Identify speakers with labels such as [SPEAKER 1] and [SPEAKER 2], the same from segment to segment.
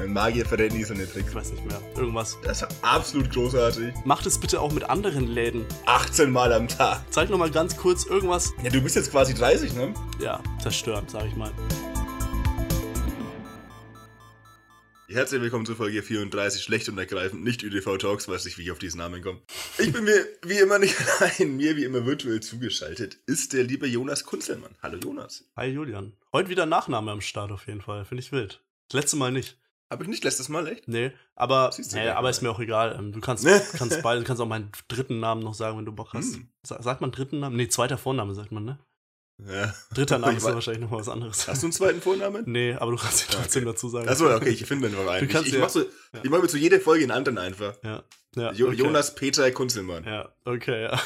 [SPEAKER 1] Mein Magier verrät nie so eine
[SPEAKER 2] Ich
[SPEAKER 1] Tricks.
[SPEAKER 2] weiß nicht mehr. Irgendwas.
[SPEAKER 1] Das war absolut großartig.
[SPEAKER 2] Macht es bitte auch mit anderen Läden.
[SPEAKER 1] 18 Mal am Tag.
[SPEAKER 2] Zeig noch mal ganz kurz irgendwas.
[SPEAKER 1] Ja, du bist jetzt quasi 30, ne?
[SPEAKER 2] Ja, zerstört, sag ich mal.
[SPEAKER 1] Herzlich willkommen zur Folge 34, schlecht und ergreifend, nicht ÖDV Talks, weiß nicht, wie ich auf diesen Namen komme. Ich bin mir wie immer nicht allein, mir wie immer virtuell zugeschaltet ist der liebe Jonas Kunzelmann. Hallo Jonas.
[SPEAKER 2] Hi Julian. Heute wieder Nachname am Start auf jeden Fall. Finde ich wild. Das letzte Mal nicht.
[SPEAKER 1] Hab ich nicht letztes Mal, echt?
[SPEAKER 2] Nee, aber, nee, aber ist mir auch egal. Ähm, Du kannst, kannst beide, du kannst auch meinen dritten Namen noch sagen, wenn du Bock hast.
[SPEAKER 1] Hm.
[SPEAKER 2] Sa- Sagt man dritten Namen? Nee, zweiter Vorname sagt man, ne?
[SPEAKER 1] Ja.
[SPEAKER 2] Dritter Name ist dann wahrscheinlich noch mal was anderes.
[SPEAKER 1] Hast du einen zweiten Vornamen?
[SPEAKER 2] Nee, aber du kannst ihn
[SPEAKER 1] Ja,
[SPEAKER 2] trotzdem
[SPEAKER 1] okay.
[SPEAKER 2] dazu sagen.
[SPEAKER 1] Achso, okay, ich finde den noch einen.
[SPEAKER 2] Du kannst
[SPEAKER 1] ich, ich
[SPEAKER 2] ja-
[SPEAKER 1] so,
[SPEAKER 2] ja.
[SPEAKER 1] ich mir zu jeder Folge einen anderen einfach.
[SPEAKER 2] Ja. ja
[SPEAKER 1] Jo
[SPEAKER 2] okay.
[SPEAKER 1] Jonas Peter Kunzelmann.
[SPEAKER 2] Ja, okay, ja.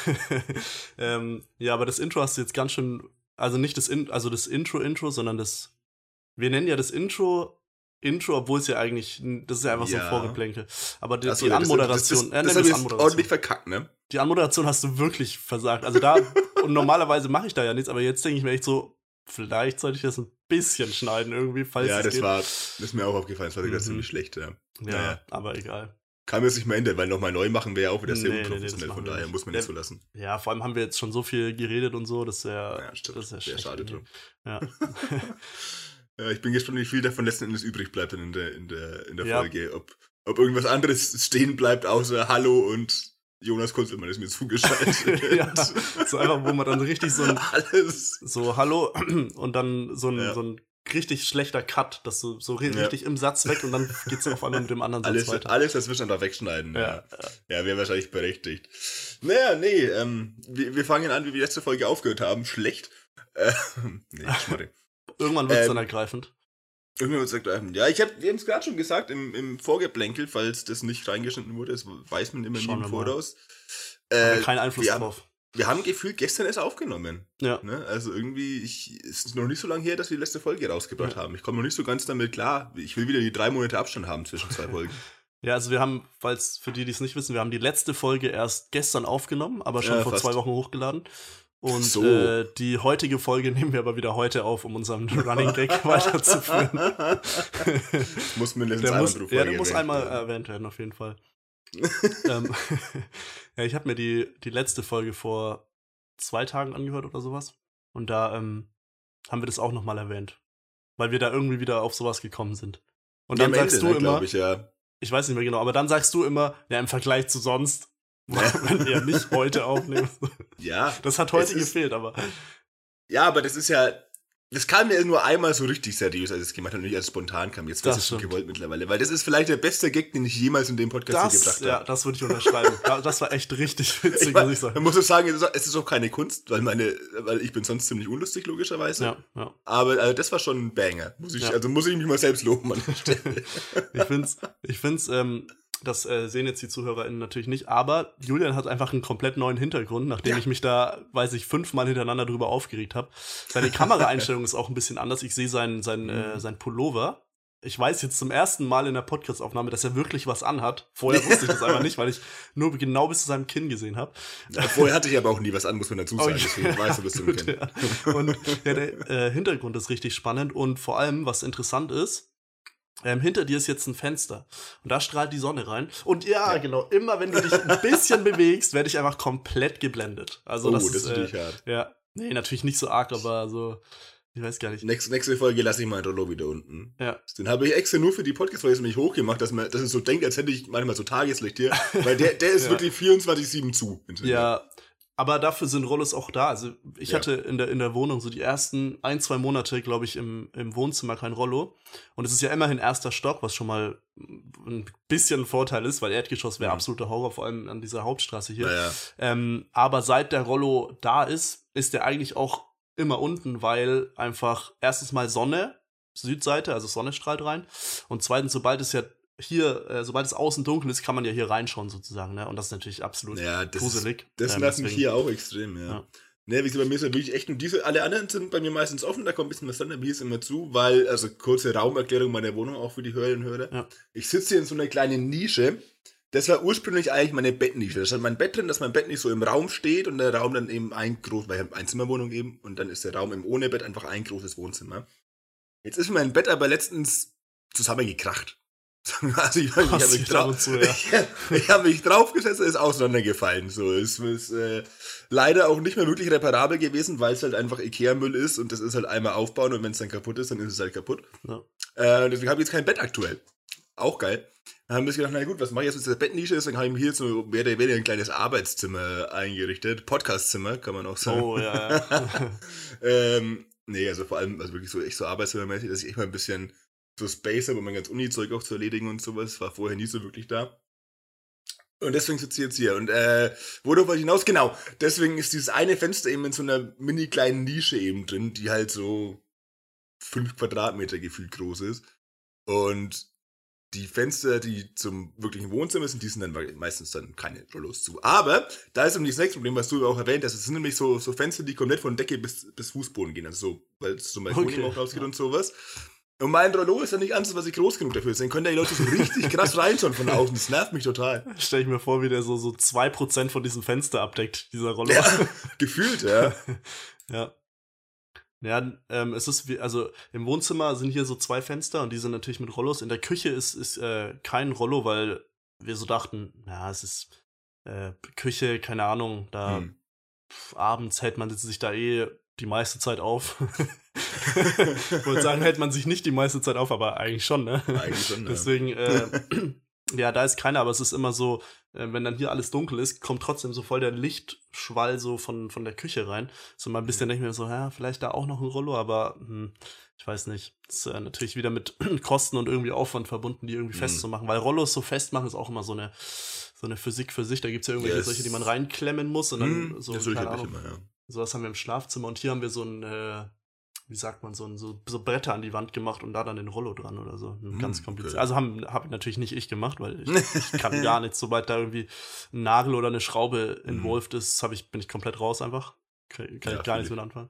[SPEAKER 2] ähm, ja, aber das Intro hast du jetzt ganz schön, also nicht das, In also das Intro-Intro, sondern das, wir nennen ja das Intro Intro, obwohl es ja eigentlich, das ist ja einfach so
[SPEAKER 1] Ja.
[SPEAKER 2] ein Vorgeplänkel. Aber die,
[SPEAKER 1] so,
[SPEAKER 2] die
[SPEAKER 1] ja, das-
[SPEAKER 2] Anmoderation,
[SPEAKER 1] das,
[SPEAKER 2] äh,
[SPEAKER 1] das, das,
[SPEAKER 2] es
[SPEAKER 1] ich jetzt
[SPEAKER 2] Anmoderation.
[SPEAKER 1] ordentlich verkackt, ne?
[SPEAKER 2] Die Anmoderation hast du wirklich versagt. Also da, und normalerweise mache ich da ja nichts, aber jetzt denke ich mir echt so, vielleicht sollte ich das ein bisschen schneiden irgendwie, falls
[SPEAKER 1] ja,
[SPEAKER 2] es
[SPEAKER 1] das
[SPEAKER 2] geht.
[SPEAKER 1] war, das ist mir auch aufgefallen, das war
[SPEAKER 2] Mhm.
[SPEAKER 1] ziemlich schlecht, ja.
[SPEAKER 2] Ja,
[SPEAKER 1] naja.
[SPEAKER 2] aber egal.
[SPEAKER 1] Kann man sich mal ändern, weil nochmal neu machen wäre auch wieder sehr
[SPEAKER 2] Nee, nee, nee, das
[SPEAKER 1] unprofessionell,
[SPEAKER 2] machen
[SPEAKER 1] von daher
[SPEAKER 2] nicht.
[SPEAKER 1] muss man nicht so lassen.
[SPEAKER 2] Ja, vor allem haben wir jetzt schon so viel geredet und so, das wäre
[SPEAKER 1] Ja, stimmt.
[SPEAKER 2] das ist ja schlecht
[SPEAKER 1] schade
[SPEAKER 2] irgendwie.
[SPEAKER 1] drum.
[SPEAKER 2] Ja.
[SPEAKER 1] Ja, ich bin gespannt, wie viel davon letzten Endes übrig bleibt dann in der, in der, in der
[SPEAKER 2] Ja.
[SPEAKER 1] Folge. Ob, ob irgendwas anderes stehen bleibt, außer Hallo und Jonas Kunzelmann ist mir zugeschaltet.
[SPEAKER 2] ja, so einfach, wo man dann richtig so ein,
[SPEAKER 1] Alles.
[SPEAKER 2] so Hallo und dann so ein,
[SPEAKER 1] Ja.
[SPEAKER 2] so ein richtig schlechter Cut, dass du so ri-
[SPEAKER 1] Ja.
[SPEAKER 2] richtig im Satz weg und dann geht's auf einmal mit dem anderen Satz
[SPEAKER 1] Alles,
[SPEAKER 2] weiter.
[SPEAKER 1] alles dazwischen da wegschneiden.
[SPEAKER 2] Ja,
[SPEAKER 1] Ja, ja wäre wahrscheinlich berechtigt. Naja, nee, ähm, wir, wir fangen an, wie wir letzte Folge aufgehört haben. Schlecht. Äh, nee, schmarri.
[SPEAKER 2] Irgendwann wird's
[SPEAKER 1] Ähm,
[SPEAKER 2] dann ergreifend.
[SPEAKER 1] Irgendwann wird ergreifen. Ja, ich hab, wir haben es gerade schon gesagt im, im Vorgeplänkel, falls das nicht reingeschnitten wurde, das weiß man immer nie
[SPEAKER 2] Schauen
[SPEAKER 1] im
[SPEAKER 2] wir mal.
[SPEAKER 1] Voraus.
[SPEAKER 2] Haben
[SPEAKER 1] Äh,
[SPEAKER 2] wir keinen Einfluss
[SPEAKER 1] wir haben-
[SPEAKER 2] drauf.
[SPEAKER 1] wir haben gefühlt gestern erst aufgenommen.
[SPEAKER 2] Ja.
[SPEAKER 1] Ne? Also irgendwie, ich, es ist noch nicht so lange her, dass wir die letzte Folge rausgebracht
[SPEAKER 2] Ja.
[SPEAKER 1] haben. Ich komme noch nicht so ganz damit klar. Ich will wieder die drei Monate Abstand haben zwischen zwei Folgen.
[SPEAKER 2] Ja, also wir haben, falls für die, die es nicht wissen, wir haben die letzte Folge erst gestern aufgenommen, aber schon
[SPEAKER 1] Ja,
[SPEAKER 2] vor
[SPEAKER 1] fast.
[SPEAKER 2] zwei Wochen hochgeladen. Und
[SPEAKER 1] So.
[SPEAKER 2] äh, die heutige Folge nehmen wir aber wieder heute auf, um unseren Running Gag weiterzuführen.
[SPEAKER 1] muss mindestens
[SPEAKER 2] der
[SPEAKER 1] einmal
[SPEAKER 2] muss, ja, der muss einmal erwähnt werden, auf jeden Fall. ähm, ja, ich habe mir die, die letzte Folge vor zwei Tagen angehört oder sowas. Und da ähm, haben wir das auch nochmal erwähnt. Weil wir da irgendwie wieder auf sowas gekommen sind. Und
[SPEAKER 1] Ja,
[SPEAKER 2] dann
[SPEAKER 1] am Ende,
[SPEAKER 2] sagst du
[SPEAKER 1] ne,
[SPEAKER 2] immer,
[SPEAKER 1] ich, ja.
[SPEAKER 2] ich weiß nicht mehr genau, aber dann sagst du immer, ja, im Vergleich zu sonst, wenn wir nicht heute aufnehmen.
[SPEAKER 1] Ja,
[SPEAKER 2] Das hat heute
[SPEAKER 1] Es ist-
[SPEAKER 2] gefehlt, aber
[SPEAKER 1] ja, aber das ist ja, das kam mir nur einmal so richtig seriös, als es gemacht hat, und nicht als spontan kam. Jetzt
[SPEAKER 2] Das
[SPEAKER 1] es schon
[SPEAKER 2] stimmt.
[SPEAKER 1] gewollt mittlerweile, weil das ist vielleicht der beste Gag, den ich jemals in dem Podcast
[SPEAKER 2] das,
[SPEAKER 1] gebracht
[SPEAKER 2] ja,
[SPEAKER 1] habe.
[SPEAKER 2] das würde ich unterschreiben. Ja, das war echt richtig witzig,
[SPEAKER 1] Ich
[SPEAKER 2] muss
[SPEAKER 1] mein,
[SPEAKER 2] ich sagen.
[SPEAKER 1] man muss auch sagen, es ist auch- es ist keine Kunst, weil meine, weil ich bin sonst ziemlich unlustig, logischerweise.
[SPEAKER 2] Ja, ja.
[SPEAKER 1] Aber also das war schon ein Banger. Muss ich,
[SPEAKER 2] Ja.
[SPEAKER 1] Also muss ich mich mal selbst loben an der Stelle.
[SPEAKER 2] Ich find's, ich find's, ähm, das äh, sehen jetzt die ZuhörerInnen natürlich nicht, aber Julian hat einfach einen komplett neuen Hintergrund, nachdem
[SPEAKER 1] Ja.
[SPEAKER 2] ich mich da, weiß ich, fünfmal hintereinander drüber aufgeregt habe. Seine Kameraeinstellung ist auch ein bisschen anders. Ich sehe sein, sein, äh, sein Pullover. Ich weiß jetzt zum ersten Mal in der Podcast-Aufnahme, dass er wirklich was anhat. Vorher wusste ich das einfach nicht, weil ich nur genau bis zu seinem Kinn gesehen habe.
[SPEAKER 1] Ja, Vorher hatte ich aber auch nie was an, muss man dazu sagen. Deswegen ich weiß, du bist du
[SPEAKER 2] Gut,
[SPEAKER 1] kennen.
[SPEAKER 2] ja. Und ja, der äh, Hintergrund ist richtig spannend und vor allem, was interessant ist, ähm, hinter dir ist jetzt ein Fenster und da strahlt die Sonne rein. Und ja,
[SPEAKER 1] Ja.
[SPEAKER 2] genau, immer wenn du dich ein bisschen bewegst, werde ich einfach komplett geblendet. Also
[SPEAKER 1] Oh,
[SPEAKER 2] das,
[SPEAKER 1] das
[SPEAKER 2] ist äh,
[SPEAKER 1] hart.
[SPEAKER 2] ja, nee, natürlich nicht so arg, aber so, ich weiß gar nicht.
[SPEAKER 1] Nächste, nächste Folge lasse ich mein Rollo wieder unten.
[SPEAKER 2] Ja,
[SPEAKER 1] Den habe ich extra nur für die Podcast-Folge nämlich hochgemacht, dass man, dass es so denkt, als hätte ich manchmal so Tageslicht hier. Weil der, der ist
[SPEAKER 2] Ja.
[SPEAKER 1] wirklich 24-7 zu.
[SPEAKER 2] ja. Aber dafür sind Rollos auch da. Also ich
[SPEAKER 1] Ja.
[SPEAKER 2] hatte in der, in der Wohnung so die ersten ein, zwei Monate, glaube ich, im, im Wohnzimmer kein Rollo. Und es ist ja immerhin erster Stock, was schon mal ein bisschen ein Vorteil ist, weil Erdgeschoss wäre
[SPEAKER 1] Mhm.
[SPEAKER 2] absoluter Horror, vor allem an dieser Hauptstraße hier.
[SPEAKER 1] Naja.
[SPEAKER 2] Ähm, aber seit der Rollo da ist, ist der eigentlich auch immer unten, weil einfach erstens mal Sonne, Südseite, also Sonne strahlt rein. Und zweitens, sobald es ja hier, äh, sobald es außen dunkel ist, kann man ja hier reinschauen sozusagen. Ne? Und das ist natürlich absolut
[SPEAKER 1] Ja, das,
[SPEAKER 2] gruselig.
[SPEAKER 1] das
[SPEAKER 2] Ähm,
[SPEAKER 1] nervt mich hier auch extrem, ja.
[SPEAKER 2] Ja.
[SPEAKER 1] Ne, wie gesagt, bei mir ist wirklich echt nur diese, alle anderen sind bei mir meistens offen, da kommt ein bisschen was dran, aber hier ist immer zu, weil, also kurze Raumerklärung meiner Wohnung auch für die Hörerinnen und Hörer.
[SPEAKER 2] Ja.
[SPEAKER 1] Ich sitze hier in so einer kleinen Nische. Das war ursprünglich eigentlich meine Bettnische. Da stand mein Bett drin, dass mein Bett nicht so im Raum steht und der Raum dann eben ein groß, weil ich habe Einzimmerwohnung eben und dann ist der Raum im ohne Bett einfach ein großes Wohnzimmer. Jetzt ist mein Bett aber letztens zusammengekracht. Also ich, ich habe mich, drauf, zu, ja. ich, hab mich draufgesetzt, ist auseinandergefallen. So, es ist äh, leider auch nicht mehr wirklich reparabel gewesen, weil es halt einfach Ikea-Müll ist und das ist halt einmal aufbauen und wenn es dann kaputt ist, dann ist es halt kaputt. Ja. Äh, deswegen habe ich jetzt kein Bett aktuell. Auch geil. Dann haben wir gedacht, na gut, was mache ich jetzt mit dieser Bettnische? Dann habe ich mir hier so mehr oder weniger ein kleines Arbeitszimmer eingerichtet. Podcastzimmer, kann man auch sagen. Oh, ja. ähm, nee, also vor allem, also wirklich so echt so arbeitszimmermäßig, dass ich echt mal ein bisschen so Space habe, um mein ganz Uni-Zeug auch zu erledigen und sowas. War vorher nie so wirklich da. Und deswegen sitze ich jetzt hier. Und äh, worauf wollte ich hinaus? Genau, deswegen ist dieses eine Fenster eben in so einer mini kleinen Nische eben drin, die halt so fünf Quadratmeter gefühlt groß ist. Und die Fenster, die zum wirklichen Wohnzimmer sind, die sind dann meistens dann keine Rollos zu. Aber da ist nämlich das nächste Problem, was du auch erwähnt hast. Es sind nämlich so, so Fenster, die komplett von Decke bis, bis Fußboden gehen. Also so, weil es zum Beispiel okay. auch rausgeht ja. und sowas. Und mein Rollo ist ja nicht was ich groß genug dafür ist. Dann können da die Leute so richtig krass reinschauen von außen. Das nervt mich total.
[SPEAKER 2] Stell ich mir vor, wie der so, so 2% von diesem Fenster abdeckt, dieser Rollo.
[SPEAKER 1] Ja, gefühlt, ja.
[SPEAKER 2] ja. Ja, ähm, es ist wie, also im Wohnzimmer sind hier so zwei Fenster und die sind natürlich mit Rollos. In der Küche ist, ist äh, kein Rollo, weil wir so dachten, ja, es ist äh, Küche, keine Ahnung, da hm. pf, abends hält man sich da eh die meiste Zeit auf. Ich wollte sagen, hält man sich nicht die meiste Zeit auf, aber eigentlich schon, ne? Eigentlich schon, ja. Deswegen, äh, ja, da ist keiner, aber es ist immer so, äh, wenn dann hier alles dunkel ist, kommt trotzdem so voll der Lichtschwall so von, von der Küche rein. So mal ein bisschen denke ich mir so, ja, vielleicht da auch noch ein Rollo, aber hm, ich weiß nicht. Das ist äh, natürlich wieder mit Kosten und irgendwie Aufwand verbunden, die irgendwie mhm. festzumachen, weil Rollos so festmachen ist auch immer so eine so eine Physik für sich. Da gibt es ja irgendwelche yes. solche, die man reinklemmen muss und dann mm, so, keine Ahnung, immer, ja. sowas haben wir im Schlafzimmer und hier haben wir so ein äh, wie sagt man, so, so, so Bretter an die Wand gemacht und da dann den Rollo dran oder so. Hm, ganz kompliziert. Okay. Also habe hab natürlich nicht ich gemacht, weil ich, ich kann gar nicht, sobald da irgendwie ein Nagel oder eine Schraube mhm. involved ist, hab ich, bin ich komplett raus einfach. Kann, kann ja, ich gar nichts mit anfangen.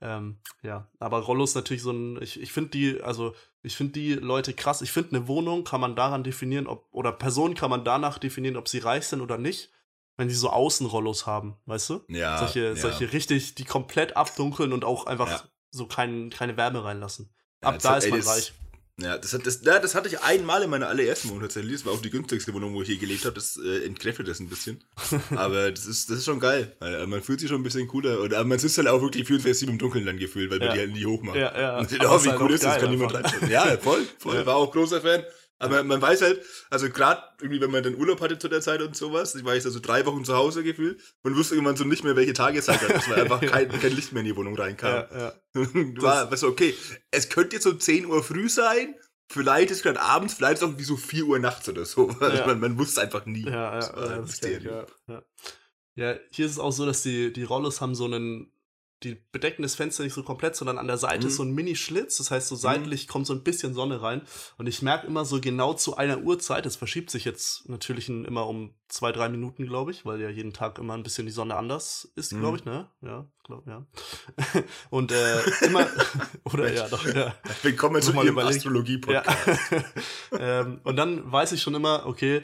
[SPEAKER 2] Ähm, ja, aber Rollo ist natürlich so ein, ich, ich finde die, also ich finde die Leute krass. Ich finde, eine Wohnung kann man daran definieren, ob, oder Personen kann man danach definieren, ob sie reich sind oder nicht wenn die so Außenrollos haben, weißt du? Ja. Solche, ja. solche richtig, die komplett abdunkeln und auch einfach ja so kein, keine Wärme reinlassen. Ab ja, da ist man ey, reich.
[SPEAKER 1] Ja, das, hat, das, ja, das hatte ich einmal in meiner allerersten Wohnung tatsächlich. Das war auch die günstigste Wohnung, wo ich hier gelebt habe. Das äh, entkräftet das ein bisschen. aber das ist, das ist schon geil. Weil, man fühlt sich schon ein bisschen cooler. Und, aber man sitzt halt auch wirklich 24 im Dunkeln dann gefühlt, weil ja. man die halt nie hochmacht. Ja, ja. Und, oh, wie halt cool ist das, kann niemand reinschauen. Ja, voll, voll. Ja. War auch großer Fan. Aber man weiß halt, also gerade irgendwie, wenn man dann Urlaub hatte zu der Zeit und sowas, ich war jetzt also drei Wochen zu Hause gefühlt, man wusste irgendwann so nicht mehr, welche Tageszeit das war, einfach kein, kein Licht mehr in die Wohnung reinkam. Ja, ja. war, weißt du, okay, es könnte jetzt so 10 Uhr früh sein, vielleicht ist gerade abends, vielleicht ist es auch wie so 4 Uhr nachts oder so. Also ja. man, man wusste einfach nie. Ja, ja, das ja,
[SPEAKER 2] das ich, ja, ja. ja, hier ist es auch so, dass die, die Rollos haben so einen die bedecken das Fenster nicht so komplett, sondern an der Seite mhm. ist so ein Mini-Schlitz. Das heißt, so mhm. seitlich mhm. kommt so ein bisschen Sonne rein. Und ich merke immer so genau zu einer Uhrzeit, es verschiebt sich jetzt natürlich immer um zwei, drei Minuten, glaube ich, weil ja jeden Tag immer ein bisschen die Sonne anders ist, glaube mhm. ich, ne? Ja, glaube ja. Und äh, immer, oder ja, doch, ja.
[SPEAKER 1] Willkommen zu meinem Astrologie-Podcast.
[SPEAKER 2] Ja. ähm, und dann weiß ich schon immer, okay,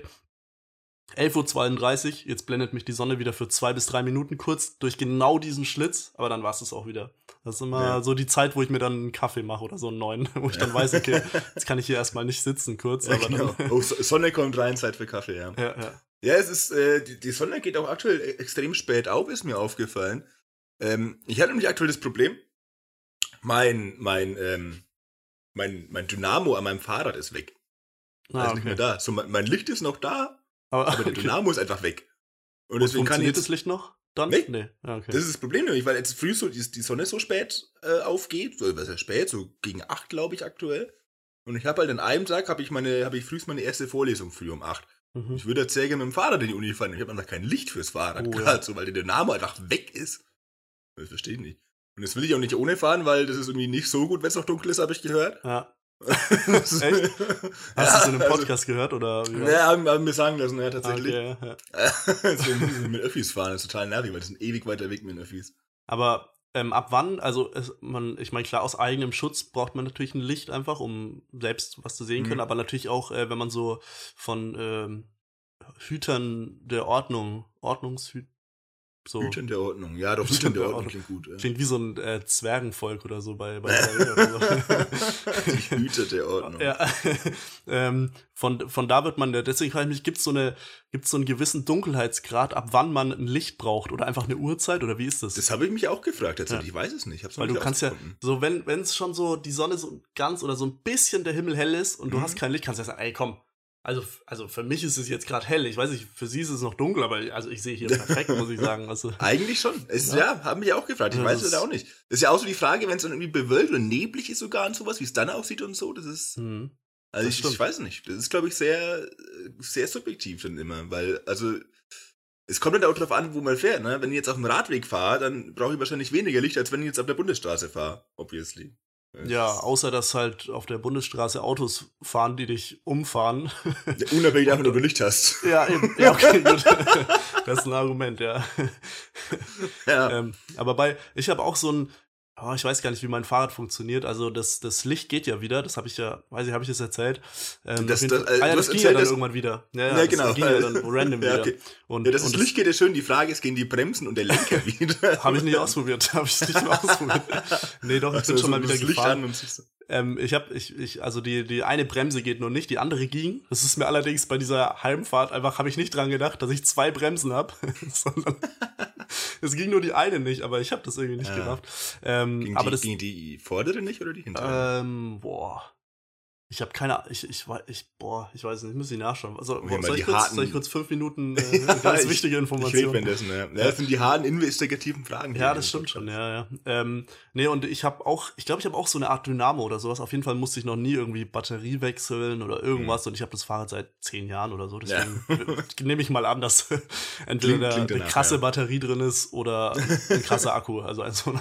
[SPEAKER 2] 11.32 Uhr, jetzt blendet mich die Sonne wieder für zwei bis drei Minuten kurz durch genau diesen Schlitz, aber dann war es auch wieder. Das ist immer ja. so die Zeit, wo ich mir dann einen Kaffee mache oder so einen neuen, wo ich ja. dann weiß, okay, jetzt kann ich hier erstmal nicht sitzen kurz. Ja, genau.
[SPEAKER 1] oh, Sonne kommt rein, Zeit für Kaffee, ja. Ja, ja. es ist, äh, die, die, Sonne geht auch aktuell e-, extrem spät auf, ist mir aufgefallen. Ähm, ich hatte nämlich aktuell das Problem, mein, mein, ähm, mein, mein Dynamo an meinem Fahrrad ist weg. Ah, ist okay. nicht mehr da. So, mein, mein Licht ist noch da, aber, aber der. Dynamo ist einfach weg.
[SPEAKER 2] Und deswegen kann jetzt, das Licht noch? Dann?
[SPEAKER 1] Nee. nee. Ah, okay. Das ist das Problem nämlich, weil jetzt früh so die, die Sonne so spät äh, aufgeht, so was ja spät, so gegen acht glaube ich aktuell. Und ich habe halt an einem Tag habe ich meine habe ich früh meine erste Vorlesung früh um acht. Mhm. Ich würde sehr gerne mit dem Fahrrad in die Uni fahren. Ich habe einfach kein Licht fürs Fahrrad, oh, gerade ja. so, weil der Dynamo einfach weg ist. Das verstehe ich nicht. Und das will ich auch nicht ohne fahren, weil das ist irgendwie nicht so gut, wenn es noch dunkel ist, habe ich gehört. Ja.
[SPEAKER 2] Echt? Hast du es in einem Podcast also, gehört oder?
[SPEAKER 1] Wie ja, haben, haben mir sagen lassen, ja, tatsächlich. Okay, ja. so, mit Öffis fahren ist total nervig, weil das ist ein ewig weiter Weg mit den Öffis.
[SPEAKER 2] Aber ähm, ab wann, also es, man, ich meine, klar, aus eigenem Schutz braucht man natürlich ein Licht einfach, um selbst was zu sehen mhm. können, aber natürlich auch, äh, wenn man so von ähm, Hütern der Ordnung, Ordnungshütern, So.
[SPEAKER 1] Hütern der Ordnung. Ja, doch, Hütern der Ordnung klingt gut. Ja.
[SPEAKER 2] Klingt wie so ein äh, Zwergenvolk oder so bei, bei so.
[SPEAKER 1] Die der Ordnung.
[SPEAKER 2] Ja. ähm, von, von da wird man, deswegen frage ich mich, gibt es so, eine, gibt's so einen gewissen Dunkelheitsgrad, ab wann man ein Licht braucht oder einfach eine Uhrzeit oder wie ist das?
[SPEAKER 1] Das habe ich mich auch gefragt tatsächlich.
[SPEAKER 2] Ja.
[SPEAKER 1] Ich weiß es nicht. Hab's
[SPEAKER 2] Weil du
[SPEAKER 1] nicht
[SPEAKER 2] kannst ja, so wenn es schon so die Sonne so ganz oder so ein bisschen der Himmel hell ist und du
[SPEAKER 1] Mhm.
[SPEAKER 2] hast kein Licht, kannst du ja sagen, ey komm, also, also für mich ist es jetzt gerade hell. Ich weiß nicht, für sie ist es noch dunkel, aber also ich sehe hier perfekt, muss ich sagen. Also,
[SPEAKER 1] Eigentlich schon. Es,
[SPEAKER 2] Ja.
[SPEAKER 1] ja, haben mich auch gefragt. Ich
[SPEAKER 2] Ja,
[SPEAKER 1] weiß es auch nicht. Das ist ja auch so die Frage, wenn es dann irgendwie bewölkt oder neblig ist sogar und sowas, wie es dann aussieht und so. Das ist.
[SPEAKER 2] hm.
[SPEAKER 1] Also
[SPEAKER 2] Das
[SPEAKER 1] ich, ich weiß nicht. Das ist, glaube ich, sehr, sehr subjektiv dann immer, weil, also, es kommt halt auch darauf an, wo man fährt. Ne? Wenn ich jetzt auf dem Radweg fahre, dann brauche ich wahrscheinlich weniger Licht, als wenn ich jetzt auf der Bundesstraße fahre, obviously.
[SPEAKER 2] Ja, außer dass halt auf der Bundesstraße Autos fahren, die dich umfahren.
[SPEAKER 1] Ja, Unabhängig davon, ob du Licht hast.
[SPEAKER 2] ja, eben. Ja, okay, gut. Das ist ein Argument, ja.
[SPEAKER 1] Ja.
[SPEAKER 2] ähm, aber bei, ich habe auch so ein, oh, ich weiß gar nicht, wie mein Fahrrad funktioniert. Also das, das Licht geht ja wieder, das habe ich ja, weiß ich, habe ich das erzählt? Ähm,
[SPEAKER 1] Das- das- äh,
[SPEAKER 2] ah ja, das ging ja dann irgendwann wieder. Ja,
[SPEAKER 1] Ja,
[SPEAKER 2] das
[SPEAKER 1] genau.
[SPEAKER 2] ging ja dann random
[SPEAKER 1] Ja,
[SPEAKER 2] wieder.
[SPEAKER 1] okay.
[SPEAKER 2] Und,
[SPEAKER 1] ja, das,
[SPEAKER 2] und
[SPEAKER 1] das Licht geht ja schön. Die Frage ist, gehen die Bremsen und der Lenker wieder?
[SPEAKER 2] Habe ich nicht ausprobiert, habe ich nicht ausprobiert. Nee, doch, ich bin
[SPEAKER 1] Also,
[SPEAKER 2] schon mal wieder
[SPEAKER 1] das
[SPEAKER 2] gefahren.
[SPEAKER 1] an
[SPEAKER 2] Ähm, ich habe, ich, ich, also die, die eine Bremse geht nur nicht, die andere ging. Das ist mir allerdings bei dieser Heimfahrt einfach, habe ich nicht dran gedacht, dass ich zwei Bremsen habe, sondern es ging nur die eine nicht, aber ich habe das irgendwie nicht
[SPEAKER 1] Ja.
[SPEAKER 2] gerafft. Ähm,
[SPEAKER 1] Ging,
[SPEAKER 2] aber
[SPEAKER 1] die,
[SPEAKER 2] das,
[SPEAKER 1] ging die vordere nicht oder die hintere?
[SPEAKER 2] ähm, boah. Ich habe keine, ich, ich, wei- ich, boah, ich weiß nicht, muss ich nachschauen. Also,
[SPEAKER 1] Okay,
[SPEAKER 2] soll, ich kurz,
[SPEAKER 1] harten-
[SPEAKER 2] soll ich kurz fünf Minuten äh, ganz
[SPEAKER 1] ich-
[SPEAKER 2] wichtige
[SPEAKER 1] Ich
[SPEAKER 2] Informationen?
[SPEAKER 1] währenddessen, ja. ja. Das sind die harten investigativen Fragen.
[SPEAKER 2] Ja, das
[SPEAKER 1] im
[SPEAKER 2] stimmt schon, ja, ja. Ähm, nee, und ich habe auch, ich glaube, ich habe auch so eine Art Dynamo oder sowas. Auf jeden Fall musste ich noch nie irgendwie Batterie wechseln oder irgendwas. Und ich habe das Fahrrad seit zehn Jahren oder so. Deswegen nehme ich mal an, dass entweder
[SPEAKER 1] Klingt- klingt
[SPEAKER 2] eine
[SPEAKER 1] danach,
[SPEAKER 2] krasse
[SPEAKER 1] ja.
[SPEAKER 2] Batterie drin ist oder ein krasser Akku. Also eins von.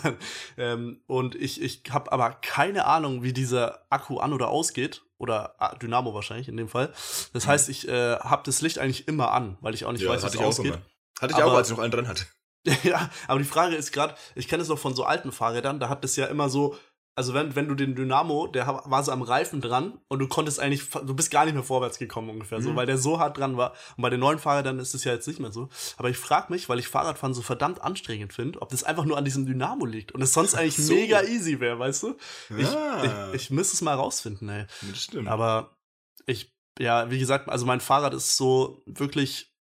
[SPEAKER 2] Ähm, und ich, ich habe aber keine Ahnung, wie dieser Akku an oder ausgeht. Oder ah, Dynamo wahrscheinlich in dem Fall. Das heißt, ich äh, habe das Licht eigentlich immer an, weil ich auch nicht
[SPEAKER 1] Ja,
[SPEAKER 2] weiß,
[SPEAKER 1] auch
[SPEAKER 2] ausgeht.
[SPEAKER 1] immer. Hatte ich auch,
[SPEAKER 2] Aber-
[SPEAKER 1] als ich noch einen dran hatte.
[SPEAKER 2] Ja, aber die Frage ist gerade, ich kenne es noch von so alten Fahrrädern, da hat es ja immer so, also wenn, wenn du den Dynamo, der war so am Reifen dran und du konntest eigentlich, du bist gar nicht mehr vorwärts gekommen ungefähr, so,
[SPEAKER 1] Mhm.
[SPEAKER 2] weil der so hart dran war. Und bei den neuen Fahrrädern ist es ja jetzt nicht mehr so. Aber ich frage mich, weil ich Fahrradfahren so verdammt anstrengend finde, ob das einfach nur an diesem Dynamo liegt und es sonst eigentlich
[SPEAKER 1] so.
[SPEAKER 2] mega easy wäre, weißt du? Ich,
[SPEAKER 1] Ah.
[SPEAKER 2] ich, ich müsste es mal rausfinden, ey.
[SPEAKER 1] Das stimmt.
[SPEAKER 2] Aber ich, ja, wie gesagt, also mein Fahrrad ist so wirklich,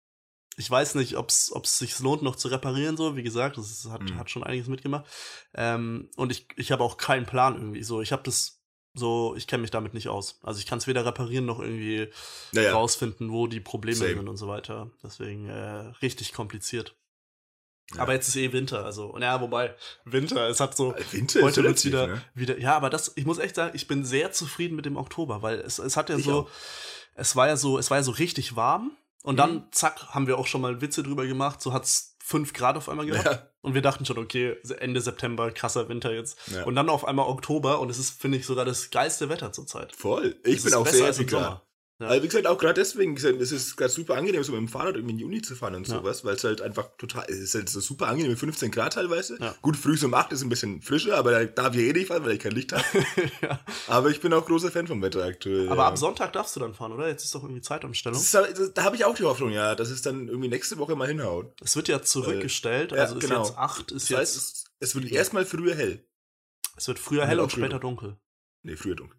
[SPEAKER 2] ich weiß nicht, ob es sich lohnt, noch zu reparieren, so. Wie gesagt, das ist, hat,
[SPEAKER 1] Mhm.
[SPEAKER 2] hat schon einiges mitgemacht. Ähm, und ich, ich habe auch keinen Plan irgendwie. So, ich habe das so, ich kenne mich damit nicht aus. Also ich kann es weder reparieren noch irgendwie
[SPEAKER 1] naja,
[SPEAKER 2] rausfinden, wo die Probleme
[SPEAKER 1] Same.
[SPEAKER 2] sind und so weiter. Deswegen äh, richtig kompliziert.
[SPEAKER 1] Ja.
[SPEAKER 2] Aber jetzt ist eh Winter, also, und ja, wobei, Winter, es hat so,
[SPEAKER 1] Winter
[SPEAKER 2] heute
[SPEAKER 1] relativ,
[SPEAKER 2] wieder,
[SPEAKER 1] ne?
[SPEAKER 2] wieder, ja, aber das, ich muss echt sagen, ich bin sehr zufrieden mit dem Oktober, weil es, es hat ja
[SPEAKER 1] Ich
[SPEAKER 2] so,
[SPEAKER 1] auch.
[SPEAKER 2] es war ja so, es war ja so richtig warm und
[SPEAKER 1] Mhm.
[SPEAKER 2] dann, zack, haben wir auch schon mal Witze drüber gemacht, so hat's fünf Grad auf einmal gehabt
[SPEAKER 1] Ja,
[SPEAKER 2] und wir dachten schon, okay, Ende September, krasser Winter jetzt.
[SPEAKER 1] ja.
[SPEAKER 2] Und dann auf einmal Oktober und es ist, finde ich, sogar das geilste Wetter zurzeit.
[SPEAKER 1] Voll. Ich
[SPEAKER 2] Es
[SPEAKER 1] bin auch sehr happy gerade.
[SPEAKER 2] Ja.
[SPEAKER 1] Also wie gesagt, auch gerade deswegen, gesagt, es ist gerade super angenehm, so mit dem Fahrrad irgendwie in die Uni zu fahren und
[SPEAKER 2] Ja.
[SPEAKER 1] sowas, weil es halt einfach total, es ist halt so super angenehm mit 15 Grad teilweise.
[SPEAKER 2] Ja.
[SPEAKER 1] Gut, früh um 8 ist ein bisschen frischer, aber da darf ich eh nicht fahren, weil ich kein Licht habe. Aber ich bin auch großer Fan vom Wetter aktuell.
[SPEAKER 2] Aber ab Sonntag darfst du dann fahren, oder? Jetzt ist doch irgendwie Zeitumstellung.
[SPEAKER 1] ist, da habe ich auch die Hoffnung, ja, dass es dann irgendwie nächste Woche mal hinhaut.
[SPEAKER 2] Es wird ja zurückgestellt,
[SPEAKER 1] Äh, ja,
[SPEAKER 2] also ist
[SPEAKER 1] genau.
[SPEAKER 2] jetzt acht, ist
[SPEAKER 1] Das
[SPEAKER 2] jetzt,
[SPEAKER 1] heißt, es, es wird erstmal früher hell.
[SPEAKER 2] es wird früher hell und später dunkel.
[SPEAKER 1] Nee, früher dunkel.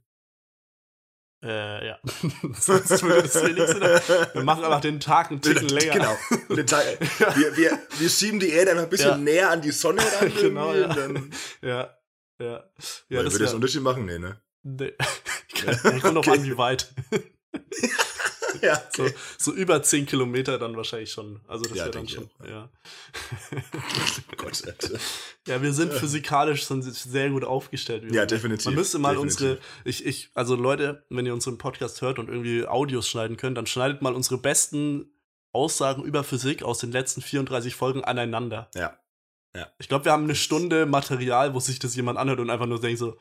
[SPEAKER 2] Äh, ja. Sonst würde das Sinn haben. Wir machen einfach den Tag einen Ticken länger.
[SPEAKER 1] Genau. Tag, wir, wir, wir schieben die Erde einfach ein bisschen
[SPEAKER 2] Ja.
[SPEAKER 1] näher an die Sonne ran.
[SPEAKER 2] Genau, ja.
[SPEAKER 1] Dann,
[SPEAKER 2] Ja. Ja. Ja,
[SPEAKER 1] weil
[SPEAKER 2] das
[SPEAKER 1] würde das Unterschied machen? Nee, ne?
[SPEAKER 2] nee. ja, kommt noch
[SPEAKER 1] Okay.
[SPEAKER 2] an, wie weit.
[SPEAKER 1] Ja,
[SPEAKER 2] So, so über 10 Kilometer dann wahrscheinlich schon. Also das
[SPEAKER 1] Ja,
[SPEAKER 2] wäre dann schon.
[SPEAKER 1] auch,
[SPEAKER 2] Ja.
[SPEAKER 1] Oh Gott,
[SPEAKER 2] ja, wir sind physikalisch schon sehr gut aufgestellt.
[SPEAKER 1] Ja, definitiv.
[SPEAKER 2] Man müsste mal
[SPEAKER 1] definitiv.
[SPEAKER 2] unsere, ich, ich, also Leute, wenn ihr unseren Podcast hört und irgendwie Audios schneiden könnt, dann schneidet mal unsere besten Aussagen über Physik aus den letzten 34 Folgen aneinander.
[SPEAKER 1] Ja.
[SPEAKER 2] Ich glaube, wir haben eine Stunde Material, wo sich das jemand anhört und einfach nur denkt so,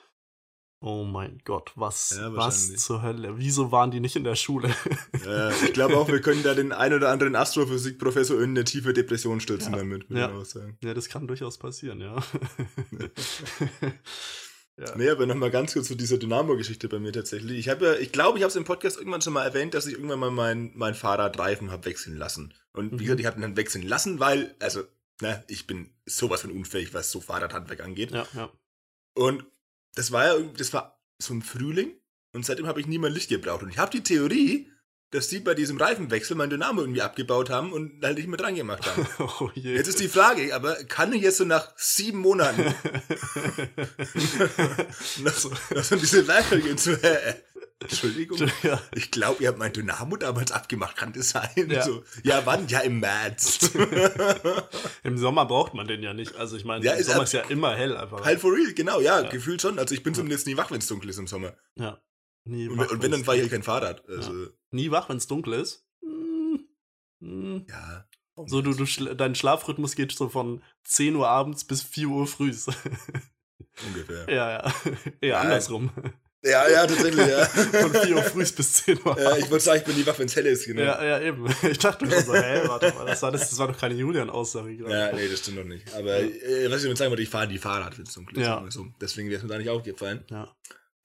[SPEAKER 2] oh mein Gott, was,
[SPEAKER 1] Ja,
[SPEAKER 2] was zur Hölle? Wieso waren die nicht in der Schule?
[SPEAKER 1] Äh, ich glaube auch, wir können da den ein oder anderen Astrophysikprofessor in eine tiefe Depression stürzen
[SPEAKER 2] Ja.
[SPEAKER 1] damit, würde
[SPEAKER 2] Ja.
[SPEAKER 1] ich auch sagen.
[SPEAKER 2] ja, das kann durchaus passieren, ja. ja.
[SPEAKER 1] Nee, aber nochmal ganz kurz zu dieser Dynamo-Geschichte bei mir tatsächlich. Ich habe ja, ich glaube, ich habe es im Podcast irgendwann schon mal erwähnt, dass ich irgendwann mal mein, mein Fahrradreifen habe wechseln lassen. Und wie
[SPEAKER 2] Mhm.
[SPEAKER 1] gesagt, ich habe ihn dann wechseln lassen, weil, also Na, ich bin sowas von unfähig, was so Fahrradhandwerk angeht.
[SPEAKER 2] Ja, ja.
[SPEAKER 1] Und das war ja das war so im Frühling und seitdem habe ich nie mehr Licht gebraucht. Und ich habe die Theorie, dass die bei diesem Reifenwechsel mein Dynamo irgendwie abgebaut haben und halt nicht mehr dran gemacht haben.
[SPEAKER 2] Oh je.
[SPEAKER 1] Jetzt ist die Frage, aber kann ich jetzt so nach sieben Monaten noch, so- noch so diese Werkzeuge gehen zu, äh, Entschuldigung,
[SPEAKER 2] ja.
[SPEAKER 1] ich glaube, ihr habt mein Dynamo damals abgemacht, kann das sein?
[SPEAKER 2] Ja.
[SPEAKER 1] So, ja, wann? Ja, im März.
[SPEAKER 2] Im Sommer braucht man den ja nicht. Also ich meine,
[SPEAKER 1] Ja,
[SPEAKER 2] im
[SPEAKER 1] ist
[SPEAKER 2] Sommer ist ja immer hell einfach.
[SPEAKER 1] halt for real, genau, ja,
[SPEAKER 2] Ja.
[SPEAKER 1] gefühlt schon. Also ich bin zumindest nie wach, wenn es dunkel ist im Sommer.
[SPEAKER 2] Ja. Nie
[SPEAKER 1] Und, und wenn, dann fahre ich halt kein Fahrrad. Also,
[SPEAKER 2] Nie wach, wenn es dunkel ist. Hm. Hm.
[SPEAKER 1] ja.
[SPEAKER 2] So, du, du schl dein Schlafrhythmus geht so von 10 Uhr abends bis 4 Uhr früh.
[SPEAKER 1] Ungefähr.
[SPEAKER 2] ja, ja. Eher
[SPEAKER 1] Ja.
[SPEAKER 2] andersrum.
[SPEAKER 1] Ja, ja, tatsächlich, ja.
[SPEAKER 2] Von 4 Uhr früh bis 10 Uhr
[SPEAKER 1] ja ich wollte sagen, ich bin nie wach, wenn es hell ist, genau.
[SPEAKER 2] Ja, ja, eben. Ich dachte schon so, hä, warte mal, das war, das, das war doch keine Julian-Aussage gerade.
[SPEAKER 1] Ja, nee, das stimmt noch nicht. Aber äh, was ich damit sagen wollte, ich fahre die Fahrrad, wenn es dunkel ist.
[SPEAKER 2] Ja.
[SPEAKER 1] So. Deswegen wäre es mir da nicht aufgefallen.
[SPEAKER 2] Ja.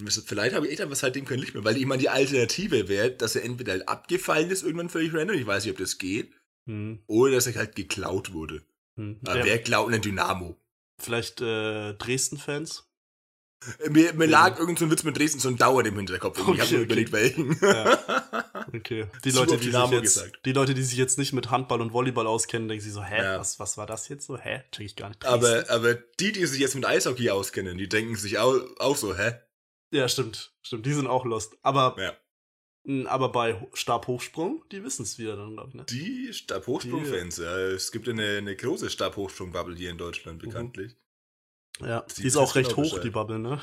[SPEAKER 1] Vielleicht habe ich echt einfach seitdem kein Licht mehr, weil ich meine, die Alternative wäre, dass er entweder halt abgefallen ist, irgendwann völlig random, ich weiß nicht, ob das geht,
[SPEAKER 2] Hm,
[SPEAKER 1] oder dass er halt geklaut wurde.
[SPEAKER 2] hm.
[SPEAKER 1] Aber
[SPEAKER 2] Ja,
[SPEAKER 1] wer klaut ein Dynamo?
[SPEAKER 2] Vielleicht äh, Dresden-Fans?
[SPEAKER 1] Mir, mir lag irgend so ein Witz mit Dresden so ein Dauer im Hinterkopf. und ich habe
[SPEAKER 2] Okay,
[SPEAKER 1] mir
[SPEAKER 2] okay.
[SPEAKER 1] überlegt, welchen.
[SPEAKER 2] Ja. Okay. Die Leute, die sich,
[SPEAKER 1] Dynamo
[SPEAKER 2] jetzt,
[SPEAKER 1] gesagt.
[SPEAKER 2] die Leute, die sich jetzt nicht mit Handball und Volleyball auskennen, denken sich so, hä,
[SPEAKER 1] Ja.
[SPEAKER 2] was, was war das jetzt so? Hä? Check ich gar nicht.
[SPEAKER 1] aber, aber die, die sich jetzt mit Eishockey auskennen, die denken sich auch, auch so, hä?
[SPEAKER 2] Ja, stimmt. Stimmt, die sind auch lost. Aber,
[SPEAKER 1] Ja.
[SPEAKER 2] aber bei Ho- Stabhochsprung, die wissen es wieder dann, glaube ich, ne?
[SPEAKER 1] Die Stabhochsprung-Fans, ja. Es gibt eine, eine große Stabhochsprung-Bubble hier in Deutschland,
[SPEAKER 2] Mhm.
[SPEAKER 1] bekanntlich.
[SPEAKER 2] Ja,
[SPEAKER 1] Sie
[SPEAKER 2] die ist auch recht hoch,
[SPEAKER 1] Bescheid.
[SPEAKER 2] die Bubble, ne?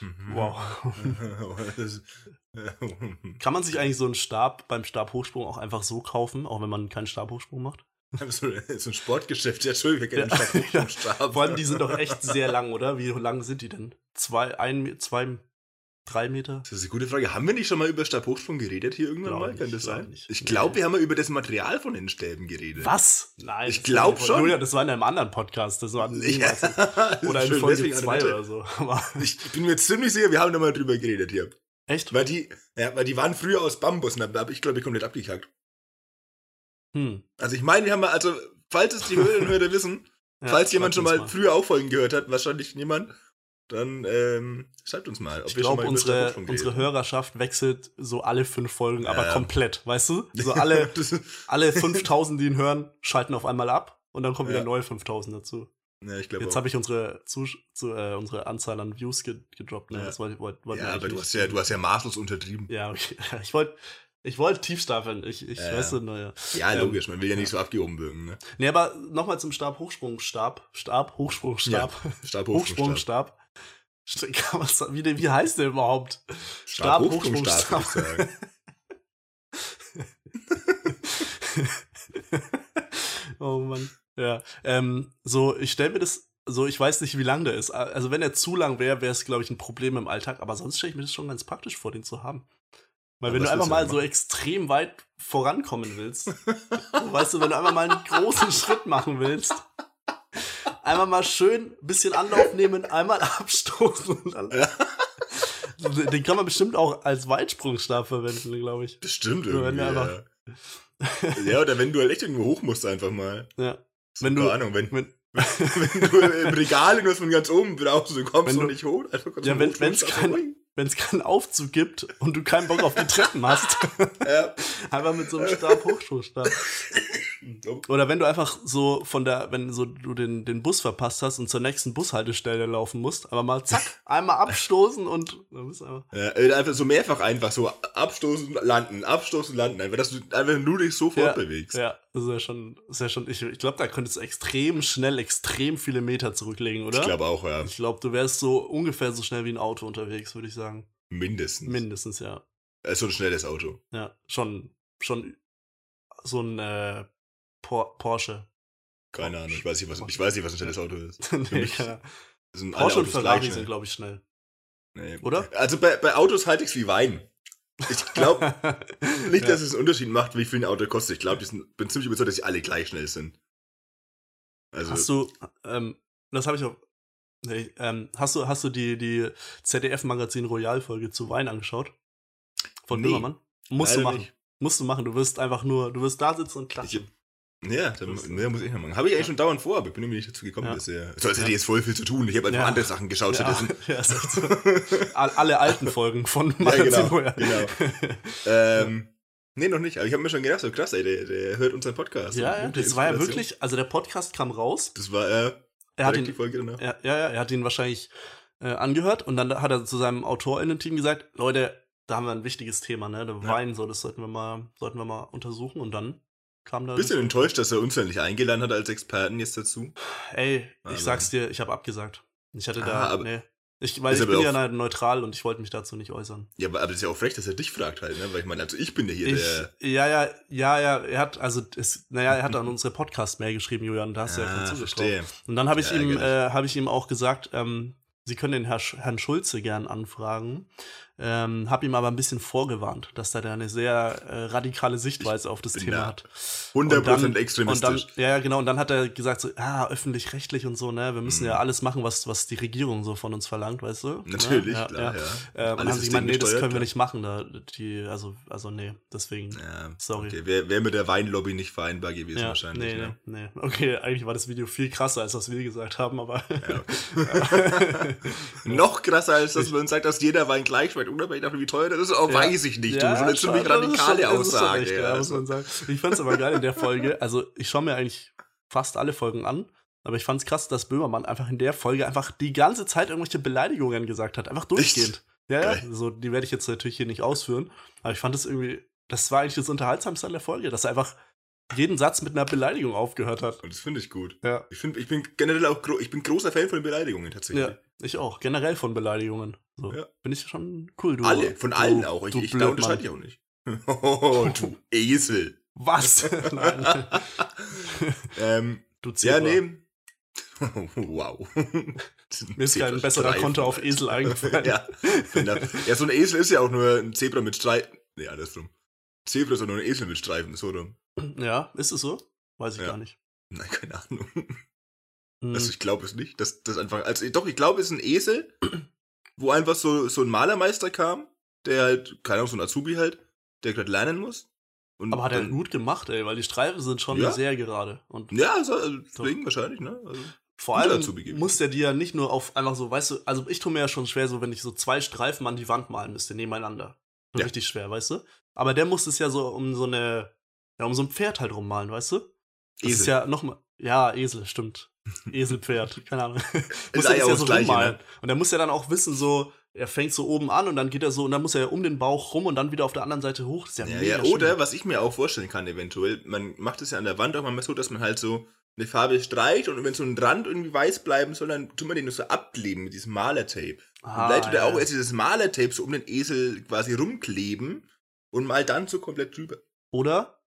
[SPEAKER 1] Mhm.
[SPEAKER 2] Wow. Kann man sich eigentlich so einen Stab beim Stabhochsprung auch einfach so kaufen, auch wenn man keinen Stabhochsprung macht?
[SPEAKER 1] so, so ein Sportgeschäft, ja, Entschuldigung, wir kennen
[SPEAKER 2] Ja.
[SPEAKER 1] den Stabhochsprung-Stab.
[SPEAKER 2] Vor allem, die sind doch echt sehr lang, oder? Wie lang sind die denn? Zwei, ein, zwei, drei Meter?
[SPEAKER 1] Das ist eine gute Frage. Haben wir nicht schon mal über Stabhochsprung geredet hier irgendwann
[SPEAKER 2] Glaub
[SPEAKER 1] mal?
[SPEAKER 2] nicht,
[SPEAKER 1] Kann das sein?
[SPEAKER 2] nicht.
[SPEAKER 1] Ich
[SPEAKER 2] Nee.
[SPEAKER 1] glaube, wir haben mal über das Material von den Stäben geredet.
[SPEAKER 2] Was? Nein.
[SPEAKER 1] Ich
[SPEAKER 2] das
[SPEAKER 1] glaub
[SPEAKER 2] war-
[SPEAKER 1] schon.
[SPEAKER 2] Julia, das war in einem anderen Podcast. Das war niemals. oder in Folge
[SPEAKER 1] deswegen
[SPEAKER 2] 2
[SPEAKER 1] hatte ich-
[SPEAKER 2] oder so.
[SPEAKER 1] Ich bin mir ziemlich sicher, wir haben da mal drüber geredet hier.
[SPEAKER 2] echt?
[SPEAKER 1] Weil die, ja, weil die waren früher aus Bambus und da habe ich, glaube ich, komplett abgekackt.
[SPEAKER 2] Hm.
[SPEAKER 1] Also ich meine, wir haben mal, also, falls es die Hörerinnen und Hörer wissen,
[SPEAKER 2] Ja,
[SPEAKER 1] falls jemand schon
[SPEAKER 2] uns
[SPEAKER 1] mal, früher auch Folgen gehört hat, wahrscheinlich niemand, dann ähm, schreibt uns mal, ob
[SPEAKER 2] Ich glaube, unsere, unsere Hörerschaft wechselt so alle fünf Folgen, aber
[SPEAKER 1] Ja.
[SPEAKER 2] komplett, weißt du? So alle, alle 5000, die ihn hören, schalten auf einmal ab und dann kommen
[SPEAKER 1] Ja.
[SPEAKER 2] wieder neue 5000 dazu.
[SPEAKER 1] ja, ich glaube
[SPEAKER 2] Jetzt habe ich unsere, Zus zu, äh, unsere Anzahl an Views ge gedroppt. Ne?
[SPEAKER 1] Ja.
[SPEAKER 2] Das wollte wollt, wollt
[SPEAKER 1] Ja, aber du hast ja, du hast ja maßlos untertrieben.
[SPEAKER 2] Ja, okay. Ich wollte ich wollte tief stapeln. Ich, ich
[SPEAKER 1] Ja,
[SPEAKER 2] weiß
[SPEAKER 1] ja.
[SPEAKER 2] nicht, naja.
[SPEAKER 1] Ja,
[SPEAKER 2] Ähm,
[SPEAKER 1] logisch, man will ja nicht so abgehoben wirken, ne?
[SPEAKER 2] Nee, aber nochmal zum Stab, Hochsprung, Stab, Stab, Hochsprung, Stab,
[SPEAKER 1] Stabhochsprung,
[SPEAKER 2] wie, wie heißt der überhaupt?
[SPEAKER 1] Stab,
[SPEAKER 2] Stab,
[SPEAKER 1] Hochsprung, Stab,
[SPEAKER 2] oh Mann. Ja. Ähm, so, ich stelle mir das, so, ich weiß nicht, wie lang der ist. Also, wenn er zu lang wäre, wäre es, glaube ich, ein Problem im Alltag. Aber sonst stelle ich mir das schon ganz praktisch vor, den zu haben. Weil,
[SPEAKER 1] Aber
[SPEAKER 2] wenn du einfach mal so extrem weit vorankommen willst, weißt du, wenn du einfach mal einen großen Schritt machen willst, einmal mal schön ein bisschen Anlauf nehmen, einmal abstoßen und. Den kann man bestimmt auch als Weitsprungstab verwenden, glaube ich.
[SPEAKER 1] Bestimmt irgendwie, ja. ja, oder wenn du halt echt irgendwo hoch musst, einfach mal.
[SPEAKER 2] Ja.
[SPEAKER 1] So,
[SPEAKER 2] Wenn du-
[SPEAKER 1] Keine Ahnung, wenn,
[SPEAKER 2] Wenn,
[SPEAKER 1] wenn du im Regal irgendwas von ganz oben brauchst, du kommst
[SPEAKER 2] Wenn
[SPEAKER 1] noch
[SPEAKER 2] du-
[SPEAKER 1] nicht hoch. Einfach kurz
[SPEAKER 2] Ja, wenn-
[SPEAKER 1] einfach
[SPEAKER 2] kein- es keinen Aufzug gibt und du keinen Bock auf die Treppen hast,
[SPEAKER 1] Ja.
[SPEAKER 2] einfach mit so einem Stab Hochschulstab. Oder wenn du einfach so von der, wenn so du den, den Bus verpasst hast und zur nächsten Bushaltestelle laufen musst, aber mal zack, einmal abstoßen und dann bist du einfach.
[SPEAKER 1] Ja, einfach so mehrfach einfach so abstoßen, landen, abstoßen, landen. Einfach, dass du einfach nur dich so
[SPEAKER 2] Ja,
[SPEAKER 1] fortbewegst.
[SPEAKER 2] Ja, das ist ja schon, das ist ja schon, ich, ich glaube, da könntest du extrem schnell, extrem viele Meter zurücklegen, oder?
[SPEAKER 1] Ich glaube auch, ja.
[SPEAKER 2] Ich glaube, du wärst so ungefähr so schnell wie ein Auto unterwegs, würde ich sagen.
[SPEAKER 1] Mindestens.
[SPEAKER 2] Mindestens, ja.
[SPEAKER 1] Äh, so ein schnelles Auto.
[SPEAKER 2] Ja, schon, schon so ein äh, Por Porsche.
[SPEAKER 1] Keine Ahnung. Ich weiß nicht, was, ich weiß nicht, was ein schnelles Auto ist.
[SPEAKER 2] nee, keine Ahnung. Porsche und Ferrari sind, glaube ich, schnell.
[SPEAKER 1] Nee.
[SPEAKER 2] Oder?
[SPEAKER 1] Also bei, bei Autos halte ich es wie Wein. Ich glaube nicht, dass es einen Unterschied macht, wie viel ein Auto kostet. Ich glaube, ich bin ziemlich überzeugt, dass sie alle gleich schnell sind. Also,
[SPEAKER 2] Hast du, ähm, das habe ich auch. Nee, ähm, hast du, hast du die, die ZDF-Magazin Royal-Folge zu Wein angeschaut? Von
[SPEAKER 1] Nee,
[SPEAKER 2] Böhmermann? Musst du machen.
[SPEAKER 1] nicht.
[SPEAKER 2] Musst du machen. Du wirst einfach nur, du wirst da sitzen und klatschen.
[SPEAKER 1] Ja, da mehr muss ich noch machen. Habe ich eigentlich schon dauernd vor, aber ich bin irgendwie nicht dazu gekommen
[SPEAKER 2] Ja.
[SPEAKER 1] bisher. So, als hätte
[SPEAKER 2] Ja.
[SPEAKER 1] ich jetzt voll viel zu tun. Ich habe einfach
[SPEAKER 2] Ja.
[SPEAKER 1] andere Sachen geschaut
[SPEAKER 2] Ja,
[SPEAKER 1] stattdessen.
[SPEAKER 2] ja, ist echt so. All- Alle alten Folgen von
[SPEAKER 1] Ja,
[SPEAKER 2] Magazin
[SPEAKER 1] genau,
[SPEAKER 2] Woher.
[SPEAKER 1] genau. ähm, nee, noch nicht. Aber ich habe mir schon gedacht, so krass, ey, der, der hört unseren Podcast.
[SPEAKER 2] Ja, ja, das war ja wirklich, also der Podcast kam raus.
[SPEAKER 1] Das war äh,
[SPEAKER 2] Er hat
[SPEAKER 1] direkt die
[SPEAKER 2] ihn,
[SPEAKER 1] Folge danach.
[SPEAKER 2] ja, ja, ja, er hat ihn wahrscheinlich äh, angehört und dann hat er zu seinem AutorInnen-Team gesagt, Leute, da haben wir ein wichtiges Thema, ne? Der
[SPEAKER 1] Ja.
[SPEAKER 2] Wein, so, das sollten wir mal, sollten wir mal untersuchen und dann kam da.
[SPEAKER 1] Bisschen enttäuscht, dass er uns ja nicht eingeladen hat als Experten jetzt dazu.
[SPEAKER 2] Ey, ich
[SPEAKER 1] Aber-
[SPEAKER 2] sag's dir, ich habe abgesagt. Ich hatte
[SPEAKER 1] Ah,
[SPEAKER 2] da,
[SPEAKER 1] aber-
[SPEAKER 2] nee. Ich, weil ich bin ja neutral und ich wollte mich dazu nicht äußern.
[SPEAKER 1] Ja, aber, aber das ist ja auch frech, dass er dich fragt halt, ne? Weil ich meine, also ich bin ja hier
[SPEAKER 2] Ich,
[SPEAKER 1] der.
[SPEAKER 2] ja, ja, ja, ja, er hat, also, es, naja, er hat an unsere Podcast-Mail geschrieben, Julian, da hast du ja keinen
[SPEAKER 1] Ah,
[SPEAKER 2] Zugriff drauf.
[SPEAKER 1] verstehe.
[SPEAKER 2] Und dann habe ich
[SPEAKER 1] Ja,
[SPEAKER 2] ihm,
[SPEAKER 1] ärgerlich.
[SPEAKER 2] äh, habe ich ihm auch gesagt, ähm, Sie können den Herr, Herrn Schulze gern anfragen. Ähm, habe ihm aber ein bisschen vorgewarnt, dass er da eine sehr äh, radikale Sichtweise auf das Thema
[SPEAKER 1] da
[SPEAKER 2] hat.
[SPEAKER 1] 100%
[SPEAKER 2] Und dann- Und
[SPEAKER 1] extremistisch.
[SPEAKER 2] dann, ja, ja, genau. Und dann hat er gesagt, so, ah, öffentlich-rechtlich und so, ne, wir müssen
[SPEAKER 1] Mhm.
[SPEAKER 2] ja alles machen, was, was die Regierung so von uns verlangt, weißt du?
[SPEAKER 1] Natürlich,
[SPEAKER 2] ja,
[SPEAKER 1] klar, ja.
[SPEAKER 2] Äh, und haben sie gemeint, nee, das können wir
[SPEAKER 1] klar.
[SPEAKER 2] nicht machen. Da, die, also, also nee, deswegen.
[SPEAKER 1] Ja,
[SPEAKER 2] Sorry.
[SPEAKER 1] Okay, wäre wär mit der Weinlobby nicht vereinbar gewesen
[SPEAKER 2] Ja,
[SPEAKER 1] wahrscheinlich.
[SPEAKER 2] nee,
[SPEAKER 1] ne?
[SPEAKER 2] nee, nee. Okay, eigentlich war das Video viel krasser, als was wir gesagt haben, aber.
[SPEAKER 1] Ja, Noch krasser als dass man sagt, dass jeder Wein gleich schmeckt, unabhängig davon, wie teuer das ist, oh,
[SPEAKER 2] Ja.
[SPEAKER 1] weiß ich nicht. du, so eine ziemlich
[SPEAKER 2] schon,
[SPEAKER 1] radikale
[SPEAKER 2] schon-
[SPEAKER 1] Aussage.
[SPEAKER 2] echt,
[SPEAKER 1] ja,
[SPEAKER 2] ja, muss man sagen. Ich fand's aber geil in der Folge. Also, ich schaue mir eigentlich fast alle Folgen an. Aber ich fand's krass, dass Böhmermann einfach in der Folge einfach die ganze Zeit irgendwelche Beleidigungen gesagt hat. Einfach durchgehend. Ja, ja.
[SPEAKER 1] Geil.
[SPEAKER 2] So, die werde ich jetzt natürlich hier nicht ausführen. Aber ich fand es irgendwie, das war eigentlich das Unterhaltsamste an der Folge, dass er einfach jeden Satz mit einer Beleidigung aufgehört hat.
[SPEAKER 1] Und das finde ich gut.
[SPEAKER 2] Ja.
[SPEAKER 1] Ich, find, ich bin generell auch gro ich bin großer Fan von Beleidigungen tatsächlich.
[SPEAKER 2] Ja, ich auch. Generell von Beleidigungen. So.
[SPEAKER 1] Ja.
[SPEAKER 2] Bin ich schon cool, du.
[SPEAKER 1] Alle, von
[SPEAKER 2] du,
[SPEAKER 1] allen auch. Ich, ich da unterscheide ich auch nicht. Oh, du Esel.
[SPEAKER 2] Was? Nein.
[SPEAKER 1] ähm,
[SPEAKER 2] Du Zebra.
[SPEAKER 1] ja, nee. wow.
[SPEAKER 2] Mir ist kein besserer Konter auf Esel eingefallen.
[SPEAKER 1] ja, ja, so ein Esel ist ja auch nur ein Zebra mit Streifen. Nee, andersrum. Zebra ist auch nur ein Esel mit Streifen, so rum.
[SPEAKER 2] Ja, ist es so? Weiß ich
[SPEAKER 1] Ja.
[SPEAKER 2] gar nicht.
[SPEAKER 1] Nein, keine Ahnung.
[SPEAKER 2] Hm.
[SPEAKER 1] Also ich glaube es nicht. Das, das einfach. Also doch, ich glaube, es ist ein Esel, wo einfach so, so ein Malermeister kam, der halt, keine Ahnung, so ein Azubi halt, der gerade lernen muss. Und
[SPEAKER 2] aber hat er
[SPEAKER 1] dann-
[SPEAKER 2] gut gemacht, ey, weil die Streifen sind schon
[SPEAKER 1] Ja.
[SPEAKER 2] sehr gerade. Und
[SPEAKER 1] Ja, also, also deswegen wahrscheinlich, ne? Also,
[SPEAKER 2] vor allem
[SPEAKER 1] Azubi
[SPEAKER 2] muss der dir ja nicht nur auf einfach so, weißt du, also ich tue mir ja schon schwer, so wenn ich so zwei Streifen an die Wand malen müsste, nebeneinander.
[SPEAKER 1] Ja.
[SPEAKER 2] Richtig schwer, weißt du? Aber der muss es ja so um so eine, ja, um so ein Pferd halt rummalen, weißt du? Das ist
[SPEAKER 1] Esel.
[SPEAKER 2] ja nochmal, ja, Esel, stimmt. Eselpferd, keine Ahnung. muss er ja so
[SPEAKER 1] Gleiche,
[SPEAKER 2] rummalen.
[SPEAKER 1] ne?
[SPEAKER 2] Und er muss ja dann auch wissen, so, er fängt so oben an und dann geht er so, und dann muss er ja um den Bauch rum und dann wieder auf der anderen Seite hoch. Das ist ja,
[SPEAKER 1] Ja, ja, oder
[SPEAKER 2] schwierig.
[SPEAKER 1] was ich mir auch vorstellen kann, eventuell, man macht es ja an der Wand auch manchmal so, dass man halt so eine Farbe streicht und wenn so ein Rand irgendwie weiß bleiben soll, dann tut man den nur so abkleben mit diesem Malertape.
[SPEAKER 2] Ah,
[SPEAKER 1] und vielleicht tut er auch erst dieses Malertape so um den Esel quasi rumkleben und mal dann so komplett drüber.
[SPEAKER 2] Oder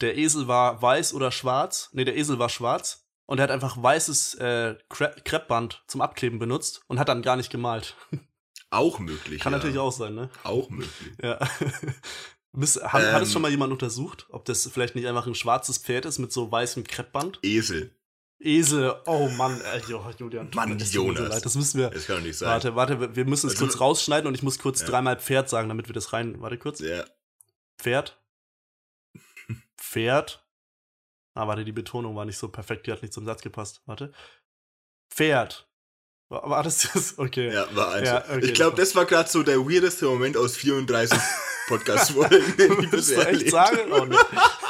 [SPEAKER 2] der Esel war weiß oder schwarz. Nee, der Esel war schwarz. Und er hat einfach weißes äh, Kreppband zum Abkleben benutzt und hat dann gar nicht gemalt.
[SPEAKER 1] Auch möglich.
[SPEAKER 2] Kann
[SPEAKER 1] ja.
[SPEAKER 2] natürlich auch sein, ne?
[SPEAKER 1] Auch möglich.
[SPEAKER 2] Ja. Bis, hat, hat es
[SPEAKER 1] Ähm.
[SPEAKER 2] schon mal jemand untersucht, ob das vielleicht nicht einfach ein schwarzes Pferd ist mit so weißem Kreppband?
[SPEAKER 1] Esel.
[SPEAKER 2] Esel, oh Mann, äh, Jo- Julian.
[SPEAKER 1] Mann,
[SPEAKER 2] das mir so
[SPEAKER 1] Jonas.
[SPEAKER 2] leid. Das müssen wir.
[SPEAKER 1] Das kann doch nicht sein.
[SPEAKER 2] Warte, warte, wir- müssen es
[SPEAKER 1] Also-
[SPEAKER 2] kurz rausschneiden und ich muss kurz
[SPEAKER 1] Ja.
[SPEAKER 2] dreimal Pferd sagen, damit wir das rein. Warte kurz.
[SPEAKER 1] Ja.
[SPEAKER 2] Pferd. Pferd. Ah, warte, die Betonung war nicht so perfekt, die hat nicht zum Satz gepasst. Warte. Pferd. War, war das das? Okay.
[SPEAKER 1] Ja, war einfach.
[SPEAKER 2] Ja, okay,
[SPEAKER 1] ich glaube,
[SPEAKER 2] das
[SPEAKER 1] war gerade so der weirdeste Moment aus 34 Podcast-Folgen, den ich
[SPEAKER 2] echt sagen? Oh, nicht.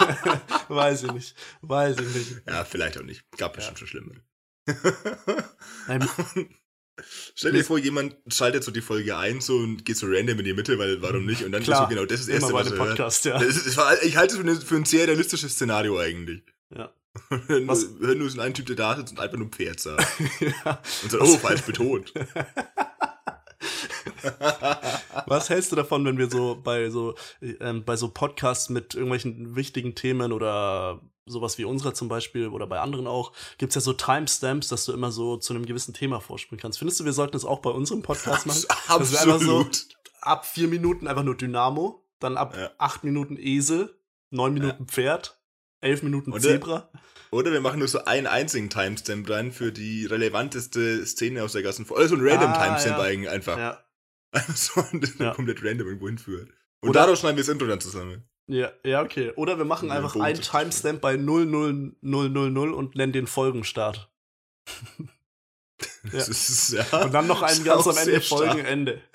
[SPEAKER 2] Weiß ich nicht. Weiß ich nicht.
[SPEAKER 1] Ja, vielleicht auch nicht. Gab bestimmt schon schlimmere. Stell dir vor, jemand schaltet so die Folge ein so und geht so random in die Mitte, weil warum nicht? Und dann
[SPEAKER 2] Klar,
[SPEAKER 1] ist so genau das, ist das erste, was er hört.
[SPEAKER 2] Podcast, ja.
[SPEAKER 1] Ist, ich halte es für, eine, für ein sehr realistisches Szenario eigentlich.
[SPEAKER 2] Ja.
[SPEAKER 1] Hören nur, so einen Typ, der da sitzt und einfach nur Pferd sagt.
[SPEAKER 2] ja.
[SPEAKER 1] Und sagt, oh, falsch betont.
[SPEAKER 2] Was hältst du davon, wenn wir so bei so ähm, bei so Podcasts mit irgendwelchen wichtigen Themen oder sowas wie unserer zum Beispiel oder bei anderen auch, gibt's ja so Timestamps, dass du immer so zu einem gewissen Thema vorspringen kannst. Findest du, wir sollten das auch bei unserem Podcast machen? Einfach so-
[SPEAKER 1] Absolut.
[SPEAKER 2] Ab vier Minuten einfach nur Dynamo, dann ab
[SPEAKER 1] Ja.
[SPEAKER 2] acht Minuten Esel, neun Minuten Pferd, elf Minuten
[SPEAKER 1] Oder-
[SPEAKER 2] Zebra.
[SPEAKER 1] Oder wir machen nur so einen einzigen Timestamp rein für die relevanteste Szene aus der ganzen Folge. Also ein random
[SPEAKER 2] Ah,
[SPEAKER 1] Timestamp
[SPEAKER 2] ja.
[SPEAKER 1] eigentlich einfach.
[SPEAKER 2] Ja.
[SPEAKER 1] Einfach so, das
[SPEAKER 2] Ja.
[SPEAKER 1] komplett random irgendwo hinführt. Und
[SPEAKER 2] Oder-
[SPEAKER 1] daraus schneiden wir das Intro dann zusammen.
[SPEAKER 2] Ja, ja, okay. Oder wir machen
[SPEAKER 1] Ja,
[SPEAKER 2] einfach einen Timestamp bei 00000 und nennen den Folgenstart.
[SPEAKER 1] Das ist, ja.
[SPEAKER 2] Und dann noch einen
[SPEAKER 1] ist
[SPEAKER 2] ganz am Ende. Folgenende.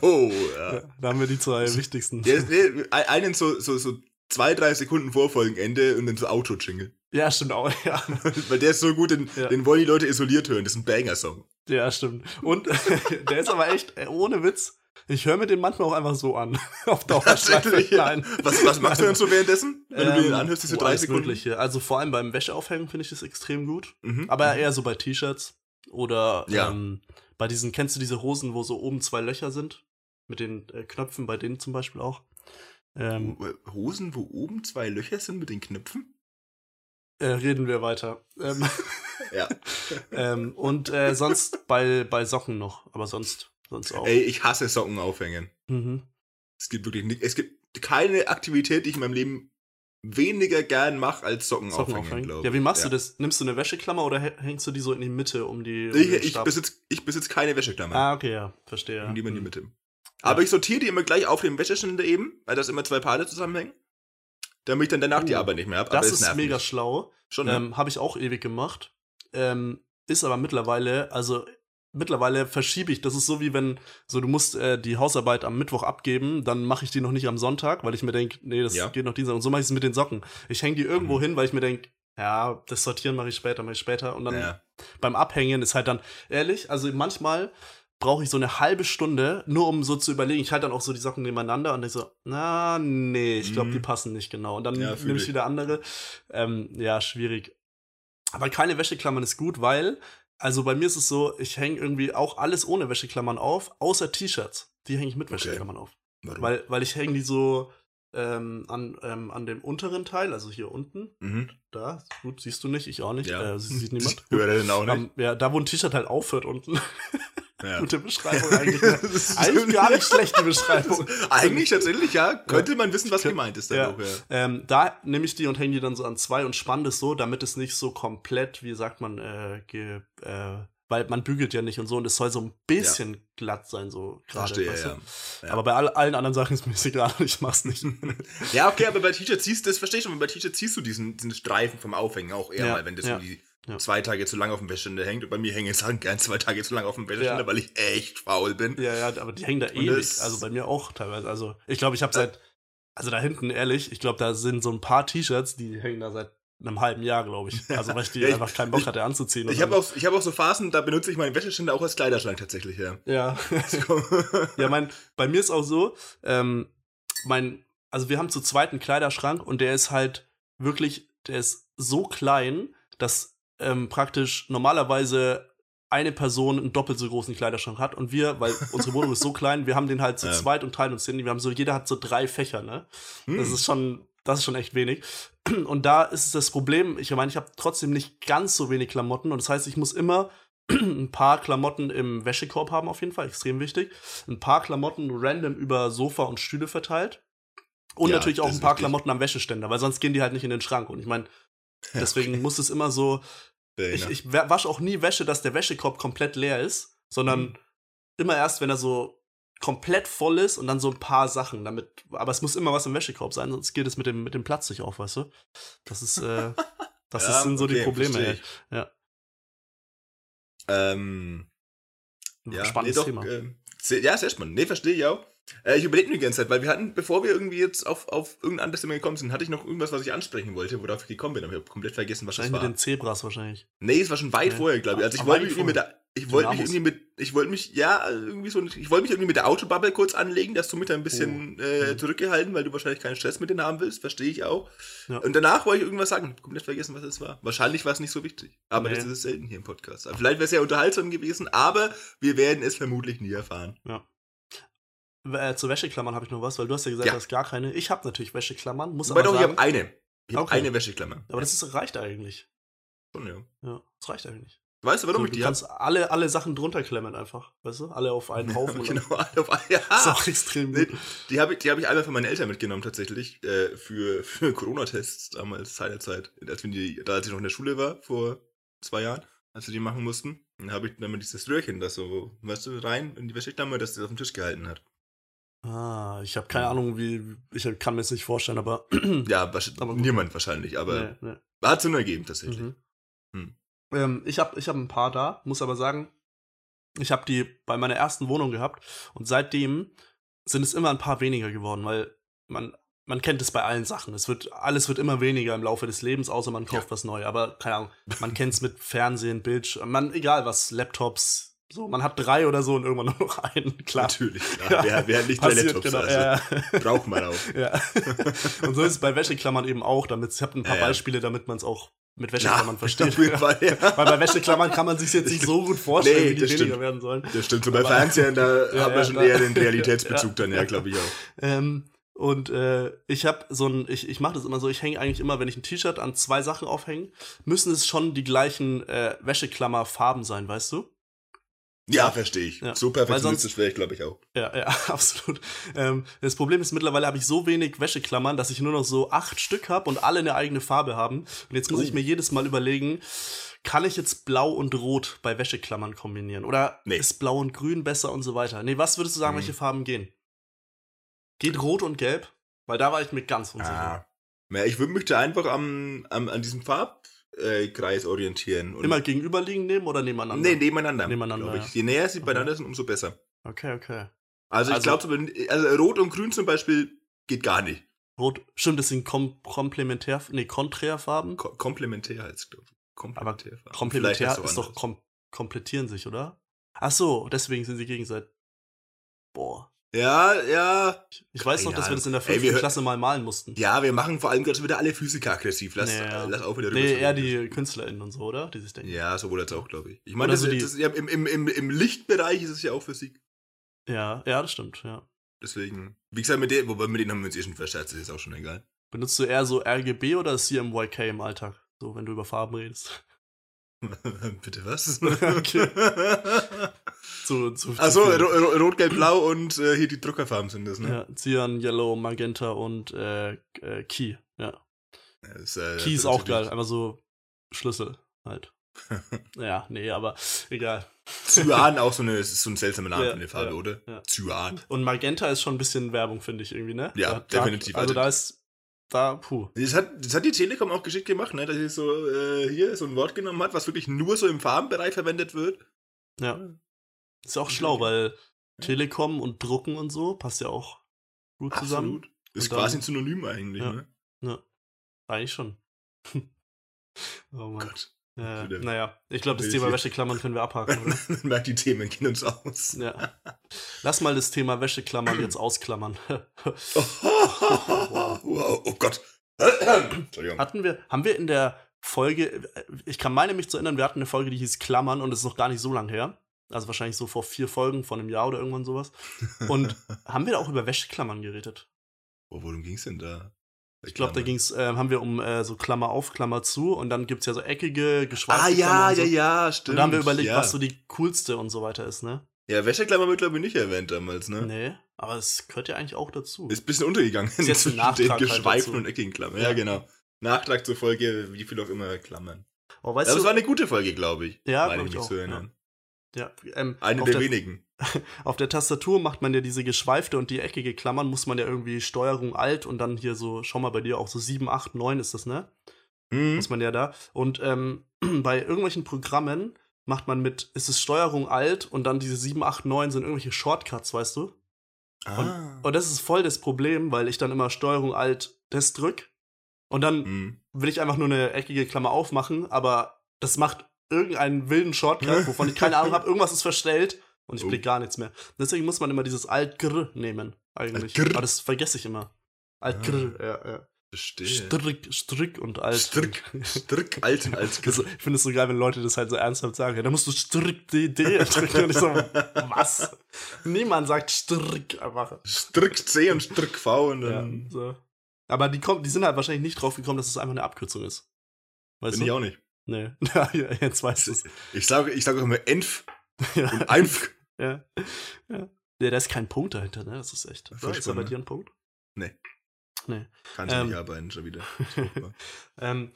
[SPEAKER 1] Oh, ja.
[SPEAKER 2] Ja, da haben wir die zwei wichtigsten.
[SPEAKER 1] Ist, nee, einen so, so, so zwei, drei Sekunden vor Folgenende und dann so Outro-Jingle.
[SPEAKER 2] Ja, stimmt auch. Ja,
[SPEAKER 1] Weil der ist so gut, den,
[SPEAKER 2] Ja.
[SPEAKER 1] den wollen die Leute isoliert hören. Das ist ein Banger-Song.
[SPEAKER 2] ja stimmt. Und der ist aber echt, äh, ohne Witz, ich höre mir den manchmal auch einfach so an. Auf Dauerschleife.
[SPEAKER 1] Tatsächlich, ja.
[SPEAKER 2] Nein.
[SPEAKER 1] Was, was machst du denn so währenddessen? Wenn du dir den
[SPEAKER 2] Ähm,
[SPEAKER 1] anhörst, diese drei Sekunden?
[SPEAKER 2] Mögliche. Also vor allem beim Wäscheaufhängen finde ich das extrem gut.
[SPEAKER 1] Mhm.
[SPEAKER 2] Aber eher so bei T-Shirts oder
[SPEAKER 1] Ja.
[SPEAKER 2] ähm, bei diesen, kennst du diese Hosen, wo so oben zwei Löcher sind? Mit den äh, Knöpfen, bei denen zum Beispiel auch. Ähm,
[SPEAKER 1] Hosen, wo oben zwei Löcher sind mit den Knöpfen?
[SPEAKER 2] äh, reden wir weiter. Ähm,
[SPEAKER 1] Ja.
[SPEAKER 2] ähm, und äh, sonst bei, bei Socken noch, aber sonst, sonst auch.
[SPEAKER 1] Ey, ich hasse Socken aufhängen.
[SPEAKER 2] Mhm.
[SPEAKER 1] Es gibt wirklich nicht, es gibt keine Aktivität, die ich in meinem Leben weniger gern mache, als Socken,
[SPEAKER 2] Socken
[SPEAKER 1] aufhängen,
[SPEAKER 2] aufhängen.
[SPEAKER 1] glaube
[SPEAKER 2] Ja, wie machst
[SPEAKER 1] Ja.
[SPEAKER 2] du das? Nimmst du eine Wäscheklammer oder hä- hängst du die so in die Mitte um die. Um
[SPEAKER 1] Ich, ich, besitze, ich besitze keine Wäscheklammer.
[SPEAKER 2] Ah, okay, ja, verstehe.
[SPEAKER 1] Und die in die
[SPEAKER 2] Hm.
[SPEAKER 1] Mitte. Aber ich sortiere die immer gleich auf dem Wäscheständer eben, weil das immer zwei Paare zusammenhängen. Damit ich dann danach die
[SPEAKER 2] Oh,
[SPEAKER 1] Arbeit nicht mehr habe.
[SPEAKER 2] Das ist mega schlau.
[SPEAKER 1] Schon?
[SPEAKER 2] Ähm, Habe ich auch ewig gemacht. Ähm, ist aber mittlerweile, also mittlerweile verschiebe ich. Das ist so wie wenn, so du musst äh, die Hausarbeit am Mittwoch abgeben, dann mache ich die noch nicht am Sonntag, weil ich mir denke, nee, das
[SPEAKER 1] Ja.
[SPEAKER 2] geht noch Dienstag. Und so mache ich es mit den Socken. Ich hänge die irgendwo
[SPEAKER 1] Mhm.
[SPEAKER 2] hin, weil ich mir denke, ja, das Sortieren mache ich später, mache ich später. Und dann
[SPEAKER 1] ja.
[SPEAKER 2] beim Abhängen ist halt dann, ehrlich, also manchmal brauche ich so eine halbe Stunde, nur um so zu überlegen. Ich halte dann auch so die Socken nebeneinander und ich so, na, nee, ich glaube,
[SPEAKER 1] Mhm.
[SPEAKER 2] die passen nicht genau. Und dann
[SPEAKER 1] Ja,
[SPEAKER 2] nehme ich wieder andere. Ähm, ja, schwierig. Aber keine Wäscheklammern ist gut, weil, also bei mir ist es so, ich hänge irgendwie auch alles ohne Wäscheklammern auf, außer T-Shirts. Die hänge ich mit
[SPEAKER 1] Okay.
[SPEAKER 2] Wäscheklammern auf.
[SPEAKER 1] Warum?
[SPEAKER 2] Weil, weil ich hänge die so ähm, an, ähm, an dem unteren Teil, also hier unten.
[SPEAKER 1] mhm.
[SPEAKER 2] Da, gut, siehst du nicht, ich auch nicht.
[SPEAKER 1] Ja.
[SPEAKER 2] Äh, sie- sieht niemand.
[SPEAKER 1] Hörer denn auch nicht?
[SPEAKER 2] Am- ja, da wo ein T-Shirt halt aufhört unten.
[SPEAKER 1] ja.
[SPEAKER 2] Gute Beschreibung eigentlich. Ne? Eigentlich gar nicht schlechte Beschreibung.
[SPEAKER 1] Eigentlich tatsächlich, ja. Könnte man wissen, was gemeint ist.
[SPEAKER 2] Ja.
[SPEAKER 1] Dadurch, ja.
[SPEAKER 2] Ähm, da nehme ich die und hänge die dann so an zwei und spanne das so, damit es nicht so komplett, wie sagt man, äh, ge, äh, weil man bügelt ja nicht und so und es soll so ein bisschen glatt sein, so gerade.
[SPEAKER 1] Verstehe,
[SPEAKER 2] weißt du?
[SPEAKER 1] ja. Ja.
[SPEAKER 2] Aber bei all, allen anderen Sachen ist mir das egal ich mach's nicht.
[SPEAKER 1] Ja, okay, aber bei T-Shirts siehst du, das verstehe ich schon, bei T-Shirts siehst du diesen, diesen Streifen vom Aufhängen auch eher
[SPEAKER 2] Ja,
[SPEAKER 1] mal, wenn das
[SPEAKER 2] ja,
[SPEAKER 1] irgendwie
[SPEAKER 2] ja.
[SPEAKER 1] zwei Tage zu lang auf dem Wäscheständer hängt. Und bei mir hängen Sachen gern zwei Tage zu lang auf dem Wäscheständer,
[SPEAKER 2] Ja.
[SPEAKER 1] weil ich echt faul bin.
[SPEAKER 2] ja, ja, aber die hängen da ewig. Also bei mir auch teilweise. Also ich glaube, ich habe seit, also da hinten, ehrlich, ich glaube, da sind so ein paar T-Shirts, die hängen da seit einem halben Jahr, glaube ich. Also weil ich die
[SPEAKER 1] Ja,
[SPEAKER 2] einfach keinen Bock hatte anzuziehen.
[SPEAKER 1] Ich habe auch, ich hab auch so Phasen, da benutze ich meinen Wäscheständer auch als Kleiderschrank tatsächlich, ja.
[SPEAKER 2] Ja. Ja, mein, bei mir ist auch so, ähm, mein, also wir haben zu zweit einen Kleiderschrank und der ist halt wirklich, der ist so klein, dass ähm, praktisch normalerweise eine Person einen doppelt so großen Kleiderschrank hat und wir, weil unsere Wohnung ist so klein, wir haben den halt zu
[SPEAKER 1] Ja.
[SPEAKER 2] zweit und teilen uns den. Wir haben so, jeder hat so drei Fächer, ne? Das
[SPEAKER 1] Hm.
[SPEAKER 2] ist schon, das ist schon echt wenig. Und da ist das Problem, ich meine, ich habe trotzdem nicht ganz so wenig Klamotten und das heißt, ich muss immer ein paar Klamotten im Wäschekorb haben, auf jeden Fall, extrem wichtig. Ein paar Klamotten random über Sofa und Stühle verteilt. Und
[SPEAKER 1] Ja,
[SPEAKER 2] natürlich auch
[SPEAKER 1] das
[SPEAKER 2] ein paar. Klamotten am Wäscheständer, weil sonst gehen die halt nicht in den Schrank. Und ich meine, deswegen muss es immer so, ich, ich wasche auch nie Wäsche, dass der Wäschekorb komplett leer ist, sondern
[SPEAKER 1] Mhm.
[SPEAKER 2] immer erst, wenn er so komplett voll ist und dann so ein paar Sachen, damit, aber es muss immer was im Wäschekorb sein, sonst geht es mit dem, mit dem Platz nicht auf, weißt du? Das ist, äh, das
[SPEAKER 1] Ja,
[SPEAKER 2] sind so die
[SPEAKER 1] okay,
[SPEAKER 2] Probleme, ey.
[SPEAKER 1] ich.
[SPEAKER 2] Ja.
[SPEAKER 1] Ähm, ja,
[SPEAKER 2] Spannendes
[SPEAKER 1] nee, doch,
[SPEAKER 2] Thema.
[SPEAKER 1] sehr, ja, sehr spannend. Nee, verstehe ich auch. Äh, ich überlege mir die ganze Zeit, weil wir hatten, bevor wir irgendwie jetzt auf, auf irgendein anderes Thema gekommen sind, hatte ich noch irgendwas, was ich ansprechen wollte, worauf ich gekommen bin, aber ich habe komplett vergessen, was das war.
[SPEAKER 2] mit den Zebras wahrscheinlich.
[SPEAKER 1] Nee, es war schon weit
[SPEAKER 2] Nee.
[SPEAKER 1] vorher, glaube ich. Also ich wollte mich irgendwie mit der, ich wollte mich irgendwie mit, ich wollte mich, ja, irgendwie so, ich wollte mich irgendwie mit der Autobubble kurz anlegen, dass du mich da ein bisschen
[SPEAKER 2] Oh.
[SPEAKER 1] äh,
[SPEAKER 2] Mhm.
[SPEAKER 1] zurückgehalten, weil du wahrscheinlich keinen Stress mit denen haben willst, verstehe ich auch.
[SPEAKER 2] Ja.
[SPEAKER 1] Und danach wollte ich irgendwas sagen, komplett vergessen, was es war. Wahrscheinlich war es nicht so wichtig. Aber
[SPEAKER 2] Nee.
[SPEAKER 1] das ist selten hier im Podcast. Vielleicht wäre es ja unterhaltsam gewesen, aber wir werden es vermutlich nie erfahren.
[SPEAKER 2] Äh, zu Wäscheklammern habe ich noch was, weil du hast ja gesagt,
[SPEAKER 1] Ja.
[SPEAKER 2] du hast gar keine. Ich habe natürlich Wäscheklammern, muss
[SPEAKER 1] Aber
[SPEAKER 2] aber
[SPEAKER 1] doch, ich
[SPEAKER 2] sagen,
[SPEAKER 1] habe eine. Ich habe
[SPEAKER 2] Okay.
[SPEAKER 1] eine Wäscheklammer.
[SPEAKER 2] aber das ist, reicht eigentlich.
[SPEAKER 1] Schon, ja.
[SPEAKER 2] Ja, das reicht eigentlich.
[SPEAKER 1] Weißt du, warum
[SPEAKER 2] so,
[SPEAKER 1] ich
[SPEAKER 2] du
[SPEAKER 1] die habe?
[SPEAKER 2] kannst alle, alle Sachen drunter klemmen einfach, weißt du? Alle auf einen Haufen. dann-
[SPEAKER 1] genau, alle auf ein- ja.
[SPEAKER 2] Das ist auch extrem
[SPEAKER 1] Nee,
[SPEAKER 2] gut.
[SPEAKER 1] die habe ich, die hab ich einmal von meinen Eltern mitgenommen, tatsächlich, äh, für, für Corona-Tests damals, seinerzeit. Als, wir die, da, als ich noch in der Schule war, vor zwei Jahren, als wir die machen mussten. Dann habe ich dann mal dieses Röhrchen, das so, weißt du, rein in die Wäscheklammer, das das auf dem Tisch gehalten hat.
[SPEAKER 2] Ah, ich habe keine Ahnung, wie. Ich kann mir es nicht vorstellen, aber.
[SPEAKER 1] ja, aber niemand wahrscheinlich, aber nee, nee. hat Sinn ergeben tatsächlich. Mhm.
[SPEAKER 2] Hm. Ähm, ich habe ich hab ein paar da, muss aber sagen, ich habe die bei meiner ersten Wohnung gehabt und seitdem sind es immer ein paar weniger geworden, weil man man kennt es bei allen Sachen. Es wird, alles wird immer weniger im Laufe des Lebens, außer man kauft ja. was neu. Aber keine Ahnung, man kennt es mit Fernsehen, Bildschirm, man, egal was, Laptops, so, man hat drei oder so und irgendwann nur noch einen, klar.
[SPEAKER 1] Natürlich, klar. Ja. Wer, wer nicht drei Laptops? Genau, also, ja. Braucht man auch.
[SPEAKER 2] Ja. und so ist es bei Wäscheklammern eben auch, damit, ich habe ein paar ja, Beispiele, damit man es auch mit Wäscheklammern ja, versteht. Fall, ja. Weil bei Wäscheklammern kann man sich jetzt nicht so gut vorstellen, nee, wie die weniger stimmt. werden sollen.
[SPEAKER 1] Das stimmt. So bei Fernsehen, da hat man schon eher den Realitätsbezug dann, ja, glaube ich auch.
[SPEAKER 2] Ähm, und äh, ich habe so ein, ich, ich mache das immer so, ich hänge eigentlich immer, wenn ich ein T-Shirt an zwei Sachen aufhänge, müssen es schon die gleichen äh, Wäscheklammerfarben sein, weißt du?
[SPEAKER 1] Ja, verstehe ich. Ja. So perfektionistisch wäre ich, glaube ich, auch.
[SPEAKER 2] Ja, ja, absolut. Ähm, das Problem ist, mittlerweile habe ich so wenig Wäscheklammern, dass ich nur noch so acht Stück habe und alle eine eigene Farbe haben. Und jetzt muss oh. ich mir jedes Mal überlegen, kann ich jetzt Blau und Rot bei Wäscheklammern kombinieren? Oder nee. ist Blau und Grün besser und so weiter? Nee, was würdest du sagen, mhm. welche Farben gehen? Geht Rot und Gelb? Weil da war ich mir ganz unsicher.
[SPEAKER 1] Ah. Ja, ich da einfach am, am, an diesem Farbkreis orientieren.
[SPEAKER 2] Und Immer gegenüberliegen nehmen oder nebeneinander?
[SPEAKER 1] Nee, nebeneinander. Nebeneinander. Ja. Je näher sie okay. beieinander sind, umso besser.
[SPEAKER 2] Okay, okay.
[SPEAKER 1] Also, ich also, glaube, also Rot und Grün zum Beispiel geht gar nicht.
[SPEAKER 2] Rot, stimmt, das sind kom komplementär, nee, Konträrfarben.
[SPEAKER 1] Ko komplementär heißt glaube ich.
[SPEAKER 2] Komplementärfarben. Aber komplementär ist, ist doch kom komplettieren sich, oder? Ach so, deswegen sind sie gegenseitig. Boah.
[SPEAKER 1] Ja, ja.
[SPEAKER 2] Ich weiß noch, dass wir das in der fünften Klasse mal malen mussten.
[SPEAKER 1] Ja, wir machen vor allem gerade wieder alle Physiker aggressiv. Lass, nee, ja. lass auf wieder
[SPEAKER 2] Nee, eher die KünstlerInnen und so, oder? Dieses
[SPEAKER 1] Denken. Ja, so wurde das auch, glaube ich. Ich meine, das, so das, ja, im, im, im, im Lichtbereich ist es ja auch Physik.
[SPEAKER 2] Ja, ja, das stimmt, ja.
[SPEAKER 1] Deswegen, wie gesagt, mit denen, wobei mit denen haben wir uns eh schon verscherzt, ist auch schon egal.
[SPEAKER 2] Benutzt du eher so RGB oder CMYK im Alltag? So, wenn du über Farben redest.
[SPEAKER 1] Bitte was? okay. zu, zu, Achso, Rot, Gelb, Blau und äh, hier die Druckerfarben sind das, ne?
[SPEAKER 2] Ja, Cyan, Yellow, Magenta und äh, äh, Key, ja. ja ist, äh, Key ist auch geil, einfach so Schlüssel halt. ja, nee, aber egal.
[SPEAKER 1] Cyan auch so eine, ist so ein seltsamer Name ja, für eine Farbe, ja, oder? Ja. Cyan.
[SPEAKER 2] Und Magenta ist schon ein bisschen Werbung, finde ich irgendwie, ne?
[SPEAKER 1] Ja, da, definitiv.
[SPEAKER 2] also da ist da, puh.
[SPEAKER 1] Das hat, das hat die Telekom auch geschickt gemacht, ne? dass sie so äh, hier so ein Wort genommen hat, was wirklich nur so im Farbenbereich verwendet wird.
[SPEAKER 2] Ja. Ist auch schlau, weil Telekom und Drucken und so passt ja auch gut zusammen. Absolut.
[SPEAKER 1] Ist quasi ein Synonym eigentlich,
[SPEAKER 2] ja.
[SPEAKER 1] ne?
[SPEAKER 2] Ja. Eigentlich schon. oh. Gott. Ja, naja, ich glaube, das Thema Wäscheklammern können wir abhaken, oder?
[SPEAKER 1] Merkt, die Themen gehen uns aus.
[SPEAKER 2] Ja. Lass mal das Thema Wäscheklammern jetzt ausklammern.
[SPEAKER 1] wow. wow. Oh Gott.
[SPEAKER 2] Entschuldigung. Hatten wir, haben wir in der Folge, ich kann meine mich zu erinnern, wir hatten eine Folge, die hieß Klammern und es ist noch gar nicht so lang her. Also wahrscheinlich so vor vier Folgen von einem Jahr oder irgendwann sowas. Und haben wir da auch über Wäscheklammern geredet?
[SPEAKER 1] Oh, worum ging es denn da?
[SPEAKER 2] Ich glaube, da ging's, äh, haben wir um äh, so Klammer auf, Klammer zu und dann gibt es ja so eckige, geschweifte
[SPEAKER 1] Ah ja, so. ja, ja, stimmt.
[SPEAKER 2] Und da haben wir überlegt, ja. was so die coolste und so weiter ist, ne?
[SPEAKER 1] Ja, Wäscheklammer wird, glaube ich, nicht erwähnt damals, ne?
[SPEAKER 2] Nee, aber es gehört ja eigentlich auch dazu.
[SPEAKER 1] Ist ein bisschen untergegangen.
[SPEAKER 2] Ist jetzt ein Nachtrag den
[SPEAKER 1] halt geschweiften halt und eckigen Klammern. Ja, ja, genau. Nachtrag zur Folge, wie viel auch immer Klammern.
[SPEAKER 2] Oh, weißt
[SPEAKER 1] ja, das war eine gute Folge, glaube ich.
[SPEAKER 2] Ja,
[SPEAKER 1] glaube
[SPEAKER 2] ich mich auch. Zu erinnern. Ja,
[SPEAKER 1] ähm, eine der, der, wenigen.
[SPEAKER 2] Auf der Tastatur macht man ja diese geschweifte und die eckige Klammern, muss man ja irgendwie Steuerung Alt und dann hier so, schau mal bei dir auch so 7, 8, 9 ist das, ne? Mhm. Muss man ja da. Und ähm, bei irgendwelchen Programmen macht man mit, ist es Steuerung Alt und dann diese 7, 8, 9 sind irgendwelche Shortcuts, weißt du? Ah. Und, und, das ist voll das Problem, weil ich dann immer Steuerung Alt das drück und dann mhm. will ich einfach nur eine eckige Klammer aufmachen, aber das macht irgendeinen wilden Shortcut, wovon ich keine Ahnung habe, irgendwas ist verstellt und ich oh. blick gar nichts mehr. Deswegen muss man immer dieses Alt-Gr nehmen, eigentlich. Alt Aber das vergesse ich immer. Alt-Gr, ah. ja, ja.
[SPEAKER 1] Verstehe.
[SPEAKER 2] Strick, Strick und alt.
[SPEAKER 1] Strick, Strick, alt alt.
[SPEAKER 2] Also, ich finde es so geil, wenn Leute das halt so ernsthaft sagen. Ja, da musst du Strick D, D drücken. Und ich so, was? Niemand sagt Strick einfach.
[SPEAKER 1] Strick C und Strick V und dann.
[SPEAKER 2] Ja, so. Aber die, kommen, die sind halt wahrscheinlich nicht drauf gekommen, dass es einfach eine Abkürzung ist.
[SPEAKER 1] Weißt Bin du? ich auch nicht.
[SPEAKER 2] Nee, ja, jetzt weißt du es.
[SPEAKER 1] Ich sage ich sag auch immer Enf ja. und Einf.
[SPEAKER 2] ja. ja. Ja, da ist kein Punkt dahinter, ne? Das ist echt. Oder? Ist da bei dir ein Punkt?
[SPEAKER 1] Nee.
[SPEAKER 2] Nee.
[SPEAKER 1] Kann ich ähm, nicht arbeiten, schon wieder.
[SPEAKER 2] ähm,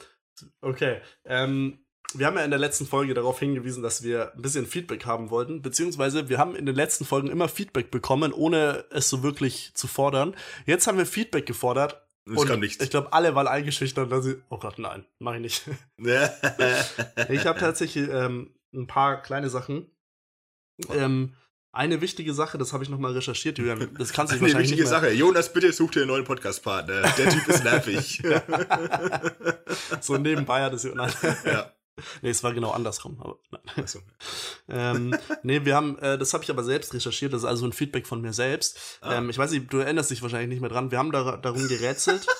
[SPEAKER 2] okay. Ähm, wir haben ja in der letzten Folge darauf hingewiesen, dass wir ein bisschen Feedback haben wollten, beziehungsweise wir haben in den letzten Folgen immer Feedback bekommen, ohne es so wirklich zu fordern. Jetzt haben wir Feedback gefordert.
[SPEAKER 1] Es
[SPEAKER 2] und
[SPEAKER 1] kam nichts.
[SPEAKER 2] Ich glaube, alle waren eingeschüchtert, dass sie. Oh Gott, nein, mach ich nicht. ich habe tatsächlich ähm, ein paar kleine Sachen. Ähm, eine wichtige Sache, das habe ich nochmal recherchiert, Julian. Das kannst du
[SPEAKER 1] Eine
[SPEAKER 2] wahrscheinlich
[SPEAKER 1] wichtige
[SPEAKER 2] nicht mehr.
[SPEAKER 1] Sache. Jonas, bitte such dir einen neuen Podcast-Partner. Der Typ ist nervig.
[SPEAKER 2] so nebenbei hat es nein.
[SPEAKER 1] ja.
[SPEAKER 2] Nee, es war genau andersrum. Aber, nein.
[SPEAKER 1] Achso.
[SPEAKER 2] ähm, nee, wir haben, äh, das habe ich aber selbst recherchiert, das ist also ein Feedback von mir selbst.
[SPEAKER 1] Ah.
[SPEAKER 2] Ähm, ich weiß nicht, du erinnerst dich wahrscheinlich nicht mehr dran. Wir haben da, darum gerätselt.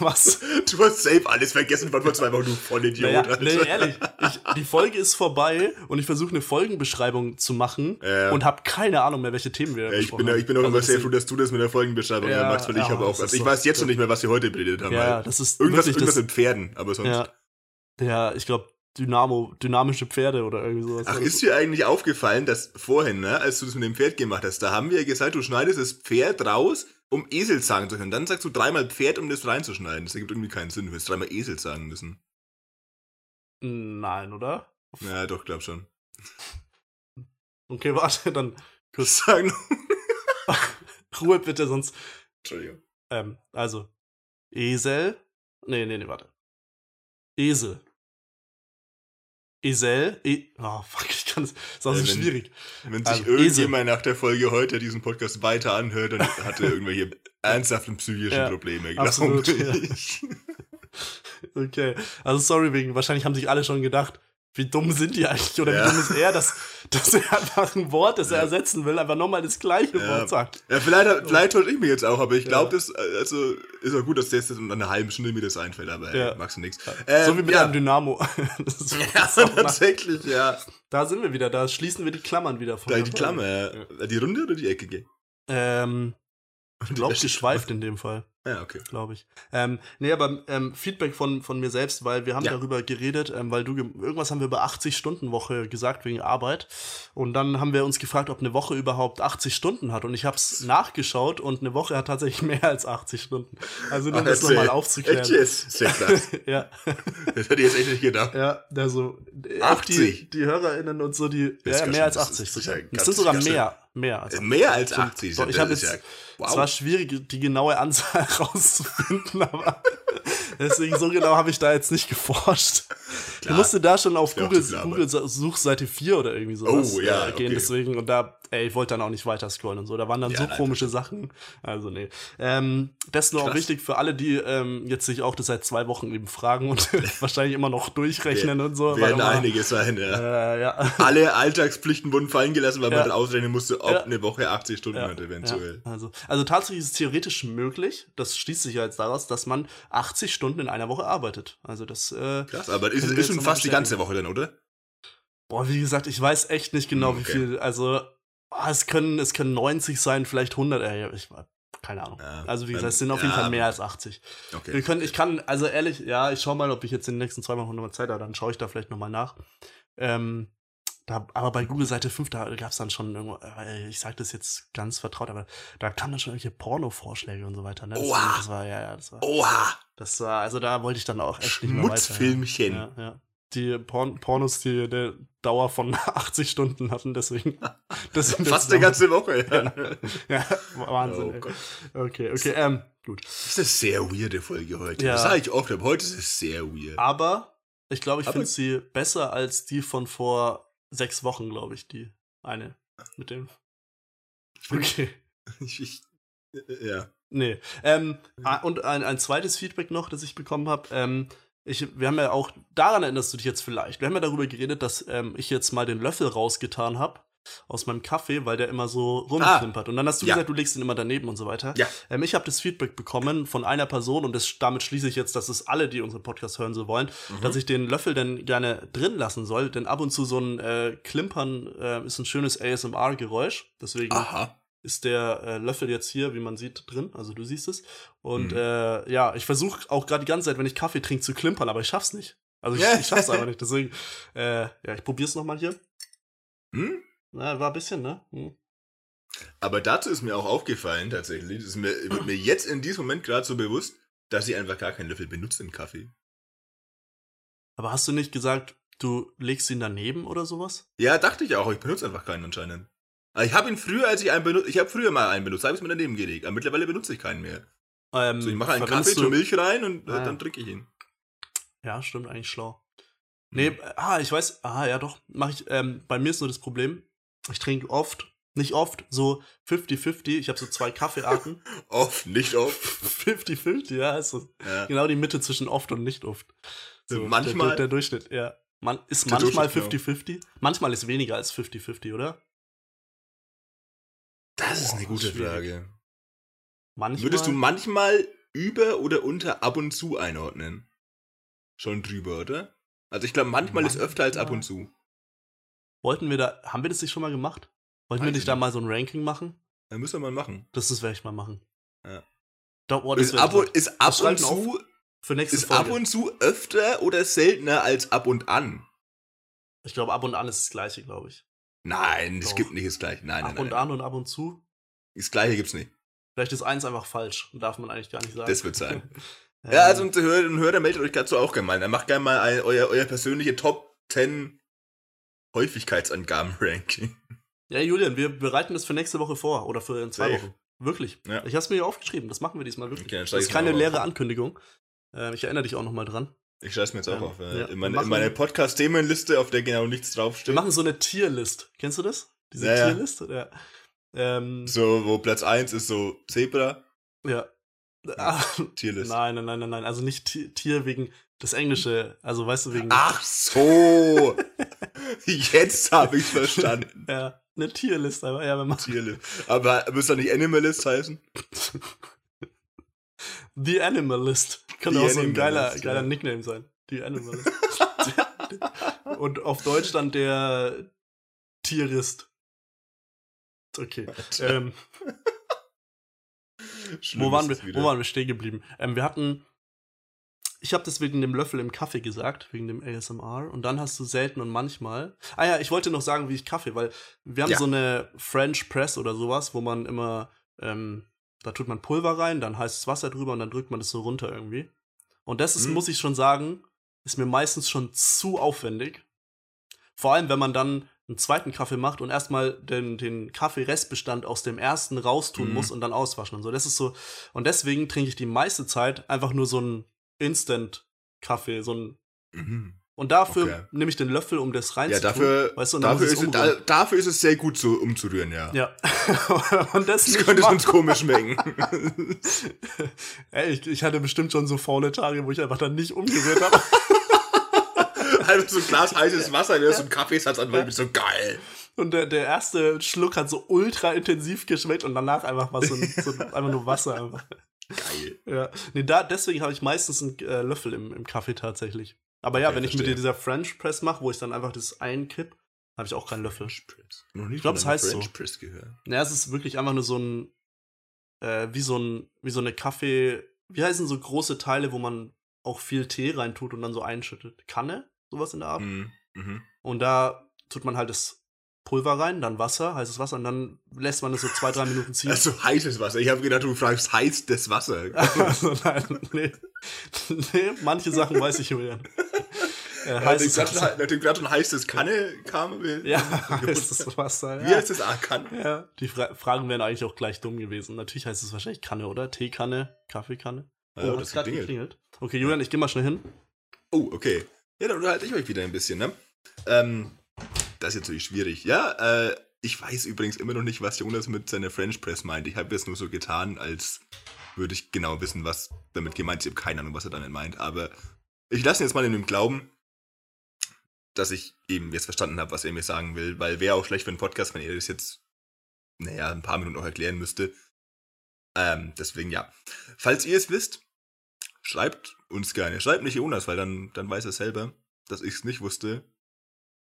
[SPEAKER 2] Was?
[SPEAKER 1] Du hast safe alles vergessen von vor zwei Wochen, du Vollidiot.
[SPEAKER 2] Naja, nee, ehrlich, ich, die Folge ist vorbei und ich versuche eine Folgenbeschreibung zu machen
[SPEAKER 1] Ja.
[SPEAKER 2] und habe keine Ahnung mehr, welche Themen wir
[SPEAKER 1] Ja, ich bin,
[SPEAKER 2] haben.
[SPEAKER 1] ich bin auch
[SPEAKER 2] Also
[SPEAKER 1] immer sehr froh, dass du das mit der Folgenbeschreibung
[SPEAKER 2] Ja,
[SPEAKER 1] machst, weil ich
[SPEAKER 2] ja,
[SPEAKER 1] habe auch. Also ich
[SPEAKER 2] so-
[SPEAKER 1] weiß jetzt noch nicht mehr, was wir heute geredet haben.
[SPEAKER 2] Ja, das ist
[SPEAKER 1] irgendwas,
[SPEAKER 2] wirklich
[SPEAKER 1] irgendwas
[SPEAKER 2] das,
[SPEAKER 1] mit Pferden, aber sonst.
[SPEAKER 2] ja, ja, ich glaube, Dynamo, dynamische Pferde oder irgendwie sowas.
[SPEAKER 1] Ach, ist dir eigentlich aufgefallen, dass vorhin, ne, als du das mit dem Pferd gemacht hast, da haben wir ja gesagt, du schneidest das Pferd raus, um Esel sagen zu können. Dann sagst du dreimal Pferd, um das reinzuschneiden. Das ergibt irgendwie keinen Sinn. Du hättest dreimal Esel sagen müssen.
[SPEAKER 2] Nein, oder?
[SPEAKER 1] Ja, doch, glaub schon.
[SPEAKER 2] Okay, warte, dann kurz
[SPEAKER 1] Sag noch.
[SPEAKER 2] Ruhe bitte, sonst.
[SPEAKER 1] Entschuldigung.
[SPEAKER 2] Ähm, also, Esel. Nee, nee, nee, warte. Esel. Esel. E oh, fuck, ich kann es. Ist auch so
[SPEAKER 1] Ja, wenn-
[SPEAKER 2] schwierig.
[SPEAKER 1] Wenn sich
[SPEAKER 2] Also,
[SPEAKER 1] irgendjemand nach der Folge heute diesen Podcast weiter anhört, dann hat er irgendwelche ernsthaften psychischen
[SPEAKER 2] Ja,
[SPEAKER 1] Probleme,
[SPEAKER 2] absolut, ja. Okay. Also, sorry wegen. Wahrscheinlich haben sich alle schon gedacht, wie dumm sind die eigentlich? Oder
[SPEAKER 1] Ja.
[SPEAKER 2] wie dumm ist er, dass, dass er einfach ein Wort, das er
[SPEAKER 1] Ja.
[SPEAKER 2] ersetzen will, einfach nochmal das gleiche
[SPEAKER 1] Ja.
[SPEAKER 2] Wort sagt.
[SPEAKER 1] Ja, vielleicht, vielleicht täusche ich mich jetzt auch, aber ich glaube, das also, ist auch gut, dass das jetzt in einer halben Stunde mir das einfällt, aber äh, magst du nichts.
[SPEAKER 2] so wie mit einem Dynamo.
[SPEAKER 1] Ja,
[SPEAKER 2] auch nach,
[SPEAKER 1] tatsächlich, ja.
[SPEAKER 2] da sind wir wieder, da schließen wir die Klammern wieder von
[SPEAKER 1] Da
[SPEAKER 2] der
[SPEAKER 1] die. Klammer, ja. die runde oder die eckige?
[SPEAKER 2] Ähm, ich glaube, geschweift in dem Fall.
[SPEAKER 1] Ja, okay.
[SPEAKER 2] glaube ich. Ähm, nee, aber ähm, Feedback von, von mir selbst, weil wir haben
[SPEAKER 1] Ja.
[SPEAKER 2] darüber geredet, ähm, weil du, ge- irgendwas haben wir über 80-Stunden-Woche gesagt wegen Arbeit. Und dann haben wir uns gefragt, ob eine Woche überhaupt 80 Stunden hat. Und ich habe es nachgeschaut und eine Woche hat tatsächlich mehr als 80 Stunden. Also nur um das
[SPEAKER 1] erzähl.
[SPEAKER 2] nochmal
[SPEAKER 1] Echt
[SPEAKER 2] aufzuklären.
[SPEAKER 1] jetzt? Sehr krass.
[SPEAKER 2] ja,
[SPEAKER 1] Das hätte ich jetzt echt nicht gedacht.
[SPEAKER 2] ja, also äh, auch die,
[SPEAKER 1] 80?
[SPEAKER 2] die HörerInnen und so, die,
[SPEAKER 1] Das ist
[SPEAKER 2] ja, mehr als
[SPEAKER 1] das
[SPEAKER 2] 80
[SPEAKER 1] ist
[SPEAKER 2] sogar.
[SPEAKER 1] ja
[SPEAKER 2] Es
[SPEAKER 1] ganz-
[SPEAKER 2] sind sogar mehr, mehr als
[SPEAKER 1] Äh, Mehr als 80.
[SPEAKER 2] Doch, ich habe jetzt,
[SPEAKER 1] ja, wow.
[SPEAKER 2] es war schwierig, die genaue Anzahl rauszufinden, aber deswegen so genau habe ich da jetzt nicht geforscht. Ich
[SPEAKER 1] Klar.
[SPEAKER 2] musste da schon auf Google, Google Suchseite 4 oder irgendwie sowas
[SPEAKER 1] Oh, ja,
[SPEAKER 2] äh, gehen,
[SPEAKER 1] okay.
[SPEAKER 2] deswegen, und da, ey, ich wollte dann auch nicht weiter scrollen und so, da waren dann
[SPEAKER 1] Ja,
[SPEAKER 2] so
[SPEAKER 1] nein,
[SPEAKER 2] komische Sachen, also nee. Ähm, das nur auch wichtig für alle, die ähm, jetzt sich auch das seit zwei Wochen eben fragen und wahrscheinlich immer noch durchrechnen und so.
[SPEAKER 1] Werden einige sein, ja.
[SPEAKER 2] Äh, ja.
[SPEAKER 1] Alle Alltagspflichten wurden fallen gelassen, weil man dann ausrechnen musste, ob eine Woche 80 Stunden hat, eventuell.
[SPEAKER 2] Also, also tatsächlich ist es theoretisch möglich, das schließt sich ja jetzt daraus, dass man 80 Stunden in einer Woche arbeitet. Also das, äh,
[SPEAKER 1] Krass, aber ist, ist schon fast die ganze Woche dann, oder?
[SPEAKER 2] boah, wie gesagt, ich weiß echt nicht genau,
[SPEAKER 1] Hm,
[SPEAKER 2] wie
[SPEAKER 1] okay.
[SPEAKER 2] viel, also ah, es können, es können 90 sein, vielleicht 100, äh, ich keine Ahnung.
[SPEAKER 1] Ja,
[SPEAKER 2] also wie gesagt, es sind auf jeden
[SPEAKER 1] ja,
[SPEAKER 2] Fall mehr als 80.
[SPEAKER 1] Okay.
[SPEAKER 2] Wir können, ich kann, also ehrlich, ja, ich schau mal, ob ich jetzt in den nächsten zwei Wochen nochmal Zeit habe, dann schaue ich da vielleicht nochmal nach. Ähm, da, aber bei Google Seite 5, da gab es dann schon irgendwo, äh, ich sage das jetzt ganz vertraut, aber da kamen dann schon irgendwelche Porno-Vorschläge und so weiter. Ne? Deswegen,
[SPEAKER 1] Oha.
[SPEAKER 2] Das war, ja, ja, das war,
[SPEAKER 1] Oha!
[SPEAKER 2] das war, also da wollte ich dann auch echt nicht mehr weiter.
[SPEAKER 1] Schmutzfilmchen.
[SPEAKER 2] Ja, ja. Die Porn Pornos, die eine Dauer von 80 Stunden hatten, deswegen. deswegen
[SPEAKER 1] Fast eine ganze Woche.
[SPEAKER 2] Ja, Wahnsinn.
[SPEAKER 1] Oh
[SPEAKER 2] ey.
[SPEAKER 1] Gott.
[SPEAKER 2] Okay, okay, ähm, gut.
[SPEAKER 1] Das ist eine sehr weirde Folge heute.
[SPEAKER 2] Ja.
[SPEAKER 1] Das sage ich oft, aber heute ist es sehr weird.
[SPEAKER 2] Aber ich glaube, ich finde sie besser als die von vor sechs Wochen, glaube ich, die eine mit dem. Okay.
[SPEAKER 1] Ich, ich, äh, ja.
[SPEAKER 2] Nee. Ähm, ah, und ein, ein zweites Feedback noch, das ich bekommen habe. Ähm, ich, wir haben ja auch, daran erinnerst du dich jetzt vielleicht. Wir haben ja darüber geredet, dass ähm, ich jetzt mal den Löffel rausgetan habe aus meinem Kaffee, weil der immer so rumklimpert. und dann hast du
[SPEAKER 1] ja.
[SPEAKER 2] gesagt, du legst ihn immer daneben und so weiter.
[SPEAKER 1] Ja.
[SPEAKER 2] Ähm, ich habe das Feedback bekommen von einer Person und das, damit schließe ich jetzt, dass es alle, die unseren Podcast hören, so wollen,
[SPEAKER 1] Mhm.
[SPEAKER 2] dass ich den Löffel dann gerne drin lassen soll, denn ab und zu so ein äh, Klimpern äh, ist ein schönes ASMR-Geräusch. Deswegen
[SPEAKER 1] Aha.
[SPEAKER 2] ist der äh, Löffel jetzt hier, wie man sieht, drin. Also du siehst es. Und
[SPEAKER 1] Mhm.
[SPEAKER 2] äh, ja, ich versuche auch gerade die ganze Zeit, wenn ich Kaffee trinke, zu klimpern, aber ich schaff's nicht. Also ich, ich schaff's einfach nicht. Deswegen, äh, ja, ich probier's nochmal hier.
[SPEAKER 1] Hm?
[SPEAKER 2] Na, war ein bisschen, ne? Hm.
[SPEAKER 1] Aber dazu ist mir auch aufgefallen, tatsächlich, das ist mir, wird mir jetzt in diesem Moment gerade so bewusst, dass ich einfach gar keinen Löffel benutze im Kaffee.
[SPEAKER 2] Aber hast du nicht gesagt, du legst ihn daneben oder sowas?
[SPEAKER 1] Ja, dachte ich auch. Ich benutze einfach keinen anscheinend. Also ich habe ihn früher, als ich einen benutzt, ich habe früher mal einen benutzt, habe ich es mir daneben gelegt. Aber mittlerweile benutze ich keinen mehr.
[SPEAKER 2] Ähm,
[SPEAKER 1] So, ich mache einen Kaffee, tue Milch rein und äh,
[SPEAKER 2] Ah,
[SPEAKER 1] dann trinke ich ihn.
[SPEAKER 2] Ja, stimmt, eigentlich schlau.
[SPEAKER 1] Hm.
[SPEAKER 2] Nee, äh, ah, ich weiß, ah, ja doch, mache ich, ähm, bei mir ist nur das Problem, ich trinke oft, nicht oft, so 50-50, ich habe so zwei Kaffeearten.
[SPEAKER 1] Oft, nicht oft.
[SPEAKER 2] 50-50, ja, ist so
[SPEAKER 1] Ja.
[SPEAKER 2] genau die Mitte zwischen oft und nicht oft. So,
[SPEAKER 1] Manchmal-
[SPEAKER 2] Der, der, Durchschnitt, ja. Man, ist manchmal
[SPEAKER 1] Durchschnitt,
[SPEAKER 2] 50-50, manchmal ist weniger als 50-50, oder?
[SPEAKER 1] Das ist
[SPEAKER 2] Boah,
[SPEAKER 1] eine gute. Frage.
[SPEAKER 2] Manchmal.
[SPEAKER 1] Würdest du manchmal über oder unter ab und zu einordnen? Schon drüber, oder? Also ich glaube, manchmal ist öfter als ab und zu.
[SPEAKER 2] Wollten wir da, haben wir das nicht schon mal gemacht? Wollten wir
[SPEAKER 1] Weiß
[SPEAKER 2] nicht
[SPEAKER 1] ich
[SPEAKER 2] da mal so ein Ranking machen?
[SPEAKER 1] Da müssen wir mal machen.
[SPEAKER 2] Das, das werde ich mal machen.
[SPEAKER 1] Ja.
[SPEAKER 2] Oh, das
[SPEAKER 1] Ist ab, und, ist ab und zu,
[SPEAKER 2] für nächste
[SPEAKER 1] ist ab
[SPEAKER 2] Folge.
[SPEAKER 1] und zu öfter oder seltener als ab und an?
[SPEAKER 2] Ich glaube, ab und an ist das gleiche, glaube ich.
[SPEAKER 1] Nein, es
[SPEAKER 2] Doch.
[SPEAKER 1] gibt nicht das gleiche. Nein,
[SPEAKER 2] ab
[SPEAKER 1] nein,
[SPEAKER 2] und
[SPEAKER 1] nein.
[SPEAKER 2] an und ab und zu.
[SPEAKER 1] Das gleiche gibt's nicht.
[SPEAKER 2] Vielleicht ist eins einfach falsch. Darf man eigentlich gar nicht sagen.
[SPEAKER 1] Das wird sein.
[SPEAKER 2] Ähm,
[SPEAKER 1] Ja, also unsere Hörer und Hörer meldet euch dazu auch gerne mal. Dann macht gerne mal ein, euer, euer persönliche Top 10 Häufigkeitsangaben-Ranking.
[SPEAKER 2] ja, Julian, wir bereiten das für nächste Woche vor. Oder für in zwei
[SPEAKER 1] Safe.
[SPEAKER 2] Wochen. Wirklich.
[SPEAKER 1] Ja.
[SPEAKER 2] Ich habe es mir hier aufgeschrieben. Das machen wir diesmal wirklich.
[SPEAKER 1] Okay,
[SPEAKER 2] das ist keine
[SPEAKER 1] mal auf.
[SPEAKER 2] leere Ankündigung. Ähm, ich erinnere dich auch nochmal dran.
[SPEAKER 1] Ich schreibe mir jetzt auch
[SPEAKER 2] Ähm,
[SPEAKER 1] auf. Äh,
[SPEAKER 2] ja,
[SPEAKER 1] in, meine,
[SPEAKER 2] wir
[SPEAKER 1] in meine Podcast-Themenliste, auf der genau nichts
[SPEAKER 2] Wir
[SPEAKER 1] draufsteht.
[SPEAKER 2] machen so eine Tierlist. Kennst du das? Diese
[SPEAKER 1] Ja, ja.
[SPEAKER 2] Tierlist? Ja. Ähm,
[SPEAKER 1] So, wo Platz 1 ist so Zebra,
[SPEAKER 2] ja. Ah,
[SPEAKER 1] Tierlist.
[SPEAKER 2] nein, nein, nein, nein, nein. Also nicht Ti- Tier wegen das Englische. Also weißt du, wegen.
[SPEAKER 1] Ach so! Jetzt habe ich verstanden.
[SPEAKER 2] Ja, eine Tierlist, aber ja, wenn man.
[SPEAKER 1] Tierlist. Aber müsste doch nicht Animalist heißen?
[SPEAKER 2] The Animalist. Kann
[SPEAKER 1] The
[SPEAKER 2] auch so ein geiler,
[SPEAKER 1] Animalist,
[SPEAKER 2] geiler
[SPEAKER 1] ja.
[SPEAKER 2] Nickname sein. The Animalist. Und auf Deutsch dann der Tierist. Okay. Ähm, wo, waren wir, wo waren wir stehen geblieben? Ähm, wir hatten. Ich habe das wegen dem Löffel im Kaffee gesagt, wegen dem ASMR. Und dann hast du selten und manchmal. Ah ja, ich wollte noch sagen, wie ich Kaffee, weil wir haben
[SPEAKER 1] Ja.
[SPEAKER 2] so eine French Press oder sowas, wo man immer, ähm, da tut man Pulver rein, dann heißes Wasser drüber und dann drückt man das so runter irgendwie. Und das ist,
[SPEAKER 1] Mhm.
[SPEAKER 2] muss ich schon sagen, ist mir meistens schon zu aufwendig. Vor allem, wenn man dann einen zweiten Kaffee macht und erstmal den, den Kaffeerestbestand aus dem ersten raustun
[SPEAKER 1] Mhm.
[SPEAKER 2] muss und dann auswaschen und so. Das ist so. Und deswegen trinke ich die meiste Zeit einfach nur so einen Instant-Kaffee. So ein,
[SPEAKER 1] Mhm.
[SPEAKER 2] und dafür
[SPEAKER 1] Okay.
[SPEAKER 2] nehme ich den Löffel, um das
[SPEAKER 1] Ja,
[SPEAKER 2] reinzutun.
[SPEAKER 1] dafür,
[SPEAKER 2] weißt du,
[SPEAKER 1] dafür, ist da, dafür ist es sehr gut so umzurühren, ja.
[SPEAKER 2] Ja. und das,
[SPEAKER 1] Das könnte sonst komisch schmecken.
[SPEAKER 2] Ey, ich, ich hatte bestimmt schon so faule Tage, wo ich einfach dann nicht umgerührt habe.
[SPEAKER 1] Einfach so ein Glas heißes Wasser, der so ein Kaffeesatz an, weil ich so geil.
[SPEAKER 2] Und der, der erste Schluck hat so ultra intensiv geschmeckt und danach einfach was so, ein, so ein, einfach nur Wasser. Einfach.
[SPEAKER 1] Geil.
[SPEAKER 2] Ja. Nee, da, deswegen habe ich meistens einen äh, Löffel im, im Kaffee tatsächlich. Aber ja,
[SPEAKER 1] Okay,
[SPEAKER 2] wenn ich mit
[SPEAKER 1] verstehe.
[SPEAKER 2] dieser French Press mache, wo ich dann einfach das einkipp, habe ich auch keinen Löffel.
[SPEAKER 1] French Press. Noch nie
[SPEAKER 2] Ich glaub,
[SPEAKER 1] von
[SPEAKER 2] es heißt
[SPEAKER 1] French
[SPEAKER 2] so.
[SPEAKER 1] Press gehört.
[SPEAKER 2] Ja, es ist wirklich einfach nur so ein, äh, wie so ein, wie so eine Kaffee, wie heißen so große Teile, wo man auch viel Tee reintut und dann so einschüttet? Kanne? Sowas in der Art.
[SPEAKER 1] Mhm. Mhm.
[SPEAKER 2] Und da tut man halt das Pulver rein, dann Wasser, heißes Wasser und dann lässt man es so zwei, drei Minuten ziehen.
[SPEAKER 1] Also heißes Wasser. Ich habe gedacht, du fragst heißes Wasser.
[SPEAKER 2] Also, nein, nee. nee, manche Sachen weiß ich, Julian. Äh,
[SPEAKER 1] Ja,
[SPEAKER 2] heißes
[SPEAKER 1] nachdem
[SPEAKER 2] Wasser.
[SPEAKER 1] gerade nachdem gerade schon heißes Kanne kam. wir-
[SPEAKER 2] Ja, heißes Wasser.
[SPEAKER 1] Wie
[SPEAKER 2] Ja.
[SPEAKER 1] heißt das? Ah, Kanne.
[SPEAKER 2] ja. Die Fra Fragen wären eigentlich auch gleich dumm gewesen. Natürlich heißt es wahrscheinlich Kanne, oder? Teekanne, Kaffeekanne.
[SPEAKER 1] Ja,
[SPEAKER 2] oh,
[SPEAKER 1] das
[SPEAKER 2] hat's grad
[SPEAKER 1] geklingelt.
[SPEAKER 2] Okay, Julian, ich geh mal schnell hin.
[SPEAKER 1] Oh, okay. Ja, dann unterhalte ich euch wieder ein bisschen, ne? Ähm, das ist jetzt natürlich schwierig. Ja, äh, ich weiß übrigens immer noch nicht, was Jonas mit seiner French Press meint. Ich habe jetzt nur so getan, als würde ich genau wissen, was damit gemeint ist. Ich habe keine Ahnung, was er damit meint. Aber ich lasse ihn jetzt mal in dem Glauben, dass ich eben jetzt verstanden habe, was er mir sagen will. Weil wäre auch schlecht für einen Podcast, wenn er das jetzt, naja, ein paar Minuten noch erklären müsste. Ähm, deswegen ja. Falls ihr es wisst, schreibt uns gerne. Schreibt nicht Jonas, weil dann, dann weiß er selber, dass ich es nicht wusste.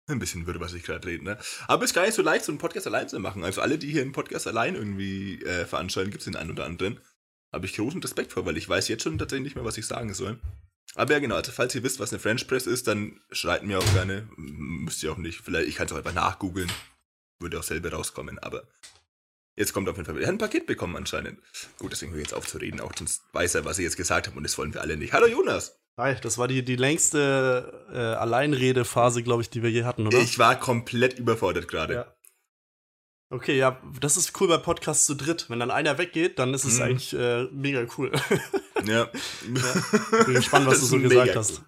[SPEAKER 1] Ein bisschen würde, was ich gerade rede, ne? Aber es ist gar nicht so leicht, so einen Podcast allein zu machen. Also alle, die hier einen Podcast allein irgendwie äh, veranstalten, gibt es den einen oder anderen. Habe ich großen Respekt vor, weil ich weiß jetzt schon tatsächlich nicht mehr, was ich sagen soll. Aber ja, genau, also falls ihr wisst, was eine French Press ist, dann schreibt mir auch gerne. Müsst ihr auch nicht. Vielleicht, ich kann es auch einfach nachgoogeln. Würde auch selber rauskommen, aber jetzt kommt auf jeden Fall. Er hat ein Paket bekommen anscheinend. Gut, deswegen höre ich jetzt auf zu reden, auch sonst weiß er, was ich jetzt gesagt habe und das wollen wir alle nicht. Hallo Jonas!
[SPEAKER 2] Hi, das war die, die längste äh, Alleinredephase, glaube ich, die wir je hatten, oder?
[SPEAKER 1] Ich war komplett überfordert gerade.
[SPEAKER 2] Ja. Okay, ja, das ist cool bei Podcasts zu dritt. Wenn dann einer weggeht, dann ist es
[SPEAKER 1] Mhm.
[SPEAKER 2] eigentlich äh, mega cool.
[SPEAKER 1] Ja.
[SPEAKER 2] Bin gespannt, was du so gesagt hast.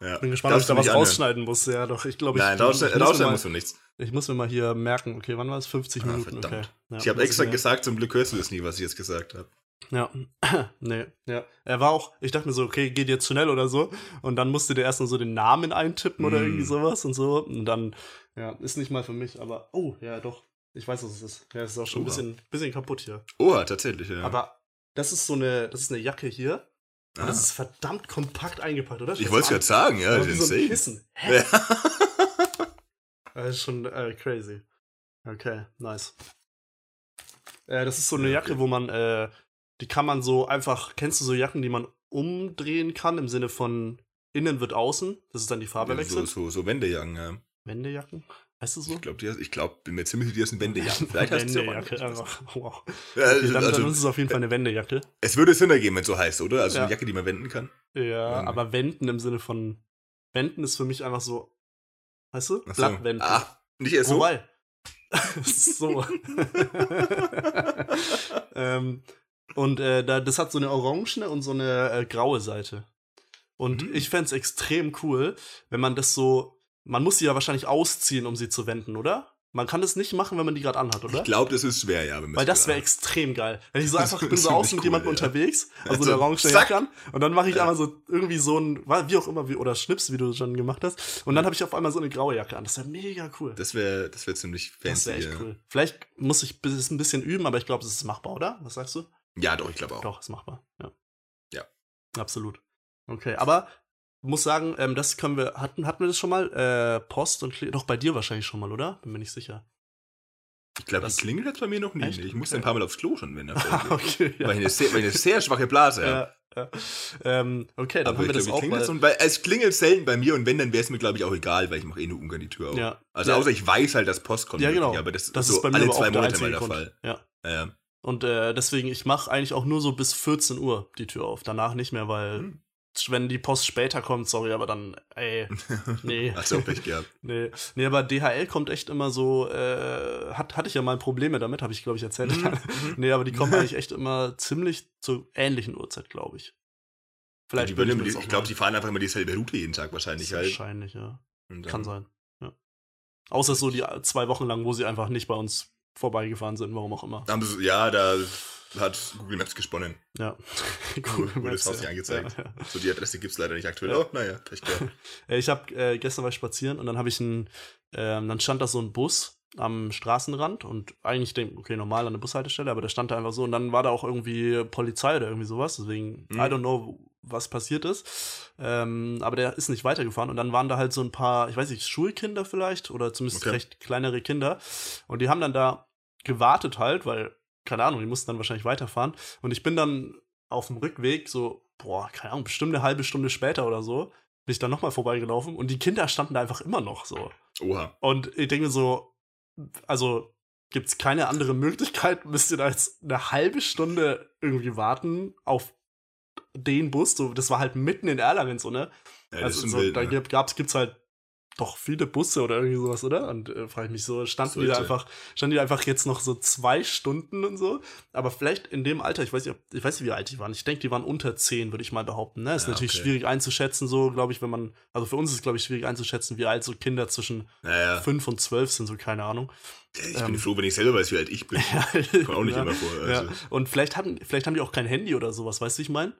[SPEAKER 1] cool. Ja.
[SPEAKER 2] Bin gespannt, ob ich da was rausschneiden muss. Ja, doch, ich glaube, ich,
[SPEAKER 1] Nein, rausschneiden,
[SPEAKER 2] muss mir
[SPEAKER 1] rausschneiden
[SPEAKER 2] mal,
[SPEAKER 1] musst du nichts.
[SPEAKER 2] ich muss mir mal hier merken, okay, wann war es? 50
[SPEAKER 1] Ah,
[SPEAKER 2] Minuten,
[SPEAKER 1] verdammt.
[SPEAKER 2] okay. Ja,
[SPEAKER 1] ich habe
[SPEAKER 2] muss
[SPEAKER 1] extra gesagt, zum Glück hörst du das nie, was ich jetzt gesagt habe.
[SPEAKER 2] Ja, nee, ja. Er war auch, ich dachte mir so, okay, geht jetzt schnell oder so. Und dann musste der erst noch so den Namen eintippen oder
[SPEAKER 1] Mm.
[SPEAKER 2] irgendwie sowas und so. Und dann, ja, ist nicht mal für mich, aber, oh, ja, doch. Ich weiß, was es ist. Ja, es ist auch schon ein bisschen, bisschen kaputt hier.
[SPEAKER 1] Oha, tatsächlich, ja.
[SPEAKER 2] Aber das ist so eine, das ist eine Jacke hier.
[SPEAKER 1] Ah.
[SPEAKER 2] das ist verdammt kompakt eingepackt, oder?
[SPEAKER 1] ich wollte es gerade sagen, ja,
[SPEAKER 2] wie
[SPEAKER 1] ist
[SPEAKER 2] so ein. Kissen. Hä?
[SPEAKER 1] Ja.
[SPEAKER 2] Das ist schon äh, crazy. Okay, nice. Äh, das ist so eine
[SPEAKER 1] Ja,
[SPEAKER 2] Jacke, wo man, äh, die kann man so einfach, kennst du so Jacken, die man umdrehen kann, im Sinne von innen wird außen? Das ist dann die Farbe
[SPEAKER 1] so,
[SPEAKER 2] wechselt.
[SPEAKER 1] so, so Wendejacken, ja.
[SPEAKER 2] Wendejacken? Heißt das so?
[SPEAKER 1] Ich glaube, ich glaub, bin mir ziemlich sicher, das sind Wendejacken. Vielleicht heißt es ja auch
[SPEAKER 2] Wendejacke.
[SPEAKER 1] anders.
[SPEAKER 2] einfach. Wow.
[SPEAKER 1] Ja,
[SPEAKER 2] Okay,
[SPEAKER 1] also,
[SPEAKER 2] dann, dann
[SPEAKER 1] also,
[SPEAKER 2] ist es auf jeden Fall eine Wendejacke.
[SPEAKER 1] es würde Sinn ergeben, wenn es so heißt, oder? Also
[SPEAKER 2] Ja.
[SPEAKER 1] eine Jacke, die man wenden kann.
[SPEAKER 2] Ja,
[SPEAKER 1] Ja.
[SPEAKER 2] aber wenden im Sinne von wenden ist für mich einfach so, weißt du?
[SPEAKER 1] Ach so.
[SPEAKER 2] Blatt wenden.
[SPEAKER 1] Ah, nicht erst so?
[SPEAKER 2] Wobei. so. ähm, und äh, da, das hat so eine orangene und so eine äh, graue Seite. Und
[SPEAKER 1] Mhm.
[SPEAKER 2] ich fände es extrem cool, wenn man das so. Man muss sie ja wahrscheinlich ausziehen, um sie zu wenden, oder? Man kann das nicht machen, wenn man die gerade anhat, oder?
[SPEAKER 1] Ich glaube, das ist schwer, ja.
[SPEAKER 2] Weil das wäre extrem geil. Wenn ich so einfach bin so außen mit
[SPEAKER 1] cool,
[SPEAKER 2] jemandem
[SPEAKER 1] ja.
[SPEAKER 2] unterwegs, also
[SPEAKER 1] Also,
[SPEAKER 2] eine orange
[SPEAKER 1] zack.
[SPEAKER 2] Jacke an, und dann mache ich
[SPEAKER 1] Ja.
[SPEAKER 2] einmal so irgendwie so ein, wie auch immer, wie, oder Schnips, wie du schon gemacht hast, und dann habe ich auf einmal so eine graue Jacke an. Das wäre mega cool.
[SPEAKER 1] Das wäre das wär ziemlich fancy.
[SPEAKER 2] Das wäre echt
[SPEAKER 1] ja.
[SPEAKER 2] cool. Vielleicht muss ich bis- ein bisschen üben, aber ich glaube, es ist machbar, oder? Was sagst du?
[SPEAKER 1] Ja, doch, ich glaube auch.
[SPEAKER 2] Doch, ist machbar. Ja.
[SPEAKER 1] Ja.
[SPEAKER 2] Absolut. Okay, aber muss sagen, ähm, das können wir, hatten, hatten wir das schon mal? Äh, Post und Kle Doch bei dir wahrscheinlich schon mal, oder? Bin mir nicht sicher.
[SPEAKER 1] Ich glaube,
[SPEAKER 2] Das-
[SPEAKER 1] klingelt jetzt bei mir noch nie.
[SPEAKER 2] Echt?
[SPEAKER 1] Ich musste ein paar Mal aufs Klo schon, wenn er
[SPEAKER 2] okay,
[SPEAKER 1] Weil ich eine sehr, weil ich eine sehr schwache Blase habe.
[SPEAKER 2] ja. ja. Ähm, okay, dann
[SPEAKER 1] Aber
[SPEAKER 2] haben wir das auch mal.
[SPEAKER 1] weil es klingelt selten bei mir und wenn, dann wäre es mir, glaube ich, auch egal, weil ich mache eh nur ungern die Tür auf.
[SPEAKER 2] Ja.
[SPEAKER 1] Also
[SPEAKER 2] Ja.
[SPEAKER 1] außer ich weiß halt, dass Post kommt.
[SPEAKER 2] Ja,
[SPEAKER 1] wirklich,
[SPEAKER 2] genau.
[SPEAKER 1] Aber das,
[SPEAKER 2] Das
[SPEAKER 1] ist so
[SPEAKER 2] ist bei mir
[SPEAKER 1] alle zwei Monate mal der. Fall.
[SPEAKER 2] Ja.
[SPEAKER 1] Ja.
[SPEAKER 2] Und äh, deswegen, ich mache eigentlich auch nur so bis 14 Uhr die Tür auf. Danach nicht mehr, weil
[SPEAKER 1] Hm.
[SPEAKER 2] wenn die Post später kommt, sorry, aber dann, ey, nee.
[SPEAKER 1] Hast du auch Pech gehabt.
[SPEAKER 2] Nee, nee, aber DHL kommt echt immer so, äh, hat, hatte ich ja mal Probleme damit, habe ich, glaube ich, erzählt.
[SPEAKER 1] Mhm.
[SPEAKER 2] nee, aber die kommen eigentlich echt immer ziemlich zur ähnlichen Uhrzeit, glaube ich. Vielleicht mir
[SPEAKER 1] die, ich glaube, die fahren einfach immer dieselbe Route jeden Tag wahrscheinlich halt.
[SPEAKER 2] Wahrscheinlich, ja. Kann sein. Ja. Außer so die zwei Wochen lang, wo sie einfach nicht bei uns vorbeigefahren sind, warum auch immer.
[SPEAKER 1] Ja, da hat Google Maps gesponnen.
[SPEAKER 2] Ja.
[SPEAKER 1] Wurde
[SPEAKER 2] Maps,
[SPEAKER 1] das Haus nicht angezeigt.
[SPEAKER 2] Ja, ja.
[SPEAKER 1] So, die Adresse gibt es leider nicht aktuell.
[SPEAKER 2] Ja.
[SPEAKER 1] Oh, naja, Pech gehabt.
[SPEAKER 2] Äh, Ich habe äh, gestern war ich spazieren und dann habe ich einen, ähm, dann stand da so ein Bus am Straßenrand und eigentlich denke okay, normal an der Bushaltestelle, aber der stand da einfach so und dann war da auch irgendwie Polizei oder irgendwie sowas, deswegen,
[SPEAKER 1] Mhm.
[SPEAKER 2] I don't know, was passiert ist. Ähm, aber der ist nicht weitergefahren und dann waren da halt so ein paar, ich weiß nicht, Schulkinder vielleicht oder zumindest
[SPEAKER 1] Okay.
[SPEAKER 2] recht kleinere Kinder und die haben dann da gewartet halt, weil, keine Ahnung, die mussten dann wahrscheinlich weiterfahren und ich bin dann auf dem Rückweg so, boah, keine Ahnung, bestimmt eine halbe Stunde später oder so, bin ich dann nochmal vorbeigelaufen und die Kinder standen da einfach immer noch so.
[SPEAKER 1] Oha.
[SPEAKER 2] Und ich denke so, also gibt es keine andere Möglichkeit, müsst ihr da jetzt eine halbe Stunde irgendwie warten auf den Bus. So, das war halt mitten in Erlangen so, ne?
[SPEAKER 1] Ja,
[SPEAKER 2] also so,
[SPEAKER 1] wild,
[SPEAKER 2] da
[SPEAKER 1] ne?
[SPEAKER 2] gibt, gab's, gibt's halt doch viele Busse oder irgendwie sowas, oder? Und äh, frage ich mich so, standen die da einfach, standen die einfach jetzt noch so zwei Stunden und so? Aber vielleicht in dem Alter, ich weiß nicht, ob- ich weiß nicht, wie alt die waren. Ich denke, die waren unter zehn, würde ich mal behaupten. Ne? Ist
[SPEAKER 1] Ja,
[SPEAKER 2] natürlich
[SPEAKER 1] okay.
[SPEAKER 2] schwierig einzuschätzen, so, glaube ich, wenn man, also für uns ist es, glaube ich, schwierig einzuschätzen, wie alt so Kinder zwischen
[SPEAKER 1] Naja,
[SPEAKER 2] fünf und zwölf sind, so keine Ahnung.
[SPEAKER 1] ich
[SPEAKER 2] ähm,
[SPEAKER 1] bin froh, wenn ich selber weiß, wie alt ich bin.
[SPEAKER 2] Ja,
[SPEAKER 1] Kommt auch nicht
[SPEAKER 2] ja,
[SPEAKER 1] immer vor.
[SPEAKER 2] ja.
[SPEAKER 1] Also,
[SPEAKER 2] Und vielleicht hatten, vielleicht haben die auch kein Handy oder sowas, weißt du, ich meine?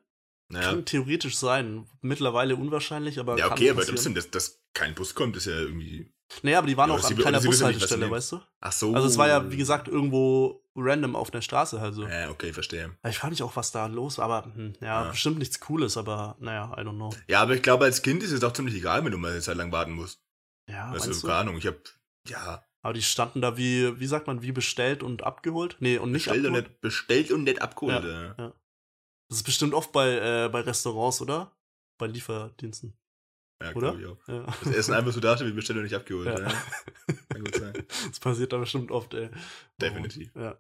[SPEAKER 1] Naja.
[SPEAKER 2] Kann theoretisch sein. Mittlerweile unwahrscheinlich, aber.
[SPEAKER 1] Ja, okay, aber trotzdem, dass, dass kein Bus kommt, ist ja irgendwie.
[SPEAKER 2] Nee, aber die waren
[SPEAKER 1] Ja,
[SPEAKER 2] auch an keiner
[SPEAKER 1] nicht,
[SPEAKER 2] Bushaltestelle, weißt du?
[SPEAKER 1] Ach so.
[SPEAKER 2] Also es war ja, wie gesagt, irgendwo random auf der Straße halt so.
[SPEAKER 1] Ja, okay, verstehe.
[SPEAKER 2] Ich frage mich auch, was da los war, aber hm, ja,
[SPEAKER 1] Ja.
[SPEAKER 2] bestimmt nichts Cooles, aber naja, I don't know.
[SPEAKER 1] Ja, aber ich glaube, als Kind ist es auch ziemlich egal, wenn du mal eine Zeit lang warten musst.
[SPEAKER 2] Ja,
[SPEAKER 1] Also,
[SPEAKER 2] meinst du?
[SPEAKER 1] keine Ahnung, ich hab. Ja,
[SPEAKER 2] Aber die standen da wie, wie sagt man, wie bestellt und abgeholt? Nee, und nicht
[SPEAKER 1] bestellt und,
[SPEAKER 2] abgeholt.
[SPEAKER 1] nicht, bestellt und nicht abgeholt. Ja.
[SPEAKER 2] Das ist bestimmt oft bei, äh, bei Restaurants, oder? Bei Lieferdiensten.
[SPEAKER 1] Ja,
[SPEAKER 2] Oder?
[SPEAKER 1] glaub ich auch.
[SPEAKER 2] Ja.
[SPEAKER 1] Das Essen einfach so da bestellt und nicht abgeholt.
[SPEAKER 2] Ja.
[SPEAKER 1] Ja. kann gut sein.
[SPEAKER 2] Das passiert da bestimmt oft, ey.
[SPEAKER 1] Definitiv.
[SPEAKER 2] Ja.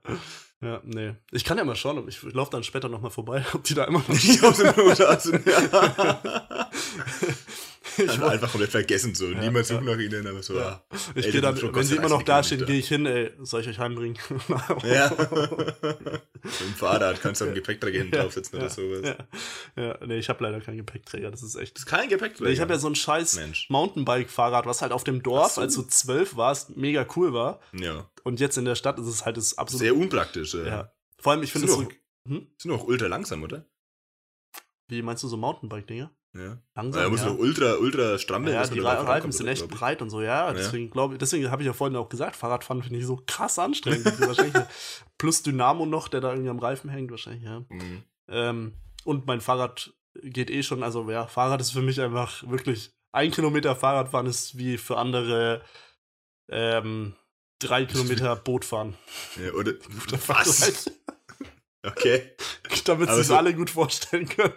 [SPEAKER 2] Ja, nee. Ich kann ja mal schauen, ich, laufe dann später nochmal vorbei, ob die da immer noch
[SPEAKER 1] Ich hab's im Not aus. Ja.
[SPEAKER 2] Ich,
[SPEAKER 1] Dann einfach komplett vergessen so.
[SPEAKER 2] Ja,
[SPEAKER 1] Niemand sucht
[SPEAKER 2] ja.
[SPEAKER 1] nach ihnen, aber so,
[SPEAKER 2] Ja.
[SPEAKER 1] ja.
[SPEAKER 2] ich
[SPEAKER 1] Ey,
[SPEAKER 2] gehe dann, wenn sie immer noch
[SPEAKER 1] 30
[SPEAKER 2] da stehen, gehe ich hin, ey, soll ich euch heimbringen?
[SPEAKER 1] Ja. Mit dem Fahrrad kannst du einen Gepäckträger hinten draufsetzen oder sowas.
[SPEAKER 2] Ja, ja, nee, ich habe leider keinen Gepäckträger, das ist echt.
[SPEAKER 1] Das ist kein Gepäckträger.
[SPEAKER 2] Ich habe ja so ein scheiß. Mountainbike-Fahrrad, was halt auf dem Dorf,
[SPEAKER 1] so.
[SPEAKER 2] als du zwölf warst, mega cool war.
[SPEAKER 1] Ja.
[SPEAKER 2] Und jetzt in der Stadt ist es halt das absolute.
[SPEAKER 1] Sehr unpraktisch. Ja.
[SPEAKER 2] ja. Vor allem, ich finde es
[SPEAKER 1] Sind
[SPEAKER 2] Hm?
[SPEAKER 1] Sind auch ultra langsam, oder?
[SPEAKER 2] Wie meinst du so Mountainbike-Dinge?
[SPEAKER 1] Ja.
[SPEAKER 2] Langsam.
[SPEAKER 1] Da muss
[SPEAKER 2] ja.
[SPEAKER 1] doch ultra, ultra strampeln.
[SPEAKER 2] Ja, die Reifen
[SPEAKER 1] rankommt,
[SPEAKER 2] sind echt breit und so, ja.
[SPEAKER 1] Ja.
[SPEAKER 2] Deswegen glaube ich, deswegen habe ich ja vorhin auch gesagt, Fahrradfahren finde ich so krass anstrengend. Plus Dynamo noch, der da irgendwie am Reifen hängt, wahrscheinlich, ja.
[SPEAKER 1] Mhm.
[SPEAKER 2] Ähm, und mein Fahrrad geht eh schon, also ja, Fahrrad ist für mich einfach wirklich, ein Kilometer Fahrradfahren ist wie für andere ähm, drei Kilometer Boot fahren.
[SPEAKER 1] Ja, oder? Was?
[SPEAKER 2] Vergleich.
[SPEAKER 1] Okay.
[SPEAKER 2] Damit
[SPEAKER 1] Aber
[SPEAKER 2] sich
[SPEAKER 1] so-
[SPEAKER 2] alle gut vorstellen können.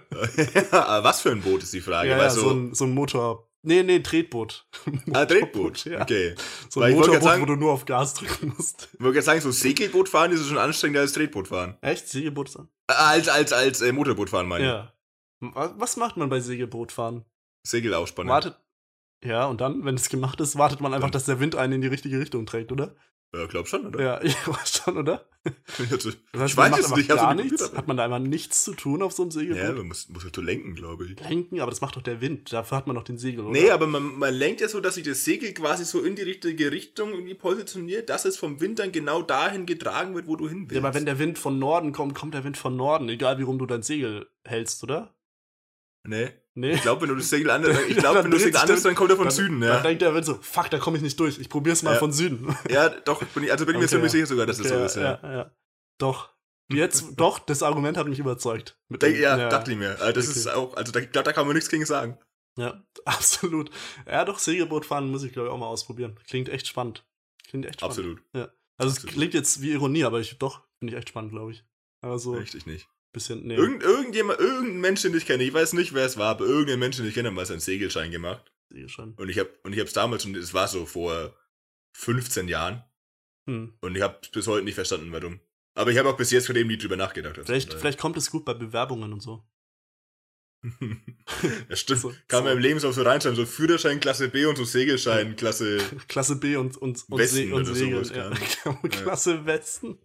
[SPEAKER 1] Aber was für ein Boot ist die Frage?
[SPEAKER 2] Ja, ja,
[SPEAKER 1] so,
[SPEAKER 2] so, ein, so ein Motor. Nee, nee, Tretboot.
[SPEAKER 1] ah, Tretboot.
[SPEAKER 2] Ja.
[SPEAKER 1] Okay.
[SPEAKER 2] So ein Motorboot,
[SPEAKER 1] sagen-
[SPEAKER 2] wo du nur auf Gas drücken musst.
[SPEAKER 1] Ich wollte gerade sagen, so Segelboot fahren ist schon anstrengender als Tretboot fahren.
[SPEAKER 2] Echt? Segelboot an?
[SPEAKER 1] Äh, Als, als, als äh, Motorboot fahren, meine ich.
[SPEAKER 2] Ja. Wa- Was macht man bei Segelbootfahren?
[SPEAKER 1] Segel aufspannen.
[SPEAKER 2] Wartet. Ja, und dann, wenn es gemacht ist, wartet man einfach,
[SPEAKER 1] Dann-
[SPEAKER 2] dass der Wind einen in die richtige Richtung trägt, oder?
[SPEAKER 1] Ja, glaub schon, oder?
[SPEAKER 2] Ja, ich weiß schon, oder?
[SPEAKER 1] Also,
[SPEAKER 2] Das
[SPEAKER 1] ich
[SPEAKER 2] heißt,
[SPEAKER 1] weiß
[SPEAKER 2] man macht
[SPEAKER 1] es nicht. ich hab's
[SPEAKER 2] gar
[SPEAKER 1] nicht
[SPEAKER 2] nichts. Hat man da einfach nichts zu tun auf so einem Segelboot?
[SPEAKER 1] Ja, man muss, muss halt so lenken, glaube ich.
[SPEAKER 2] Lenken, aber das macht doch der Wind. Dafür hat man doch den Segel, oder?
[SPEAKER 1] Nee, aber man, man lenkt ja so, dass sich das Segel quasi so in die richtige Richtung irgendwie positioniert, dass es vom Wind dann genau dahin getragen wird, wo du hin willst.
[SPEAKER 2] Ja, aber wenn der Wind von Norden kommt, kommt der Wind von Norden, egal wie rum du dein Segel hältst, oder?
[SPEAKER 1] Nee.
[SPEAKER 2] Nee.
[SPEAKER 1] Ich glaube, wenn du das Segel anders, ich
[SPEAKER 2] Ja,
[SPEAKER 1] glaube,
[SPEAKER 2] dann
[SPEAKER 1] wenn du das Segel anders,
[SPEAKER 2] der-
[SPEAKER 1] dann kommt er von
[SPEAKER 2] dann,
[SPEAKER 1] Süden,
[SPEAKER 2] Dann
[SPEAKER 1] ja.
[SPEAKER 2] denkt der Wind so, fuck, da komme ich nicht durch. Ich probier's mal
[SPEAKER 1] Ja.
[SPEAKER 2] von Süden.
[SPEAKER 1] Ja, doch, bin ich, also bin ich mir
[SPEAKER 2] Okay,
[SPEAKER 1] ziemlich
[SPEAKER 2] ja.
[SPEAKER 1] sicher sogar, dass das so
[SPEAKER 2] ja,
[SPEAKER 1] ist, ja.
[SPEAKER 2] ja, ja. Doch. Jetzt, doch, das Argument hat mich überzeugt.
[SPEAKER 1] Denk,
[SPEAKER 2] dem-
[SPEAKER 1] ja, dachte ich mir. Also das
[SPEAKER 2] Okay.
[SPEAKER 1] ist auch, also da, ich glaube, da kann man nichts gegen sagen.
[SPEAKER 2] Ja, absolut. Ja, doch, Segelboot fahren muss ich, glaube ich, auch mal ausprobieren. Klingt echt spannend. Klingt echt spannend.
[SPEAKER 1] Absolut.
[SPEAKER 2] Also, es
[SPEAKER 1] absolut.
[SPEAKER 2] klingt jetzt wie Ironie, aber ich, doch, finde ich echt spannend, glaube ich. Aber so ein
[SPEAKER 1] Richtig nicht.
[SPEAKER 2] Bisschen, nee.
[SPEAKER 1] Irgend, irgendjemand, irgendein Mensch, den ich kenne, ich weiß nicht, wer es war, aber irgendein Mensch, den ich kenne, hat mal seinen Segelschein gemacht.
[SPEAKER 2] Schon.
[SPEAKER 1] Und ich habe und ich habe es damals schon, es war so vor 15 Jahren
[SPEAKER 2] Hm.
[SPEAKER 1] und ich habe bis heute nicht verstanden, warum. Aber ich habe auch bis jetzt von dem nie drüber nachgedacht.
[SPEAKER 2] Vielleicht, vielleicht kommt es gut bei Bewerbungen und so.
[SPEAKER 1] Ja, stimmt.
[SPEAKER 2] So-
[SPEAKER 1] Kann
[SPEAKER 2] so.
[SPEAKER 1] man im Lebenslauf so reinschreiben, so Führerschein Klasse B und so Segelschein Klasse.
[SPEAKER 2] Klasse B und, und, und,
[SPEAKER 1] Westen
[SPEAKER 2] Se und
[SPEAKER 1] sowas,
[SPEAKER 2] Ja. Klasse Westen.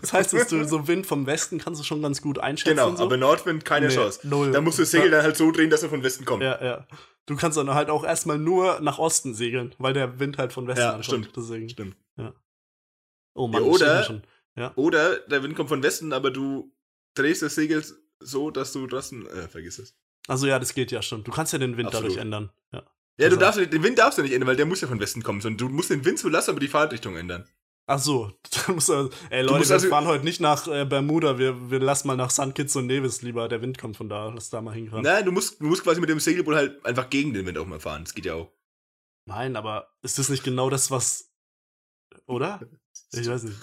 [SPEAKER 2] Das heißt, dass du so Wind vom Westen kannst du schon ganz gut einschätzen.
[SPEAKER 1] Genau,
[SPEAKER 2] so.
[SPEAKER 1] aber Nordwind keine
[SPEAKER 2] Nee,
[SPEAKER 1] Chance.
[SPEAKER 2] Null.
[SPEAKER 1] Da musst du das Segel dann halt so drehen, dass er von Westen kommt.
[SPEAKER 2] Ja, ja. Du kannst dann halt auch erstmal nur nach Osten segeln, weil der Wind halt von Westen
[SPEAKER 1] Ja,
[SPEAKER 2] ankommt.
[SPEAKER 1] stimmt.
[SPEAKER 2] Deswegen.
[SPEAKER 1] Stimmt.
[SPEAKER 2] Oh Mann,
[SPEAKER 1] Ja, oder-
[SPEAKER 2] schon. Ja.
[SPEAKER 1] Oder der Wind kommt von Westen, aber du drehst das Segel so, dass du draußen. Äh, vergiss es.
[SPEAKER 2] Also ja, das geht ja schon. Du kannst ja den Wind
[SPEAKER 1] Absolut.
[SPEAKER 2] dadurch ändern. Ja.
[SPEAKER 1] Ja, du
[SPEAKER 2] Also-
[SPEAKER 1] darfst den Wind darfst du nicht ändern, weil der muss ja von Westen kommen, sondern du musst den Wind zulassen, aber die Fahrtrichtung ändern.
[SPEAKER 2] Ach so, du, ey Leute, wir
[SPEAKER 1] also-
[SPEAKER 2] fahren heute nicht nach äh, Bermuda, wir, wir lassen mal nach St. Kitts und Nevis lieber, der Wind kommt von da, lass da mal hinfahren.
[SPEAKER 1] Nein, du musst, du musst quasi mit dem Segelboot halt einfach gegen den Wind auch mal fahren. Das geht ja auch.
[SPEAKER 2] Nein, aber ist das nicht genau das, was, oder? Ich weiß nicht.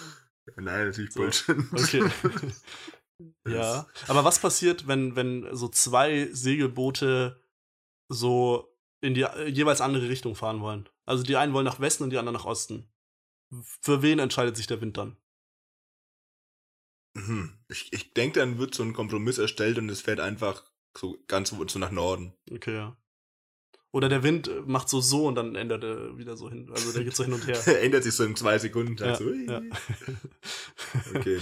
[SPEAKER 1] Nein, natürlich
[SPEAKER 2] So.
[SPEAKER 1] Bullshit.
[SPEAKER 2] Okay. ja, aber was passiert, wenn, wenn so zwei Segelboote so in die äh, jeweils andere Richtung fahren wollen? Also die einen wollen nach Westen und die anderen nach Osten. Für wen entscheidet sich der Wind dann?
[SPEAKER 1] Mhm. Ich, ich denke, dann wird so ein Kompromiss erstellt und es fährt einfach so ganz so nach Norden.
[SPEAKER 2] Okay, ja. Oder der Wind äh, macht so so und dann ändert er wieder so hin. Also der geht so hin und her.
[SPEAKER 1] Ändert sich so in zwei Sekunden.
[SPEAKER 2] Ja,
[SPEAKER 1] so,
[SPEAKER 2] ja.
[SPEAKER 1] Okay.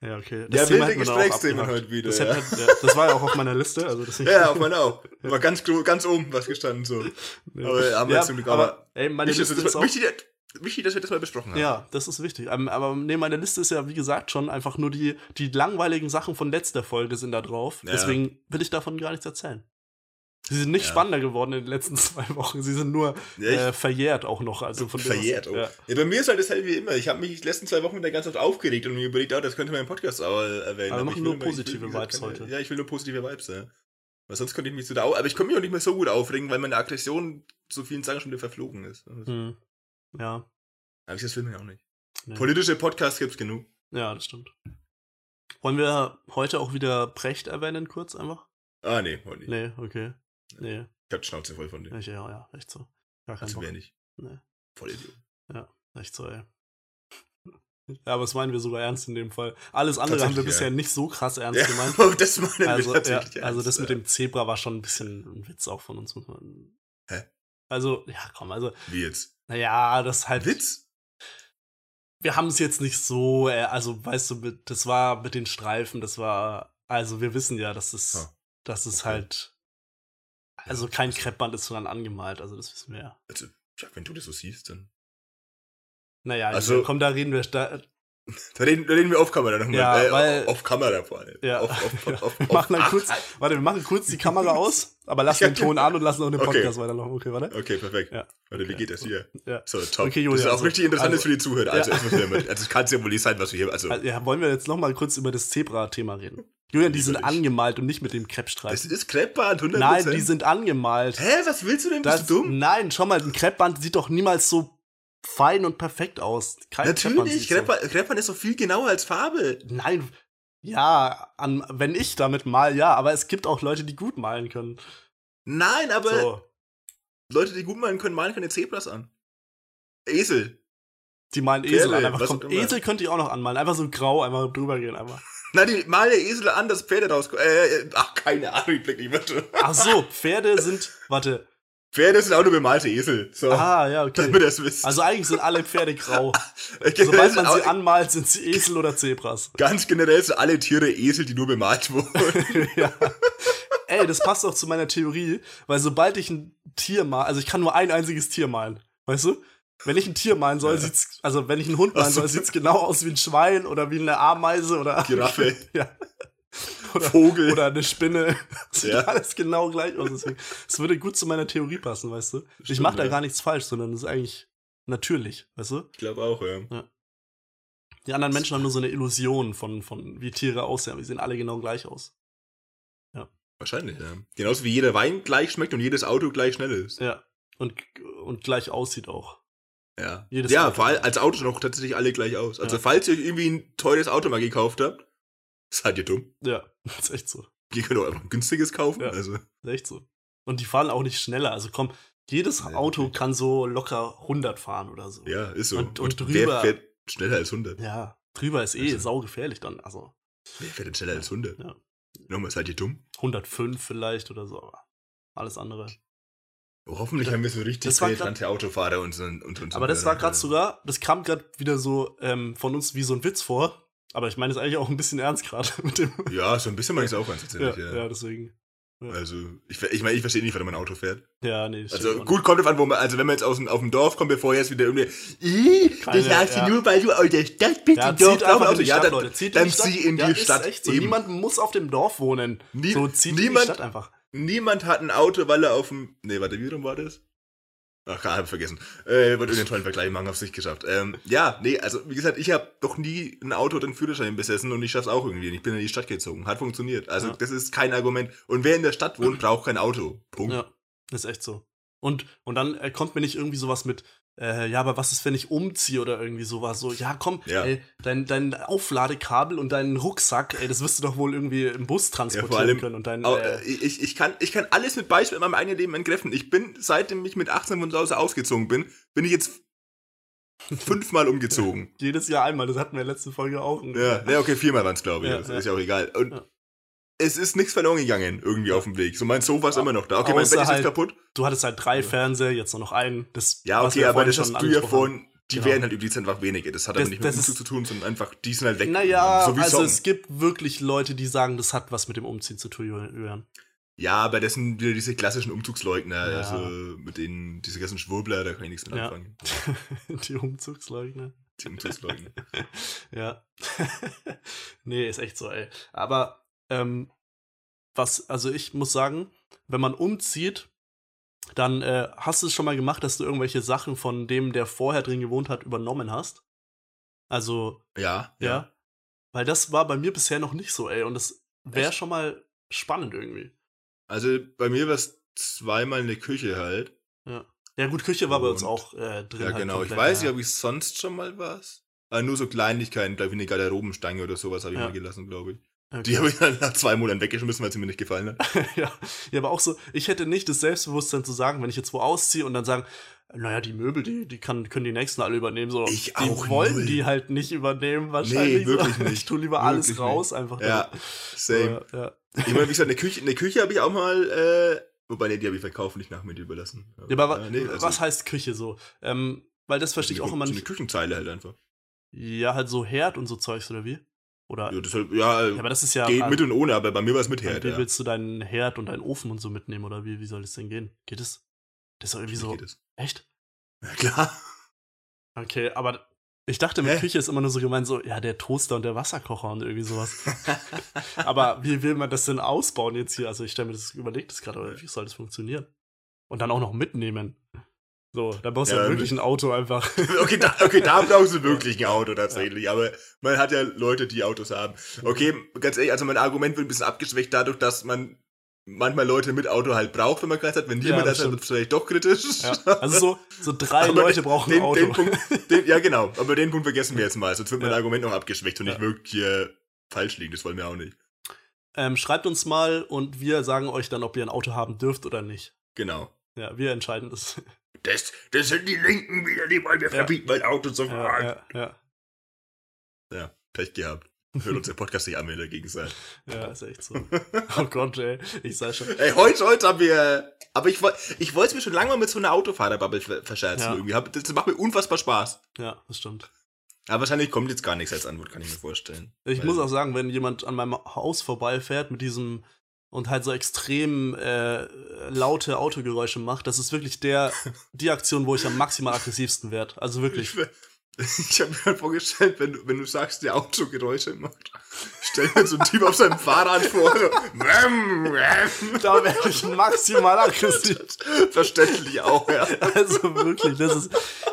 [SPEAKER 2] Ja, okay.
[SPEAKER 1] Ja,
[SPEAKER 2] Thema
[SPEAKER 1] wilde Gesprächsthemen heute wieder,
[SPEAKER 2] Das,
[SPEAKER 1] ja.
[SPEAKER 2] hätte, ja, das war ja auch auf meiner Liste. Also das
[SPEAKER 1] Ja, auf meiner auch. War ganz, ganz oben was gestanden so. Aber haben wir
[SPEAKER 2] ja,
[SPEAKER 1] zum Glück
[SPEAKER 2] aber,
[SPEAKER 1] aber
[SPEAKER 2] ey, meine
[SPEAKER 1] Wichtig,
[SPEAKER 2] Liste ist auch,
[SPEAKER 1] das, wichtig, wichtig, dass wir das mal besprochen haben.
[SPEAKER 2] Ja, das ist wichtig. Ähm, aber nee, meine Liste ist ja, wie gesagt, schon einfach nur die, die langweiligen Sachen von letzter Folge sind da drauf.
[SPEAKER 1] Ja.
[SPEAKER 2] Deswegen will ich davon gar nichts erzählen. Sie sind nicht
[SPEAKER 1] Ja.
[SPEAKER 2] spannender geworden in den letzten zwei Wochen. Sie sind nur
[SPEAKER 1] Ja,
[SPEAKER 2] äh, verjährt auch noch. Also von
[SPEAKER 1] Verjährt auch.
[SPEAKER 2] Ja.
[SPEAKER 1] Ja. bei mir ist halt dasselbe wie immer. Ich habe mich die letzten zwei Wochen wieder ganz oft aufgeregt und mir überlegt, oh, das könnte man im Podcast auch erwähnen.
[SPEAKER 2] Aber wir machen
[SPEAKER 1] ich will
[SPEAKER 2] nur
[SPEAKER 1] immer- will,
[SPEAKER 2] positive
[SPEAKER 1] wie gesagt,
[SPEAKER 2] Vibes
[SPEAKER 1] keine-
[SPEAKER 2] heute.
[SPEAKER 1] Ja, ich will nur positive Vibes, ja. Weil sonst könnte ich mich so da Aber ich kann mich auch nicht mehr so gut aufregen, weil meine Aggression zu vielen Sachen schon wieder verflogen ist. Aber
[SPEAKER 2] Hm. Ja.
[SPEAKER 1] ich das will man ja auch nicht.
[SPEAKER 2] Nee.
[SPEAKER 1] Politische Podcasts gibt's genug.
[SPEAKER 2] ja, das stimmt. Wollen wir heute auch wieder Precht erwähnen, kurz einfach?
[SPEAKER 1] Ah, nee, heute nicht.
[SPEAKER 2] Nee, okay. Nee.
[SPEAKER 1] Ich hab die Schnauze voll von dir.
[SPEAKER 2] Ich, ja, ja, echt so. Gar kein
[SPEAKER 1] Also wer nicht.
[SPEAKER 2] Nee.
[SPEAKER 1] Voll Idiot.
[SPEAKER 2] Ja, Echt so, ey. Ja, aber das meinen wir sogar ernst in dem Fall. Alles andere haben wir
[SPEAKER 1] Tatsächlich,
[SPEAKER 2] bisher
[SPEAKER 1] ja.
[SPEAKER 2] nicht so krass ernst
[SPEAKER 1] Ja,
[SPEAKER 2] gemeint.
[SPEAKER 1] das meinen
[SPEAKER 2] Also,
[SPEAKER 1] wir
[SPEAKER 2] ja,
[SPEAKER 1] tatsächlich
[SPEAKER 2] also
[SPEAKER 1] ernst,
[SPEAKER 2] das mit
[SPEAKER 1] ja.
[SPEAKER 2] dem Zebra war schon ein bisschen ein Witz auch von uns.
[SPEAKER 1] Hä?
[SPEAKER 2] Also, ja, komm, also,
[SPEAKER 1] Wie jetzt?
[SPEAKER 2] naja, das halt.
[SPEAKER 1] Witz?
[SPEAKER 2] Wir haben es jetzt nicht so, äh, also, weißt du, das war mit den Streifen, das war, also, wir wissen ja, dass es,
[SPEAKER 1] Ah,
[SPEAKER 2] dass es
[SPEAKER 1] okay.
[SPEAKER 2] halt, also kein
[SPEAKER 1] das-
[SPEAKER 2] Kreppband ist, sondern angemalt, also, das wissen wir ja.
[SPEAKER 1] Also, ja, wenn du das so siehst, dann.
[SPEAKER 2] Naja,
[SPEAKER 1] Also-
[SPEAKER 2] also, komm, da reden wir, da,
[SPEAKER 1] Da reden, da reden wir auf Kamera nochmal.
[SPEAKER 2] Ja,
[SPEAKER 1] äh,
[SPEAKER 2] weil-
[SPEAKER 1] auf Kamera vor allem.
[SPEAKER 2] Ja.
[SPEAKER 1] Auf, auf,
[SPEAKER 2] Ja.
[SPEAKER 1] auf, auf,
[SPEAKER 2] machen dann kurz, warte, wir machen kurz die Kamera aus, aber lassen den Ton an und lassen auch den
[SPEAKER 1] Okay.
[SPEAKER 2] Podcast weiterlaufen. Okay, warte.
[SPEAKER 1] Okay, perfekt.
[SPEAKER 2] Ja.
[SPEAKER 1] Warte, wie
[SPEAKER 2] Okay.
[SPEAKER 1] geht das hier?
[SPEAKER 2] Ja.
[SPEAKER 1] So, top.
[SPEAKER 2] Okay,
[SPEAKER 1] das
[SPEAKER 2] Julian,
[SPEAKER 1] ist auch
[SPEAKER 2] so.
[SPEAKER 1] richtig interessant
[SPEAKER 2] Also-
[SPEAKER 1] für die Zuhörer. Also,
[SPEAKER 2] Ja.
[SPEAKER 1] also es kann es ja wohl nicht sein, was wir hier. Also,
[SPEAKER 2] Also, ja, wollen wir jetzt noch mal kurz über das Zebra-Thema reden? Julian, die sind angemalt und nicht mit dem
[SPEAKER 1] das
[SPEAKER 2] Kreppstreifen.
[SPEAKER 1] ist Kreppband, 100%.
[SPEAKER 2] Nein, die sind angemalt.
[SPEAKER 1] Hä, was willst du denn? Bist
[SPEAKER 2] Das,
[SPEAKER 1] du dumm?
[SPEAKER 2] Nein, schau mal, ein Kreppband sieht doch niemals so fein und perfekt aus. Kein Kreppband
[SPEAKER 1] Natürlich,
[SPEAKER 2] sieht so-
[SPEAKER 1] Kreppband, Kreppband ist doch viel genauer als Farbe.
[SPEAKER 2] Nein, ja, an, wenn ich damit mal, ja, aber es gibt auch Leute, die gut malen können.
[SPEAKER 1] Nein, aber
[SPEAKER 2] So,
[SPEAKER 1] Leute, die gut malen können, malen keine Zebras an. Esel.
[SPEAKER 2] die malen
[SPEAKER 1] Pferde,
[SPEAKER 2] Esel an. Einfach, komm. Esel könnte ich auch noch anmalen. Einfach so grau, einmal drüber gehen, einmal.
[SPEAKER 1] Nein, die malen ja Esel an, dass Pferde rauskommen. Äh, äh, ach, keine Ahnung, ich blick nicht mehr.
[SPEAKER 2] Ach so, Pferde sind, warte.
[SPEAKER 1] Pferde sind auch nur bemalte Esel. So,
[SPEAKER 2] Ah, ja, okay.
[SPEAKER 1] damit es wisst.
[SPEAKER 2] Also eigentlich sind alle Pferde grau.
[SPEAKER 1] Generell
[SPEAKER 2] Sobald man sie anmalt, sind sie Esel oder Zebras.
[SPEAKER 1] Ganz generell sind alle Tiere Esel, die nur bemalt wurden.
[SPEAKER 2] ja. Ey, das passt auch zu meiner Theorie, weil sobald ich ein Tier mal, also ich kann nur ein einziges Tier malen, weißt du? Wenn ich ein Tier malen soll,
[SPEAKER 1] Ja.
[SPEAKER 2] sieht's, also wenn ich einen Hund malen soll, sieht's genau aus wie ein Schwein oder wie eine Ameise oder
[SPEAKER 1] Giraffe.
[SPEAKER 2] ja. Oder,
[SPEAKER 1] Vogel.
[SPEAKER 2] oder eine Spinne. Das sieht
[SPEAKER 1] Ja.
[SPEAKER 2] alles genau gleich aus. Deswegen, es würde gut zu meiner Theorie passen, weißt du? ich
[SPEAKER 1] Stimmt,
[SPEAKER 2] mache da
[SPEAKER 1] ja.
[SPEAKER 2] gar nichts falsch, sondern es ist eigentlich natürlich, weißt du?
[SPEAKER 1] Ich glaube auch, ja.
[SPEAKER 2] Die anderen Menschen haben nur so eine Illusion von, von wie Tiere aussehen, aber die sehen alle genau gleich aus.
[SPEAKER 1] Wahrscheinlich, ja. Genauso wie jeder Wein gleich schmeckt und jedes Auto gleich schnell ist.
[SPEAKER 2] Ja. Und, und gleich aussieht auch.
[SPEAKER 1] Ja.
[SPEAKER 2] Jedes
[SPEAKER 1] ja,
[SPEAKER 2] Auto.
[SPEAKER 1] vor allem als Auto noch tatsächlich alle gleich aus. Also
[SPEAKER 2] Ja.
[SPEAKER 1] falls ihr euch irgendwie ein teures Auto mal gekauft habt, seid ihr dumm.
[SPEAKER 2] Ja, ist echt so.
[SPEAKER 1] Ihr könnt auch einfach ein günstiges kaufen.
[SPEAKER 2] Ja.
[SPEAKER 1] Also,
[SPEAKER 2] Ist echt so. Und die fahren auch nicht schneller. Also komm, jedes
[SPEAKER 1] Nee,
[SPEAKER 2] Auto
[SPEAKER 1] wirklich.
[SPEAKER 2] kann so locker 100 fahren oder so.
[SPEAKER 1] ja, ist so.
[SPEAKER 2] Und- und
[SPEAKER 1] wer
[SPEAKER 2] drüber-
[SPEAKER 1] fährt schneller als 100?
[SPEAKER 2] Ja, drüber ist eh
[SPEAKER 1] Also-
[SPEAKER 2] saugefährlich dann. Also
[SPEAKER 1] Wer fährt denn schneller als 100?
[SPEAKER 2] Ja.
[SPEAKER 1] Nochmal, seid ihr dumm?
[SPEAKER 2] 105 vielleicht oder so, aber alles andere.
[SPEAKER 1] Hoffentlich haben wir so richtig penetrante Autofahrer und, und, und,
[SPEAKER 2] Aber das war gerade sogar, das kam gerade wieder so ähm, von uns wie so ein Witz vor. Aber ich meine es eigentlich auch ein bisschen ernst gerade mit dem.
[SPEAKER 1] Ja, so ein bisschen meine ich es auch ganz
[SPEAKER 2] Ja,
[SPEAKER 1] tatsächlich, ja.
[SPEAKER 2] ja, deswegen.
[SPEAKER 1] Also, ich, ich meine, ich verstehe nicht, warum man ein Auto fährt.
[SPEAKER 2] Ja, nee.
[SPEAKER 1] Also, gut, kommt drauf an, wo man, also, wenn man jetzt aus dem, auf dem Dorf kommt, bevor jetzt wieder irgendwie, "Ih, das sagst du
[SPEAKER 2] ja.
[SPEAKER 1] nur, weil du aus der Stadt bist,
[SPEAKER 2] Ja,
[SPEAKER 1] Dorf,
[SPEAKER 2] einfach
[SPEAKER 1] Auto.
[SPEAKER 2] in die
[SPEAKER 1] Ja,
[SPEAKER 2] Stadt,
[SPEAKER 1] dann,
[SPEAKER 2] Leute. Zieht
[SPEAKER 1] dann
[SPEAKER 2] in die Stadt.
[SPEAKER 1] zieh in die
[SPEAKER 2] ja,
[SPEAKER 1] Stadt.
[SPEAKER 2] So. Niemand muss auf dem Dorf wohnen.
[SPEAKER 1] Nie-
[SPEAKER 2] so zieht in die
[SPEAKER 1] niemand-
[SPEAKER 2] Stadt einfach.
[SPEAKER 1] Niemand hat ein Auto, weil er auf dem, nee, warte, wie rum war das? Ach, hab ich vergessen. Äh, wollte irgendeinen tollen Vergleich machen, hab's nicht geschafft. Ähm, ja, nee, also, wie gesagt, ich habe doch nie ein Auto oder einen Führerschein besessen und ich schaff's auch irgendwie. Ich bin in die Stadt gezogen. Hat funktioniert. Also,
[SPEAKER 2] Ja.
[SPEAKER 1] das ist kein Argument. Und wer in der Stadt wohnt, braucht kein Auto. Punkt.
[SPEAKER 2] Ja, ist echt so. Und, und dann äh, kommt mir nicht irgendwie sowas mit, äh, ja, aber was ist, wenn ich umziehe oder irgendwie sowas? So, ja, komm,
[SPEAKER 1] Ja.
[SPEAKER 2] Ey, dein, dein Aufladekabel und deinen Rucksack, ey, das wirst du doch wohl irgendwie im Bus transportieren
[SPEAKER 1] allem
[SPEAKER 2] können. Und dein,
[SPEAKER 1] Au-
[SPEAKER 2] äh,
[SPEAKER 1] äh, ich, ich, kann, ich kann alles mit Beispiel in meinem eigenen Leben entkräften. Ich bin, seitdem ich mit 18 von zu Hause ausgezogen bin, bin ich jetzt fünfmal umgezogen.
[SPEAKER 2] jedes Jahr einmal, das hatten wir in der letzten Folge auch.
[SPEAKER 1] Ja, ja okay, viermal waren es, glaube ich.
[SPEAKER 2] Ja,
[SPEAKER 1] das
[SPEAKER 2] ja.
[SPEAKER 1] ist ja auch egal. Und
[SPEAKER 2] Ja.
[SPEAKER 1] Es ist nichts verloren gegangen, irgendwie auf dem Weg. So, mein Sofa ist immer noch da. Okay, mein
[SPEAKER 2] Außer
[SPEAKER 1] Bett ist
[SPEAKER 2] halt-
[SPEAKER 1] kaputt.
[SPEAKER 2] Du hattest halt drei Fernseher, jetzt nur noch einen. Das,
[SPEAKER 1] Ja, okay, aber das
[SPEAKER 2] schon
[SPEAKER 1] hast du ja vorhin. Die
[SPEAKER 2] Genau.
[SPEAKER 1] werden halt über die einfach weniger. Das hat aber
[SPEAKER 2] Das-
[SPEAKER 1] nicht mit
[SPEAKER 2] das
[SPEAKER 1] Umzug zu tun, sondern einfach, die sind halt weg.
[SPEAKER 2] Naja,
[SPEAKER 1] so wie
[SPEAKER 2] also
[SPEAKER 1] Song.
[SPEAKER 2] es gibt wirklich Leute, die sagen, das hat was mit dem Umziehen zu tun.
[SPEAKER 1] Ja, aber das sind wieder diese klassischen Umzugsleugner,
[SPEAKER 2] Ja.
[SPEAKER 1] also mit denen, diese ganzen Schwurbler, da kann ich nichts mit
[SPEAKER 2] Ja.
[SPEAKER 1] anfangen.
[SPEAKER 2] die Umzugsleugner.
[SPEAKER 1] Die Umzugsleugner.
[SPEAKER 2] ja. nee, ist echt so, ey. Aber, ähm, was, also ich muss sagen, wenn man umzieht, dann äh, hast du es schon mal gemacht, dass du irgendwelche Sachen von dem, der vorher drin gewohnt hat, übernommen hast. Also,
[SPEAKER 1] Ja,
[SPEAKER 2] ja. Weil das war bei mir bisher noch nicht so, ey. Und das wäre schon mal spannend irgendwie.
[SPEAKER 1] Also bei mir war es zweimal eine Küche halt.
[SPEAKER 2] Ja, gut, Küche war bei uns auch äh, drin.
[SPEAKER 1] Ja,
[SPEAKER 2] halt
[SPEAKER 1] genau. Ich
[SPEAKER 2] komplett,
[SPEAKER 1] weiß
[SPEAKER 2] ja.
[SPEAKER 1] nicht, ob ich sonst schon mal was. Aber nur so Kleinigkeiten, glaube ich, eine Garderobenstange oder sowas habe ich
[SPEAKER 2] Ja.
[SPEAKER 1] mal gelassen, glaube ich.
[SPEAKER 2] Okay.
[SPEAKER 1] Die habe ich dann nach zwei Monaten weggeschmissen, weil sie mir nicht gefallen hat.
[SPEAKER 2] ja. ja, aber auch so, ich hätte nicht das Selbstbewusstsein zu sagen, wenn ich jetzt wo ausziehe und dann sagen, naja, die Möbel, die, die kann, können die nächsten alle übernehmen. So,
[SPEAKER 1] Ich
[SPEAKER 2] die
[SPEAKER 1] auch
[SPEAKER 2] wollen
[SPEAKER 1] null.
[SPEAKER 2] die halt nicht übernehmen, wahrscheinlich.
[SPEAKER 1] wirklich
[SPEAKER 2] so.
[SPEAKER 1] nicht.
[SPEAKER 2] Ich tue lieber alles
[SPEAKER 1] Wirklich
[SPEAKER 2] raus, einfach.
[SPEAKER 1] Ja, same.
[SPEAKER 2] Ja, ja.
[SPEAKER 1] Ich meine, wie gesagt, eine Küche, eine Küche habe ich auch mal, äh, wobei, nee, die habe ich verkauft, nicht nach mir überlassen.
[SPEAKER 2] Ja, aber
[SPEAKER 1] Äh, nee, also,
[SPEAKER 2] was heißt Küche so? Ähm, weil das verstehe ich auch immer
[SPEAKER 1] so eine
[SPEAKER 2] nicht.
[SPEAKER 1] Küchenzeile halt einfach.
[SPEAKER 2] Ja, halt so Herd und so Zeugs oder wie? Oder?
[SPEAKER 1] Ja, das halt, ja,
[SPEAKER 2] Ja, aber das ist ja.
[SPEAKER 1] geht mit und ohne, aber bei mir war es mit
[SPEAKER 2] Wie
[SPEAKER 1] Herd, ja.
[SPEAKER 2] willst du deinen Herd und deinen Ofen und so mitnehmen oder wie, wie soll das denn gehen? Geht es? Das ist doch irgendwie
[SPEAKER 1] Wie
[SPEAKER 2] so.
[SPEAKER 1] geht das?
[SPEAKER 2] Echt?
[SPEAKER 1] Ja, klar.
[SPEAKER 2] Okay, aber ich dachte, mit
[SPEAKER 1] Hä?
[SPEAKER 2] Küche ist immer nur so gemeint, so, ja, der Toaster und der Wasserkocher und irgendwie sowas. aber wie will man das denn ausbauen jetzt hier? Also ich stelle mir das, überlegt das gerade, wie soll das funktionieren? Und dann auch noch mitnehmen. So, da brauchst du
[SPEAKER 1] Ja,
[SPEAKER 2] ja wirklich ein Auto einfach.
[SPEAKER 1] Okay, da, okay, da brauchst du wirklich ein Auto tatsächlich. Aber man hat ja Leute, die Autos haben. Okay, ganz ehrlich, also mein Argument wird ein bisschen abgeschwächt dadurch, dass man manchmal Leute mit Auto halt braucht, wenn man keins hat. Wenn
[SPEAKER 2] Ja,
[SPEAKER 1] niemand
[SPEAKER 2] das
[SPEAKER 1] das hat, wird es vielleicht doch kritisch.
[SPEAKER 2] Ja. Also so, so drei
[SPEAKER 1] Aber
[SPEAKER 2] Leute brauchen
[SPEAKER 1] den,
[SPEAKER 2] ein Auto.
[SPEAKER 1] Den Punkt, den, ja, genau. Aber den Punkt vergessen wir jetzt mal. Sonst wird mein
[SPEAKER 2] Ja.
[SPEAKER 1] Argument noch abgeschwächt und
[SPEAKER 2] Ja.
[SPEAKER 1] nicht wirklich hier falsch liegen. Das wollen wir auch nicht.
[SPEAKER 2] Ähm, schreibt uns mal und wir sagen euch dann, ob ihr ein Auto haben dürft oder nicht.
[SPEAKER 1] Genau.
[SPEAKER 2] Ja, wir entscheiden das.
[SPEAKER 1] Das, das sind die Linken wieder, die wollen wir verbieten, mein Auto zu fahren.
[SPEAKER 2] ja, ja, ja,
[SPEAKER 1] Ja, Pech gehabt. Hört uns der Podcast nicht an, wenn ihr dagegen seid.
[SPEAKER 2] ja, ist echt so. Oh Gott, ey. Ich sag schon.
[SPEAKER 1] Ey, heute, heute haben wir. Aber ich, ich wollte es mir schon lange mal mit so einer Autofahrerbubble ver- verscherzen
[SPEAKER 2] Ja.
[SPEAKER 1] irgendwie. Das macht mir unfassbar Spaß.
[SPEAKER 2] Ja, das stimmt.
[SPEAKER 1] Aber wahrscheinlich kommt jetzt gar nichts als Antwort, kann ich mir vorstellen.
[SPEAKER 2] Ich
[SPEAKER 1] Weil-
[SPEAKER 2] muss auch sagen, wenn jemand an meinem Haus vorbeifährt mit diesem und halt so extrem äh, laute Autogeräusche macht, das ist wirklich der die Aktion, wo ich am maximal aggressivsten werde. Also wirklich.
[SPEAKER 1] Ich, ich habe mir halt vorgestellt, wenn du, wenn du sagst, der Autogeräusche macht, stell mir so einen Typ auf seinem Fahrrad vor.
[SPEAKER 2] Da werde ich maximal aggressiv.
[SPEAKER 1] Verständlich auch, ja.
[SPEAKER 2] Also wirklich, das ist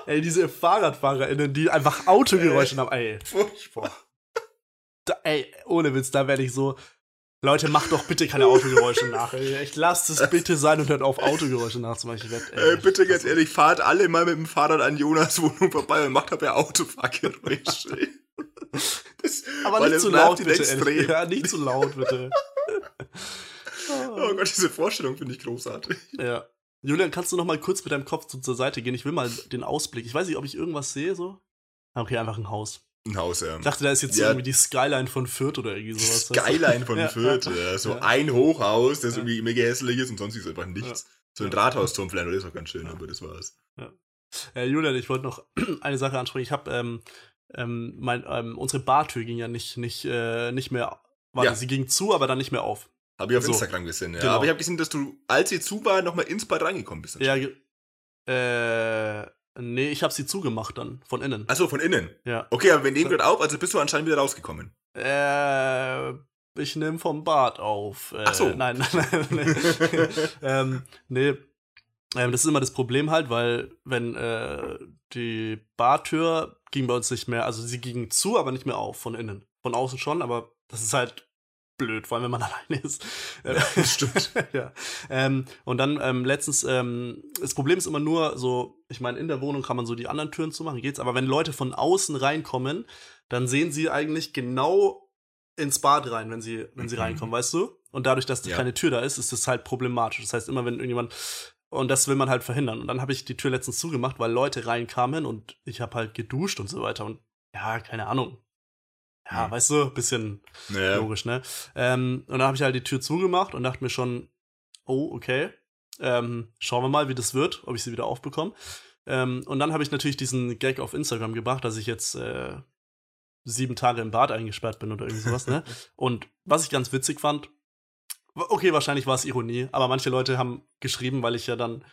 [SPEAKER 2] ey diese FahrradfahrerInnen, die einfach Autogeräusche haben. Ey,
[SPEAKER 1] Furchtbar.
[SPEAKER 2] da, ey, ohne Witz, da werde ich so. Leute, macht doch bitte keine Autogeräusche nach. Echt, lasst es bitte sein und hört auf, Autogeräusche nachzumachen. Ich werd, ey,
[SPEAKER 1] Äh, bitte ganz ehrlich, fahrt alle mal mit dem Fahrrad an Jonas Wohnung vorbei und macht dabei Autofahrgeräusche.
[SPEAKER 2] Aber nicht zu laut, bitte.
[SPEAKER 1] extrem.
[SPEAKER 2] Ja, nicht zu laut, bitte.
[SPEAKER 1] Oh Gott, diese Vorstellung finde ich großartig.
[SPEAKER 2] Ja. Julian, kannst du noch mal kurz mit deinem Kopf zu, zur Seite gehen? Ich will mal den Ausblick. Ich weiß nicht, ob ich irgendwas sehe, so. Ah, Okay, einfach ein Haus.
[SPEAKER 1] Ein Haus, ja.
[SPEAKER 2] Ich dachte, da ist jetzt
[SPEAKER 1] Ja.
[SPEAKER 2] irgendwie die Skyline von Fürth oder irgendwie sowas.
[SPEAKER 1] Skyline von
[SPEAKER 2] Ja,
[SPEAKER 1] Fürth.
[SPEAKER 2] ja.
[SPEAKER 1] So ein Hochhaus, das irgendwie mega hässlich ist und sonst ist einfach nichts. So ein. Rathausturm vielleicht, das ist auch ganz schön, aber das war's.
[SPEAKER 2] Äh, Julian, ich wollte noch eine Sache ansprechen. Ich habe ähm, ähm, mein, ähm, unsere Bartür ging ja nicht, nicht, äh, nicht mehr. Warte,
[SPEAKER 1] Ja.
[SPEAKER 2] sie ging zu, aber dann nicht mehr auf.
[SPEAKER 1] Habe ich auf
[SPEAKER 2] So.
[SPEAKER 1] Instagram gesehen, ja.
[SPEAKER 2] Genau.
[SPEAKER 1] Aber ich habe gesehen, dass du, als sie zu war, nochmal ins Bad reingekommen bist.
[SPEAKER 2] Ja, äh, nee, ich habe sie zugemacht dann, von innen.
[SPEAKER 1] Achso, von innen.
[SPEAKER 2] Ja.
[SPEAKER 1] Okay, aber wir nehmen gerade auf, also bist du anscheinend wieder rausgekommen.
[SPEAKER 2] Äh, ich nehme vom Bad auf. Äh,
[SPEAKER 1] Ach so.
[SPEAKER 2] Nein, nein, nein. nein. ähm, nee. Ähm, das ist immer das Problem halt, weil wenn äh, die Bartür ging bei uns nicht mehr, also sie ging zu, aber nicht mehr auf von innen. Von außen schon, aber das ist halt blöd, vor allem wenn man alleine ist.
[SPEAKER 1] Ja, das stimmt.
[SPEAKER 2] ja. Ähm, und dann ähm, letztens, ähm, das Problem ist immer nur so, ich meine, in der Wohnung kann man so die anderen Türen zumachen, geht's, aber wenn Leute von außen reinkommen, dann sehen sie eigentlich genau ins Bad rein, wenn sie, wenn sie
[SPEAKER 1] Mhm.
[SPEAKER 2] reinkommen, weißt du? Und dadurch, dass
[SPEAKER 1] Ja.
[SPEAKER 2] keine Tür da ist, ist das halt problematisch. Das heißt, immer wenn irgendjemand und das will man halt verhindern. Und dann habe ich die Tür letztens zugemacht, weil Leute reinkamen und ich habe halt geduscht und so weiter. Und ja, keine Ahnung. Ja,
[SPEAKER 1] Mhm.
[SPEAKER 2] weißt du, bisschen
[SPEAKER 1] Naja.
[SPEAKER 2] logisch, ne? Ähm, und dann habe ich halt die Tür zugemacht und dachte mir schon, oh, okay. Ähm, schauen wir mal, wie das wird, ob ich sie wieder aufbekomme. Ähm, und dann habe ich natürlich diesen Gag auf Instagram gebracht, dass ich jetzt äh, sieben Tage im Bad eingesperrt bin oder irgendwie sowas, ne? Und was ich ganz witzig fand, okay, wahrscheinlich war es Ironie, aber manche Leute haben geschrieben, weil ich ja dann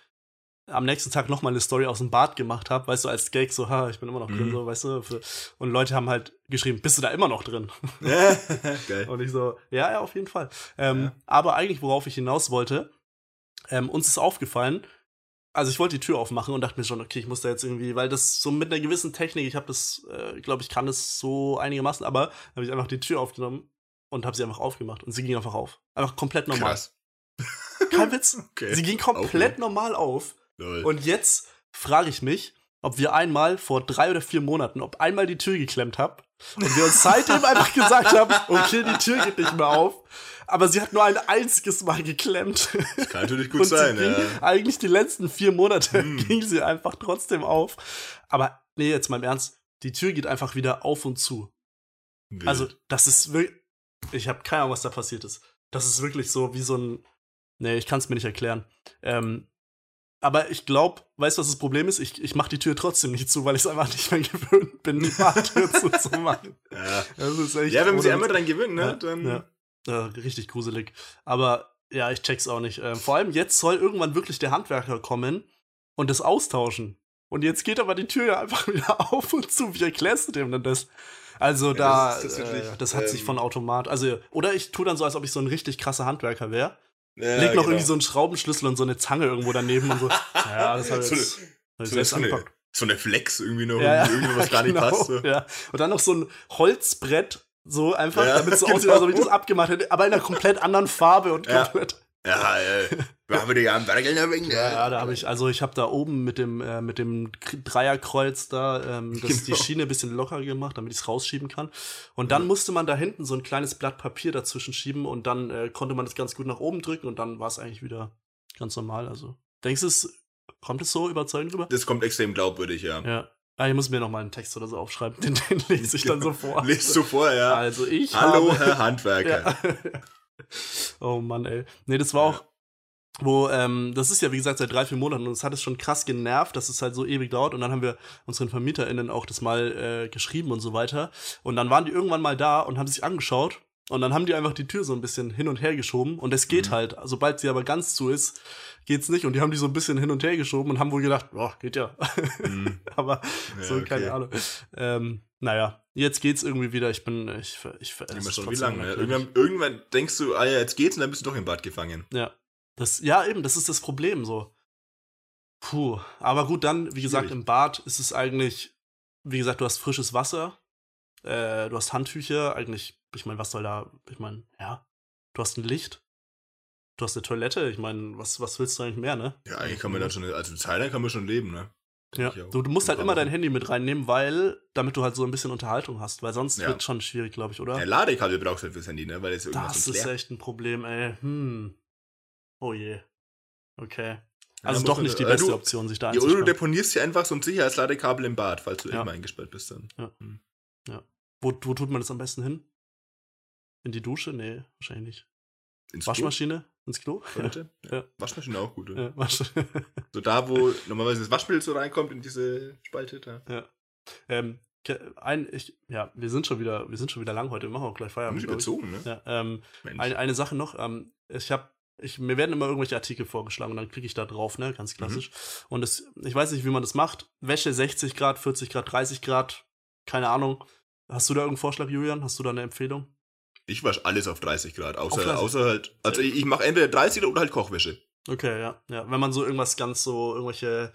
[SPEAKER 2] am nächsten Tag noch mal eine Story aus dem Bad gemacht habe, weißt du, als Gag so, ha, ich bin immer noch drin,
[SPEAKER 1] Mhm.
[SPEAKER 2] so, weißt du. Für, und Leute haben halt geschrieben, bist du da immer noch drin?
[SPEAKER 1] Ja, Geil.
[SPEAKER 2] Und ich so, ja, ja, auf jeden Fall. Ähm,
[SPEAKER 1] Ja.
[SPEAKER 2] Aber eigentlich, worauf ich hinaus wollte, ähm, uns ist aufgefallen, also ich wollte die Tür aufmachen und dachte mir schon, okay, ich muss da jetzt irgendwie, weil das so mit einer gewissen Technik, ich habe das, äh, ich glaube, ich kann das so einigermaßen, aber habe ich einfach die Tür aufgenommen und habe sie einfach aufgemacht und sie ging einfach auf. Einfach komplett normal.
[SPEAKER 1] Krass.
[SPEAKER 2] Kein Witz.
[SPEAKER 1] Okay.
[SPEAKER 2] Sie ging komplett
[SPEAKER 1] Okay.
[SPEAKER 2] normal auf.
[SPEAKER 1] Lol.
[SPEAKER 2] Und jetzt frage ich mich, ob wir einmal vor drei oder vier Monaten, ob einmal die Tür geklemmt haben und wir uns seitdem einfach gesagt haben, okay, die Tür geht nicht mehr auf. Aber sie hat nur ein einziges Mal geklemmt.
[SPEAKER 1] Das kann natürlich gut sein,
[SPEAKER 2] ging,
[SPEAKER 1] ja.
[SPEAKER 2] Eigentlich die letzten vier Monate
[SPEAKER 1] Hm.
[SPEAKER 2] ging sie einfach trotzdem auf. Aber nee, jetzt mal im Ernst, die Tür geht einfach wieder auf und zu.
[SPEAKER 1] Wild.
[SPEAKER 2] Also, das ist wirklich. Ich habe keine Ahnung, was da passiert ist. Das ist wirklich so wie so ein. Nee, ich kann es mir nicht erklären. Ähm, aber ich glaube, weißt du, was das Problem ist? Ich, ich mache die Tür trotzdem nicht zu, weil ich es einfach nicht mehr gewöhnt bin, die Fahrtür zuzumachen.
[SPEAKER 1] ja.
[SPEAKER 2] Das ist echt
[SPEAKER 1] ja, wenn man sich einmal dran gewöhnt, ne,
[SPEAKER 2] Ja,
[SPEAKER 1] dann.
[SPEAKER 2] ja. Ja, richtig gruselig. Aber ja, ich check's auch nicht. Ähm, vor allem jetzt soll irgendwann wirklich der Handwerker kommen und das austauschen. Und jetzt geht aber die Tür ja einfach wieder auf und zu. Wie erklärst du dem denn das? Also da,
[SPEAKER 1] das ist tatsächlich,
[SPEAKER 2] äh, das hat sich
[SPEAKER 1] ähm,
[SPEAKER 2] von Automat, also, oder ich tue dann so, als ob ich so ein richtig krasser Handwerker wäre.
[SPEAKER 1] Ja,
[SPEAKER 2] Leg noch
[SPEAKER 1] genau.
[SPEAKER 2] irgendwie so einen Schraubenschlüssel und so eine Zange irgendwo daneben und so. Ja, das habe ich
[SPEAKER 1] So
[SPEAKER 2] jetzt
[SPEAKER 1] eine-
[SPEAKER 2] hab
[SPEAKER 1] so,
[SPEAKER 2] selbst
[SPEAKER 1] so, eine,
[SPEAKER 2] angepackt.
[SPEAKER 1] so eine Flex irgendwie noch,
[SPEAKER 2] Ja,
[SPEAKER 1] irgendwie was gar nicht
[SPEAKER 2] genau,
[SPEAKER 1] passt. So.
[SPEAKER 2] Ja. Und dann noch so ein Holzbrett, so einfach,
[SPEAKER 1] Ja,
[SPEAKER 2] damit es so
[SPEAKER 1] genau.
[SPEAKER 2] aussieht, als ob ich das abgemacht hätte, aber in einer komplett anderen Farbe und
[SPEAKER 1] Ja.
[SPEAKER 2] komplett.
[SPEAKER 1] Ja, äh, wir haben wieder ja einen Bergel wegen
[SPEAKER 2] Ja, ja, da habe ich, also ich habe da oben mit dem, äh, mit dem Dreierkreuz da ähm, das, die
[SPEAKER 1] Genau.
[SPEAKER 2] Schiene ein bisschen locker gemacht, damit ich es rausschieben kann. Und dann
[SPEAKER 1] Ja.
[SPEAKER 2] musste man da hinten so ein kleines Blatt Papier dazwischen schieben und dann äh, konnte man das ganz gut nach oben drücken und dann war es eigentlich wieder ganz normal. Also, denkst du, es kommt es so überzeugend rüber?
[SPEAKER 1] Das kommt extrem glaubwürdig, ja.
[SPEAKER 2] Ja. Ah, ich muss mir noch mal einen Text oder so aufschreiben, den, den lese ich dann so vor.
[SPEAKER 1] Lest du vor, ja.
[SPEAKER 2] Also ich
[SPEAKER 1] Hallo,
[SPEAKER 2] habe,
[SPEAKER 1] Herr Handwerker.
[SPEAKER 2] ja. Oh Mann, ey. Nee, das war auch, wo, ähm, das ist ja wie gesagt seit drei, vier Monaten und es hat es schon krass genervt, dass es halt so ewig dauert und dann haben wir unseren VermieterInnen auch das mal äh, geschrieben und so weiter und dann waren die irgendwann mal da und haben sich angeschaut und dann haben die einfach die Tür so ein bisschen hin und her geschoben und es geht
[SPEAKER 1] Mhm.
[SPEAKER 2] halt, sobald sie aber ganz zu ist, geht's nicht und die haben die so ein bisschen hin und her geschoben und haben wohl gedacht, boah, geht ja.
[SPEAKER 1] Hm.
[SPEAKER 2] aber
[SPEAKER 1] Ja,
[SPEAKER 2] so,
[SPEAKER 1] okay.
[SPEAKER 2] keine Ahnung. Ähm, naja, jetzt geht's irgendwie wieder. Ich bin, ich, ich, es
[SPEAKER 1] Immer schon, wie lange? Ne? Irgendwann, irgendwann denkst du, ah ja, jetzt geht's und dann bist du doch im Bad gefangen.
[SPEAKER 2] Ja. Das, ja, eben, das ist das Problem so. Puh. Aber gut, dann, wie gesagt, im Bad ist es eigentlich, wie gesagt, du hast frisches Wasser, äh, du hast Handtücher, eigentlich, ich meine, was soll da, ich meine, ja, du hast ein Licht, du hast eine Toilette, ich meine, was, was willst du eigentlich mehr, ne?
[SPEAKER 1] Ja, eigentlich kann man dann schon, also Zeit kann man schon leben, ne?
[SPEAKER 2] Ja, du, du musst halt immer dein Handy mit reinnehmen, weil, damit du halt so ein bisschen Unterhaltung hast, weil sonst
[SPEAKER 1] Ja.
[SPEAKER 2] wird schon schwierig, glaube ich, oder?
[SPEAKER 1] Ja, Ladekabel brauchst du halt fürs Handy, ne? Weil
[SPEAKER 2] Das
[SPEAKER 1] sonst
[SPEAKER 2] ist echt ein Problem, ey. Hm. Oh je. Okay.
[SPEAKER 1] Ja,
[SPEAKER 2] Also
[SPEAKER 1] muss
[SPEAKER 2] doch nicht die
[SPEAKER 1] äh,
[SPEAKER 2] beste
[SPEAKER 1] du-
[SPEAKER 2] Option, sich da
[SPEAKER 1] Ja, oder du
[SPEAKER 2] einzusperren.
[SPEAKER 1] deponierst hier einfach so ein Sicherheitsladekabel im Bad, falls du
[SPEAKER 2] Ja.
[SPEAKER 1] irgendwann eingesperrt bist dann.
[SPEAKER 2] Wo, wo tut man das am besten hin? In die Dusche? Nee, wahrscheinlich nicht.
[SPEAKER 1] Ins
[SPEAKER 2] Waschmaschine? Ins Klo?
[SPEAKER 1] Klo, Toilette? Ja.
[SPEAKER 2] Ja.
[SPEAKER 1] Waschmaschine auch gut. Ja.
[SPEAKER 2] Ja, Wasch
[SPEAKER 1] So da, wo normalerweise das Waschmittel so reinkommt in diese Spalte da.
[SPEAKER 2] ähm, ke- ein, ich, ja, wir sind schon wieder, wir sind schon wieder lang heute, wir machen auch gleich Feierabend.
[SPEAKER 1] überzogen, ne?
[SPEAKER 2] Ja, ähm,
[SPEAKER 1] Mensch.
[SPEAKER 2] eine, Sache noch, ähm, ich habe ich, mir werden immer irgendwelche Artikel vorgeschlagen und dann klicke ich da drauf, ne, ganz klassisch. Und es, ich weiß nicht, wie man das macht. Wäsche 60 Grad, 40 Grad, 30 Grad, keine Ahnung. Hast du da irgendeinen Vorschlag, Julian? Hast du da eine Empfehlung?
[SPEAKER 1] Ich wasche alles auf 30 Grad, außer,
[SPEAKER 2] 30?
[SPEAKER 1] außer halt, also ich, ich mache entweder 30 oder halt Kochwäsche.
[SPEAKER 2] Okay, ja, ja. Wenn man so irgendwas ganz so, irgendwelche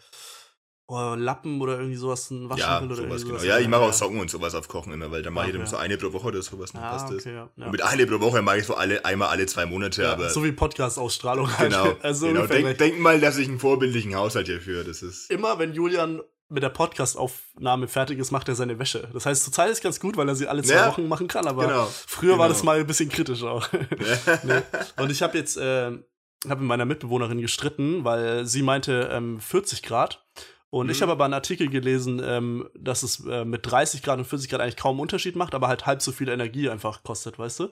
[SPEAKER 2] oh, Lappen oder irgendwie sowas, Waschmittel
[SPEAKER 1] Ja,
[SPEAKER 2] oder
[SPEAKER 1] sowas genau. Ja, ich mache auch Socken und sowas auf Kochen immer, weil dann mache ich
[SPEAKER 2] Okay.
[SPEAKER 1] dann so eine pro Woche oder sowas, dann
[SPEAKER 2] Ah,
[SPEAKER 1] passt das.
[SPEAKER 2] okay, ja. ja.
[SPEAKER 1] Und mit eine pro Woche mache ich so alle, einmal alle zwei Monate,
[SPEAKER 2] ja,
[SPEAKER 1] aber
[SPEAKER 2] so wie Podcast-Ausstrahlung. halt.
[SPEAKER 1] genau.
[SPEAKER 2] also
[SPEAKER 1] genau. Denk, denk mal, dass ich einen vorbildlichen Haushalt hier führe. Das ist.
[SPEAKER 2] Immer wenn Julian mit der Podcast-Aufnahme fertig ist, macht er seine Wäsche. Das heißt, zurzeit ist ganz gut, weil er sie alle zwei
[SPEAKER 1] Ja.
[SPEAKER 2] Wochen machen kann, aber
[SPEAKER 1] Genau.
[SPEAKER 2] früher war
[SPEAKER 1] Genau.
[SPEAKER 2] das mal ein bisschen kritisch auch. nee. Und ich habe jetzt, äh, habe mit meiner Mitbewohnerin gestritten, weil sie meinte ähm, 40 Grad. Und ich
[SPEAKER 1] Mhm.
[SPEAKER 2] habe aber einen Artikel gelesen, ähm, dass es äh, mit 30 Grad und 40 Grad eigentlich kaum Unterschied macht, aber halt halb so viel Energie einfach kostet, weißt du?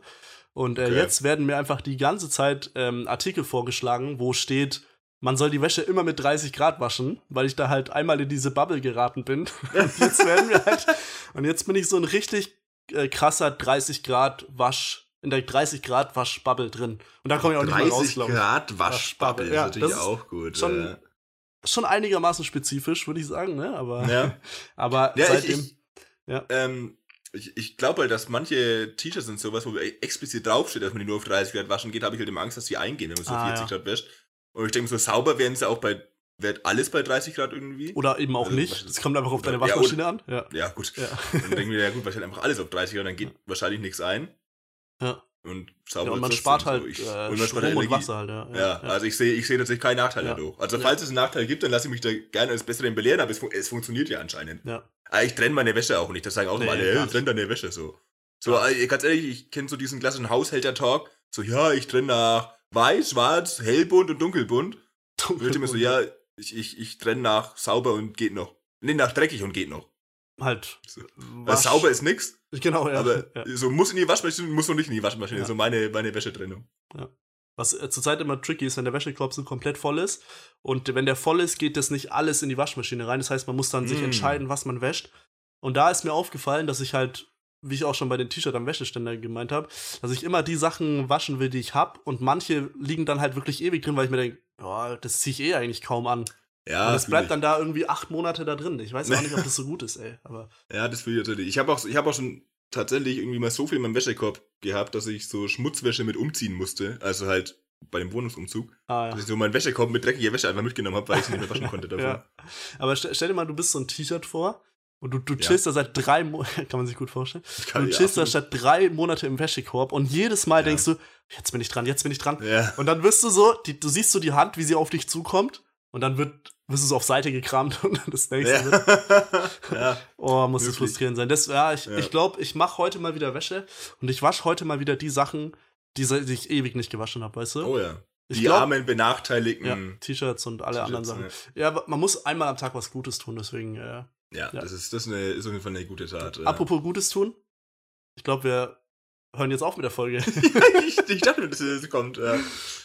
[SPEAKER 2] Und äh,
[SPEAKER 1] Okay.
[SPEAKER 2] jetzt werden mir einfach die ganze Zeit ähm, Artikel vorgeschlagen, wo steht, man soll die Wäsche immer mit 30 Grad waschen, weil ich da halt einmal in diese Bubble geraten bin. Und jetzt werden wir halt, und jetzt bin ich so ein richtig äh, krasser 30 Grad Wasch, in der 30 Grad Waschbubble drin. Und da komme ich auch nicht mehr raus,
[SPEAKER 1] 30
[SPEAKER 2] glaube ich.
[SPEAKER 1] Grad Waschbubble
[SPEAKER 2] Ja,
[SPEAKER 1] ist natürlich
[SPEAKER 2] das ist
[SPEAKER 1] auch gut.
[SPEAKER 2] schon-
[SPEAKER 1] ja.
[SPEAKER 2] Schon einigermaßen spezifisch, würde ich sagen, ne? Aber,
[SPEAKER 1] Ja.
[SPEAKER 2] aber
[SPEAKER 1] Ja,
[SPEAKER 2] seitdem.
[SPEAKER 1] ich,
[SPEAKER 2] Ja.
[SPEAKER 1] ähm, ich, ich glaube halt, dass manche T-Shirts und sowas, wo explizit draufsteht, dass man die nur auf 30 Grad waschen geht, habe ich halt immer Angst, dass die eingehen, wenn man so
[SPEAKER 2] Ah,
[SPEAKER 1] 40
[SPEAKER 2] ja.
[SPEAKER 1] Grad wäscht. Und ich denke, so sauber werden sie auch bei, wird alles bei 30 Grad irgendwie.
[SPEAKER 2] Oder eben auch
[SPEAKER 1] Also,
[SPEAKER 2] nicht. Es kommt einfach auf deine
[SPEAKER 1] Ja,
[SPEAKER 2] Waschmaschine an. Ja.
[SPEAKER 1] ja, gut.
[SPEAKER 2] Ja.
[SPEAKER 1] Dann denken wir, ja gut, wahrscheinlich einfach alles auf 30 Grad, dann geht wahrscheinlich nichts ein.
[SPEAKER 2] Ja.
[SPEAKER 1] und sauber
[SPEAKER 2] Ja, und man spart
[SPEAKER 1] so.
[SPEAKER 2] halt
[SPEAKER 1] Ich-
[SPEAKER 2] äh,
[SPEAKER 1] und man spart
[SPEAKER 2] Strom
[SPEAKER 1] Energie.
[SPEAKER 2] und Wasser halt, ja.
[SPEAKER 1] Ja, also ich sehe ich sehe tatsächlich keinen Nachteil
[SPEAKER 2] Ja.
[SPEAKER 1] dadurch. Also
[SPEAKER 2] Ja.
[SPEAKER 1] falls es einen Nachteil gibt, dann lasse ich mich da gerne als Besseren belehren, aber es, fun es funktioniert ja anscheinend.
[SPEAKER 2] ja.
[SPEAKER 1] Ah, ich trenne meine Wäsche auch nicht. Das sagen auch
[SPEAKER 2] Nee,
[SPEAKER 1] immer alle, hey, trenn deine Wäsche so. So, äh, ganz ehrlich, ich kenne so diesen klassischen Haushälter-Talk. So, ja, ich trenne nach weiß, schwarz, hellbunt und dunkelbunt. Und ich immer so, ja, ich, ich, ich trenne nach sauber und geht noch. Nee, nach dreckig und geht noch.
[SPEAKER 2] Halt.
[SPEAKER 1] So.
[SPEAKER 2] Wasch-
[SPEAKER 1] sauber ist nix,
[SPEAKER 2] Genau, ja.
[SPEAKER 1] aber
[SPEAKER 2] ja.
[SPEAKER 1] so muss in die Waschmaschine, muss noch nicht in die Waschmaschine.
[SPEAKER 2] Ja.
[SPEAKER 1] So meine, meine Wäschetrennung.
[SPEAKER 2] Was äh, zurzeit immer tricky ist, wenn der Wäschekorb so komplett voll ist. Und wenn der voll ist, geht das nicht alles in die Waschmaschine rein. Das heißt, man muss dann sich
[SPEAKER 1] Mm.
[SPEAKER 2] entscheiden, was man wäscht. Und da ist mir aufgefallen, dass ich halt, wie ich auch schon bei den T-Shirt am Wäscheständer gemeint habe, dass ich immer die Sachen waschen will, die ich habe. Und manche liegen dann halt wirklich ewig drin, weil ich mir denke, ja, das ziehe ich eh eigentlich kaum an.
[SPEAKER 1] Ja,
[SPEAKER 2] und es bleibt dann da irgendwie acht Monate da drin. Ich weiß auch nicht, ob das so gut ist, ey. Aber
[SPEAKER 1] Ja, das fühle ich natürlich. Ich habe auch, ich hab auch schon tatsächlich irgendwie mal so viel in meinem Wäschekorb gehabt, dass ich so Schmutzwäsche mit umziehen musste. Also halt bei dem Wohnungsumzug.
[SPEAKER 2] ah,
[SPEAKER 1] Dass
[SPEAKER 2] ja.
[SPEAKER 1] ich so meinen Wäschekorb mit dreckiger Wäsche einfach mitgenommen habe, weil ich sie nicht mehr waschen konnte davon.
[SPEAKER 2] ja. Aber stell, stell dir mal, du bist so ein T-Shirt vor. Und du, du
[SPEAKER 1] Ja.
[SPEAKER 2] chillst da seit drei Monaten, kann man sich gut vorstellen.
[SPEAKER 1] Kann-
[SPEAKER 2] du
[SPEAKER 1] ja,
[SPEAKER 2] chillst da
[SPEAKER 1] absolut.
[SPEAKER 2] statt drei Monate im Wäschekorb und jedes Mal
[SPEAKER 1] Ja.
[SPEAKER 2] denkst du, jetzt bin ich dran, jetzt bin ich dran.
[SPEAKER 1] Ja.
[SPEAKER 2] Und dann wirst du so, die, du siehst so die Hand, wie sie auf dich zukommt und dann wird, wirst du so auf Seite gekramt und dann das nächste wird,
[SPEAKER 1] Ja. ja.
[SPEAKER 2] oh, muss das frustrierend sein. Das, ja, ich
[SPEAKER 1] Ja.
[SPEAKER 2] ich glaube, ich mache heute mal wieder Wäsche und ich wasche heute mal wieder die Sachen, die, die ich ewig nicht gewaschen habe, weißt du?
[SPEAKER 1] Oh ja.
[SPEAKER 2] ich
[SPEAKER 1] Die
[SPEAKER 2] glaub-
[SPEAKER 1] armen, benachteiligten.
[SPEAKER 2] ja, T-Shirts und alle anderen Sachen. Ja, aber man muss einmal am Tag was Gutes tun, deswegen, äh,
[SPEAKER 1] Ja,
[SPEAKER 2] Ja.
[SPEAKER 1] das, ist, das ist, eine, ist auf jeden Fall eine gute Tat. ja.
[SPEAKER 2] apropos Gutes tun. Ich glaube, wir hören jetzt auf mit der Folge.
[SPEAKER 1] ich, ich dachte, dass das kommt. Ja.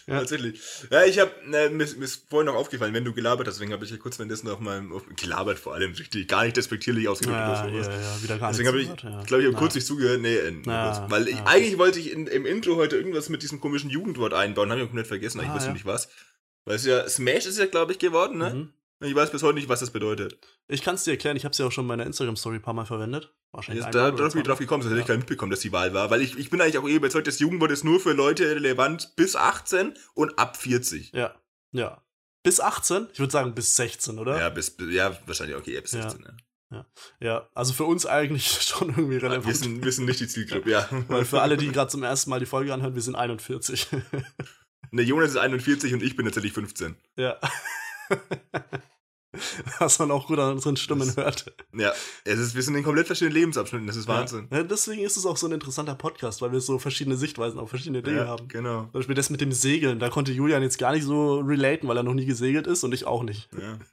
[SPEAKER 2] Ja.
[SPEAKER 1] Tatsächlich. Ja, ich habe, ne, mir, mir ist vorhin noch aufgefallen, wenn du gelabert hast, deswegen habe ich ja kurz währenddessen auf meinem, auf, gelabert vor allem, richtig, gar nicht despektierlich ausgedrückt oder
[SPEAKER 2] ja,
[SPEAKER 1] sowas.
[SPEAKER 2] ja, ja, wieder gar
[SPEAKER 1] Deswegen habe ich,
[SPEAKER 2] ja.
[SPEAKER 1] glaube ich, habe kurz nicht zugehört. Nee, äh,
[SPEAKER 2] Ja,
[SPEAKER 1] kurz. Weil ich,
[SPEAKER 2] ja,
[SPEAKER 1] eigentlich wollte ich in, im Intro heute irgendwas mit diesem komischen Jugendwort einbauen, habe ich komplett vergessen, aber ich
[SPEAKER 2] Ah,
[SPEAKER 1] wusste
[SPEAKER 2] ja.
[SPEAKER 1] nicht was. Weil es ja, Smash ist ja, glaube ich, geworden, ne?
[SPEAKER 2] Mhm.
[SPEAKER 1] Ich weiß bis heute nicht, was das bedeutet.
[SPEAKER 2] Ich kann es dir erklären, ich habe es ja auch schon in meiner Instagram-Story ein paar Mal verwendet. Wahrscheinlich einmal
[SPEAKER 1] da, bin ich drauf gekommen, sonst hätte ich
[SPEAKER 2] Ja.
[SPEAKER 1] gar nicht mitbekommen, dass die Wahl war. Weil ich, ich bin eigentlich auch eh überzeugt, das Jugendwort ist nur für Leute relevant bis 18 und ab 40.
[SPEAKER 2] Ja, ja. Bis 18? Ich würde sagen bis 16, oder?
[SPEAKER 1] Ja, bis, bis- ja, wahrscheinlich okay,
[SPEAKER 2] Ja.
[SPEAKER 1] 16. Ja.
[SPEAKER 2] Ja, also für uns eigentlich schon irgendwie relevant.
[SPEAKER 1] Wir, sind, wir sind nicht die Zielgruppe, ja.
[SPEAKER 2] Weil für alle, die gerade zum ersten Mal die Folge anhören, wir sind 41.
[SPEAKER 1] Ne, Jonas ist 41 und ich bin tatsächlich 15.
[SPEAKER 2] ja. Was man auch gut an unseren Stimmen hört.
[SPEAKER 1] Ja, es ist, wir sind in komplett verschiedenen Lebensabschnitten, das ist Wahnsinn.
[SPEAKER 2] Ja, deswegen ist es auch so ein interessanter Podcast, weil wir so verschiedene Sichtweisen auf verschiedene Dinge
[SPEAKER 1] Ja,
[SPEAKER 2] haben.
[SPEAKER 1] genau.
[SPEAKER 2] Zum Beispiel das mit dem Segeln, da konnte Julian jetzt gar nicht so relaten, weil er noch nie gesegelt ist und ich auch nicht.
[SPEAKER 1] Ja.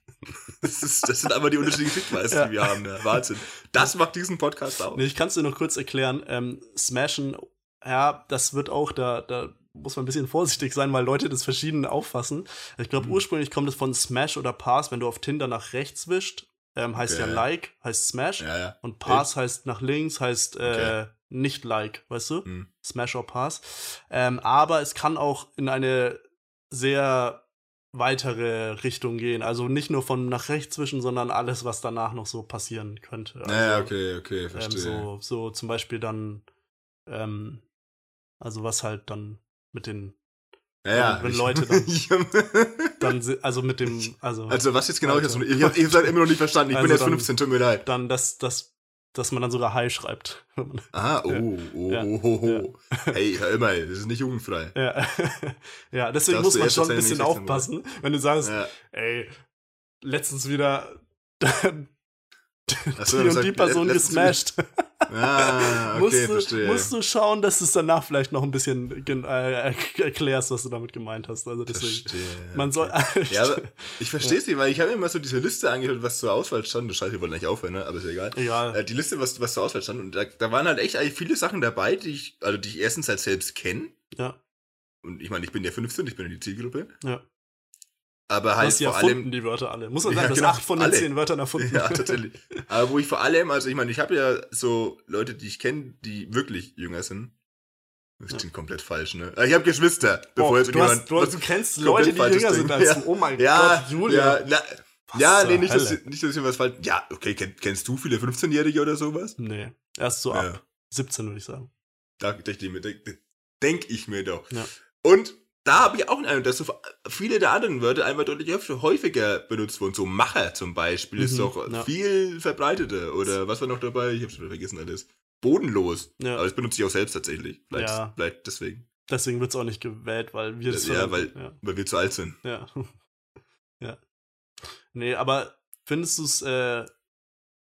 [SPEAKER 1] Das, ist, das sind aber die unterschiedlichen Sichtweisen,
[SPEAKER 2] Ja.
[SPEAKER 1] die wir haben. Ja. Wahnsinn. Das macht diesen Podcast aus.
[SPEAKER 2] Nee, ich kann es dir noch kurz erklären. Ähm, Smashen, ja, das wird auch, da, da muss man ein bisschen vorsichtig sein, weil Leute das verschieden auffassen. Ich glaube,
[SPEAKER 1] Mhm.
[SPEAKER 2] ursprünglich kommt es von Smash oder Pass, wenn du auf Tinder nach rechts wischst, ähm, heißt
[SPEAKER 1] Okay.
[SPEAKER 2] ja Like, heißt Smash.
[SPEAKER 1] Ja, ja.
[SPEAKER 2] Und Pass heißt nach links, heißt äh,
[SPEAKER 1] Okay.
[SPEAKER 2] nicht Like, weißt du?
[SPEAKER 1] Hm.
[SPEAKER 2] Smash or Pass. Ähm, aber es kann auch in eine sehr weitere Richtung gehen. Also nicht nur von nach rechts wischen, sondern alles, was danach noch so passieren könnte. Also,
[SPEAKER 1] Naja, okay, okay,
[SPEAKER 2] ähm,
[SPEAKER 1] verstehe.
[SPEAKER 2] so, so zum Beispiel dann, ähm, also was halt dann mit den,
[SPEAKER 1] naja,
[SPEAKER 2] wenn Leute dann-
[SPEAKER 1] hab-
[SPEAKER 2] dann, also mit dem, also,
[SPEAKER 1] also, was jetzt genau? Ich hab's, ich hab, ich halt immer noch nicht verstanden. Ich bin
[SPEAKER 2] Also
[SPEAKER 1] jetzt
[SPEAKER 2] dann-
[SPEAKER 1] 15, tut mir leid.
[SPEAKER 2] dann das, das, dass man dann sogar Hi schreibt.
[SPEAKER 1] Ah, oh, oh,
[SPEAKER 2] Ja.
[SPEAKER 1] oh, oh, oh. Hey, hör immer, das ist nicht jugendfrei.
[SPEAKER 2] ja, ja, deswegen
[SPEAKER 1] Darfst
[SPEAKER 2] muss man schon ein bisschen
[SPEAKER 1] wenn ich 16
[SPEAKER 2] aufpassen, wenn du sagst,
[SPEAKER 1] Ja.
[SPEAKER 2] ey, letztens wieder Die
[SPEAKER 1] du
[SPEAKER 2] und die Person gesmashed.
[SPEAKER 1] Ah, okay,
[SPEAKER 2] musst, du,
[SPEAKER 1] verstehe.
[SPEAKER 2] musst du schauen, dass du es danach vielleicht noch ein bisschen äh, erklärst, was du damit gemeint hast. Also deswegen.
[SPEAKER 1] Verstehe.
[SPEAKER 2] Man soll.
[SPEAKER 1] Ja, aber ich verstehe es nicht, weil ich habe mir mal so diese Liste angehört, was zur Auswahl stand. Das scheiße, wir wollen nicht aufhören, ne? aber ist ja egal.
[SPEAKER 2] Egal.
[SPEAKER 1] Äh, die Liste, was, was zur Auswahl stand, und da, da waren halt echt eigentlich viele Sachen dabei, die ich, also die ich erstens halt selbst kenne.
[SPEAKER 2] Ja,
[SPEAKER 1] Und ich meine, ich bin ja 15, ich bin in die Zielgruppe.
[SPEAKER 2] ja.
[SPEAKER 1] Aber halt vor allem.
[SPEAKER 2] die Wörter alle. Muss man
[SPEAKER 1] Ja,
[SPEAKER 2] sagen, das
[SPEAKER 1] genau,
[SPEAKER 2] acht von den
[SPEAKER 1] alle.
[SPEAKER 2] zehn Wörtern erfunden.
[SPEAKER 1] Ja, tatsächlich. Aber wo ich vor allem, also ich meine, ich habe ja so Leute, die ich kenne, die wirklich jünger sind. Das
[SPEAKER 2] Ja.
[SPEAKER 1] klingt komplett falsch, ne? Ich habe Geschwister,
[SPEAKER 2] Oh,
[SPEAKER 1] bevor jetzt
[SPEAKER 2] du, hast,
[SPEAKER 1] jemand.
[SPEAKER 2] du, du kennst Leute, die jünger sind als
[SPEAKER 1] Ja.
[SPEAKER 2] du. Oh mein
[SPEAKER 1] ja,
[SPEAKER 2] Gott, Julia.
[SPEAKER 1] ja, na,
[SPEAKER 2] Was
[SPEAKER 1] ja, nee, nicht, dass, nicht, dass ich was falsch. Ja, okay, kenn, kennst du viele 15-Jährige oder sowas?
[SPEAKER 2] Nee, erst so
[SPEAKER 1] Ja.
[SPEAKER 2] ab 17, würde ich sagen.
[SPEAKER 1] Da denke ich mir, denk, denk ich mir doch.
[SPEAKER 2] Ja.
[SPEAKER 1] Und da habe ich auch einen Eindruck, dass so viele der anderen Wörter einfach deutlich häufiger benutzt wurden. So Macher zum Beispiel ist
[SPEAKER 2] Mhm,
[SPEAKER 1] doch
[SPEAKER 2] ja.
[SPEAKER 1] viel verbreiteter. Oder was war noch dabei? Ich habe schon vergessen alles. bodenlos.
[SPEAKER 2] Ja.
[SPEAKER 1] Aber das benutze ich auch selbst tatsächlich. Vielleicht,
[SPEAKER 2] Ja.
[SPEAKER 1] vielleicht deswegen.
[SPEAKER 2] Deswegen wird es auch nicht gewählt, weil wir das
[SPEAKER 1] Ja,
[SPEAKER 2] verwenden.
[SPEAKER 1] weil-
[SPEAKER 2] ja.
[SPEAKER 1] Weil wir zu alt sind.
[SPEAKER 2] Ja. ja. Nee, aber findest du es äh,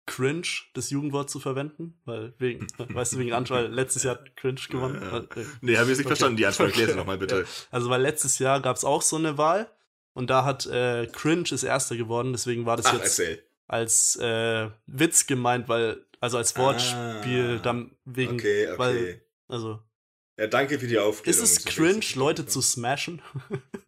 [SPEAKER 2] cringe, das Jugendwort zu verwenden? Weil wegen, weißt du, wegen Anschwall letztes Jahr hat cringe gewonnen.
[SPEAKER 1] Ja.
[SPEAKER 2] Weil, äh,
[SPEAKER 1] Nee, habe ich nicht
[SPEAKER 2] Okay.
[SPEAKER 1] verstanden. Die Ansprache erklär sie
[SPEAKER 2] Okay.
[SPEAKER 1] nochmal bitte.
[SPEAKER 2] Also, weil letztes Jahr gab es auch so eine Wahl und da hat äh, cringe ist erster geworden, deswegen war das
[SPEAKER 1] Ach,
[SPEAKER 2] jetzt
[SPEAKER 1] erzähl.
[SPEAKER 2] als äh, Witz gemeint, weil, also als Wortspiel,
[SPEAKER 1] Ah,
[SPEAKER 2] dann wegen,
[SPEAKER 1] Okay, okay.
[SPEAKER 2] weil, also,
[SPEAKER 1] ja, danke für die Aufklärung.
[SPEAKER 2] ist es
[SPEAKER 1] Das
[SPEAKER 2] cringe. Leute zu smashen?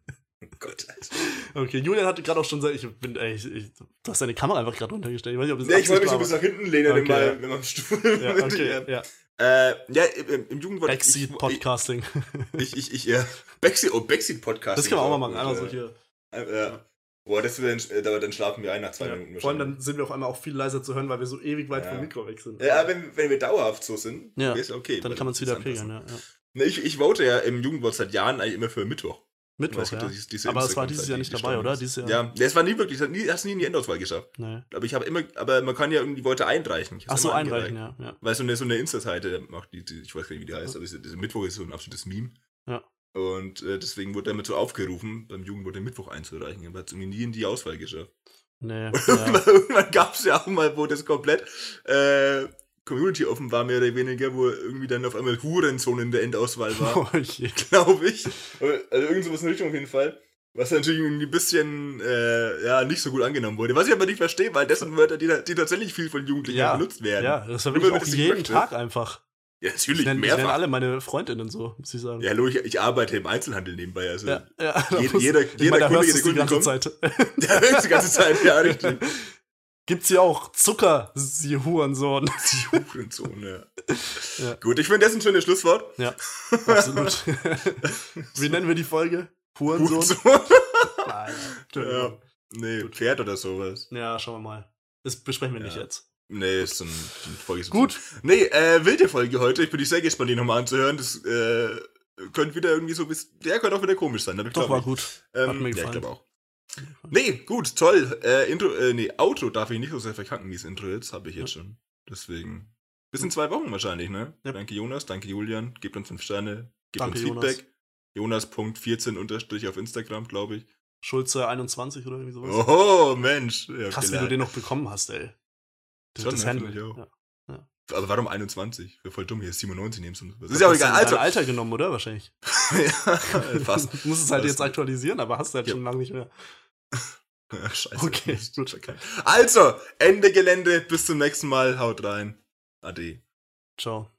[SPEAKER 1] Gott, Alter.
[SPEAKER 2] Okay, Julian hatte gerade auch schon gesagt, ich bin, ey, ich, du hast deine Kamera einfach gerade runtergestellt. Ich weiß nicht, ob das
[SPEAKER 1] Nee, ich wollte mich so ein bisschen nach hinten lehnen,
[SPEAKER 2] Okay, ja.
[SPEAKER 1] wenn man am Stuhl.
[SPEAKER 2] aber- Ja, okay, ja.
[SPEAKER 1] Äh, ja, im, Jugendwort.
[SPEAKER 2] Backseat Podcasting.
[SPEAKER 1] Ich, ich, ich, ja. Backseat, oh, Backseat Podcast.
[SPEAKER 2] Das können wir auch mal machen. Einfach so hier.
[SPEAKER 1] Ja. Boah, das wird dann, äh, dann, dann schlafen wir ein nach zwei
[SPEAKER 2] Ja.
[SPEAKER 1] Minuten.
[SPEAKER 2] Vor allem dann sind wir auf einmal auch viel leiser zu hören, weil wir so ewig weit
[SPEAKER 1] Ja.
[SPEAKER 2] vom Mikro weg sind.
[SPEAKER 1] Ja, wenn, wenn wir dauerhaft so sind,
[SPEAKER 2] Ja.
[SPEAKER 1] ist okay.
[SPEAKER 2] Dann kann man es wieder pegeln, ja. ja.
[SPEAKER 1] Ich, ich vote ja im Jugendwort seit Jahren eigentlich immer für Mittwoch.
[SPEAKER 2] Mittwoch, ja.
[SPEAKER 1] diese- diese
[SPEAKER 2] Aber es war dieses Jahr nicht dabei, oder? Dieses Jahr.
[SPEAKER 1] Ja, es war nie wirklich, es nie, hast nie in die Endauswahl geschafft.
[SPEAKER 2] Nee.
[SPEAKER 1] Aber ich habe immer, aber man kann ja irgendwie Worte einreichen. Ich
[SPEAKER 2] Ach so, einreichen, ja. ja.
[SPEAKER 1] Weil so eine, so eine Insta-Seite macht die, die, ich weiß gar nicht, wie die heißt, aber diese, diese Mittwoch ist so ein absolutes Meme.
[SPEAKER 2] Ja.
[SPEAKER 1] Und äh, deswegen wurde damit so aufgerufen, beim Jugendwort den Mittwoch einzureichen. Aber hat es irgendwie nie in die Auswahl geschafft.
[SPEAKER 2] Nee.
[SPEAKER 1] Irgendwann,
[SPEAKER 2] Ja.
[SPEAKER 1] irgendwann gab es ja auch mal, wo das komplett äh, Community offen war, mehr oder weniger, wo irgendwie dann auf einmal Hurensohn in der Endauswahl war,
[SPEAKER 2] Oh
[SPEAKER 1] glaube ich. Also irgend sowas in der Richtung auf jeden Fall. Was natürlich ein bisschen äh, ja, nicht so gut angenommen wurde. Was ich aber nicht verstehe, weil das sind Wörter, die, die tatsächlich viel von Jugendlichen
[SPEAKER 2] Ja,
[SPEAKER 1] benutzt werden.
[SPEAKER 2] Ja, das
[SPEAKER 1] Nur
[SPEAKER 2] ich auch jeden
[SPEAKER 1] möchte.
[SPEAKER 2] Tag einfach.
[SPEAKER 1] Ja,
[SPEAKER 2] Ich
[SPEAKER 1] natürlich,
[SPEAKER 2] nenne, ich nenne
[SPEAKER 1] mehrfach.
[SPEAKER 2] alle meine Freundinnen so, muss ich sagen.
[SPEAKER 1] Ja, hallo, ich, ich arbeite im Einzelhandel nebenbei. Also,
[SPEAKER 2] ja. ja
[SPEAKER 1] jeder- jeder-
[SPEAKER 2] ich
[SPEAKER 1] jeder
[SPEAKER 2] da
[SPEAKER 1] Kunde,
[SPEAKER 2] hörst
[SPEAKER 1] jede
[SPEAKER 2] du's die
[SPEAKER 1] Kundin
[SPEAKER 2] ganze Zeit.
[SPEAKER 1] ja, die ganze Zeit, ja, richtig.
[SPEAKER 2] Gibt's hier auch Zucker, sie Hurensohn.
[SPEAKER 1] Die Hurensohn, ja.
[SPEAKER 2] Ja.
[SPEAKER 1] Gut, ich finde das ein schönes Schlusswort.
[SPEAKER 2] Ja, absolut. Wie nennen wir die Folge? Hurensohn?
[SPEAKER 1] Hurensohn.
[SPEAKER 2] Nein,
[SPEAKER 1] Ja. Nee, Pferd oder sowas.
[SPEAKER 2] Ja. schauen wir mal. Das besprechen wir nicht
[SPEAKER 1] Ja.
[SPEAKER 2] jetzt.
[SPEAKER 1] Nee, ist so ein, Folge.
[SPEAKER 2] Gut.
[SPEAKER 1] Nee, äh, wilde Folge heute. Ich bin sehr gespannt, die nochmal anzuhören. Das äh, könnte wieder irgendwie so bis. Der könnte auch wieder komisch sein.
[SPEAKER 2] Doch, war
[SPEAKER 1] nicht.
[SPEAKER 2] gut.
[SPEAKER 1] Ähm,
[SPEAKER 2] Hat mir
[SPEAKER 1] Ja, ich
[SPEAKER 2] gefallen.
[SPEAKER 1] glaube auch. Nee, gut, toll. Äh, Intro, äh, nee, Outro darf ich nicht so sehr verkacken, dieses Intro jetzt. Habe ich jetzt schon. Deswegen. Bis in zwei Wochen wahrscheinlich, ne?
[SPEAKER 2] Ja.
[SPEAKER 1] Danke, Jonas. Danke, Julian. Gebt uns fünf Sterne. Gebt
[SPEAKER 2] Danke,
[SPEAKER 1] uns Feedback. Jonas.14 unterstrich auf Instagram, glaube ich.
[SPEAKER 2] Schulze 21 oder irgendwie sowas.
[SPEAKER 1] Oho, Mensch. Ja,
[SPEAKER 2] Krass, wie du den noch bekommen hast, ey. Das,
[SPEAKER 1] Schon,
[SPEAKER 2] das
[SPEAKER 1] ne,
[SPEAKER 2] Handle.
[SPEAKER 1] finde ich auch.
[SPEAKER 2] Ja.
[SPEAKER 1] Aber warum 21? Wäre voll dumm, hier ist 97 nehmen. Das
[SPEAKER 2] Das
[SPEAKER 1] ist ja auch egal.
[SPEAKER 2] dein
[SPEAKER 1] Also,
[SPEAKER 2] Alter genommen, oder? Wahrscheinlich.
[SPEAKER 1] ja, fast.
[SPEAKER 2] Du musst es halt
[SPEAKER 1] Fast.
[SPEAKER 2] jetzt aktualisieren, aber hast du halt
[SPEAKER 1] Ja.
[SPEAKER 2] schon lange nicht mehr.
[SPEAKER 1] Scheiße.
[SPEAKER 2] Okay,
[SPEAKER 1] Mist.
[SPEAKER 2] gut.
[SPEAKER 1] Also, Ende Gelände. Bis zum nächsten Mal. Haut rein. Ade.
[SPEAKER 2] Ciao.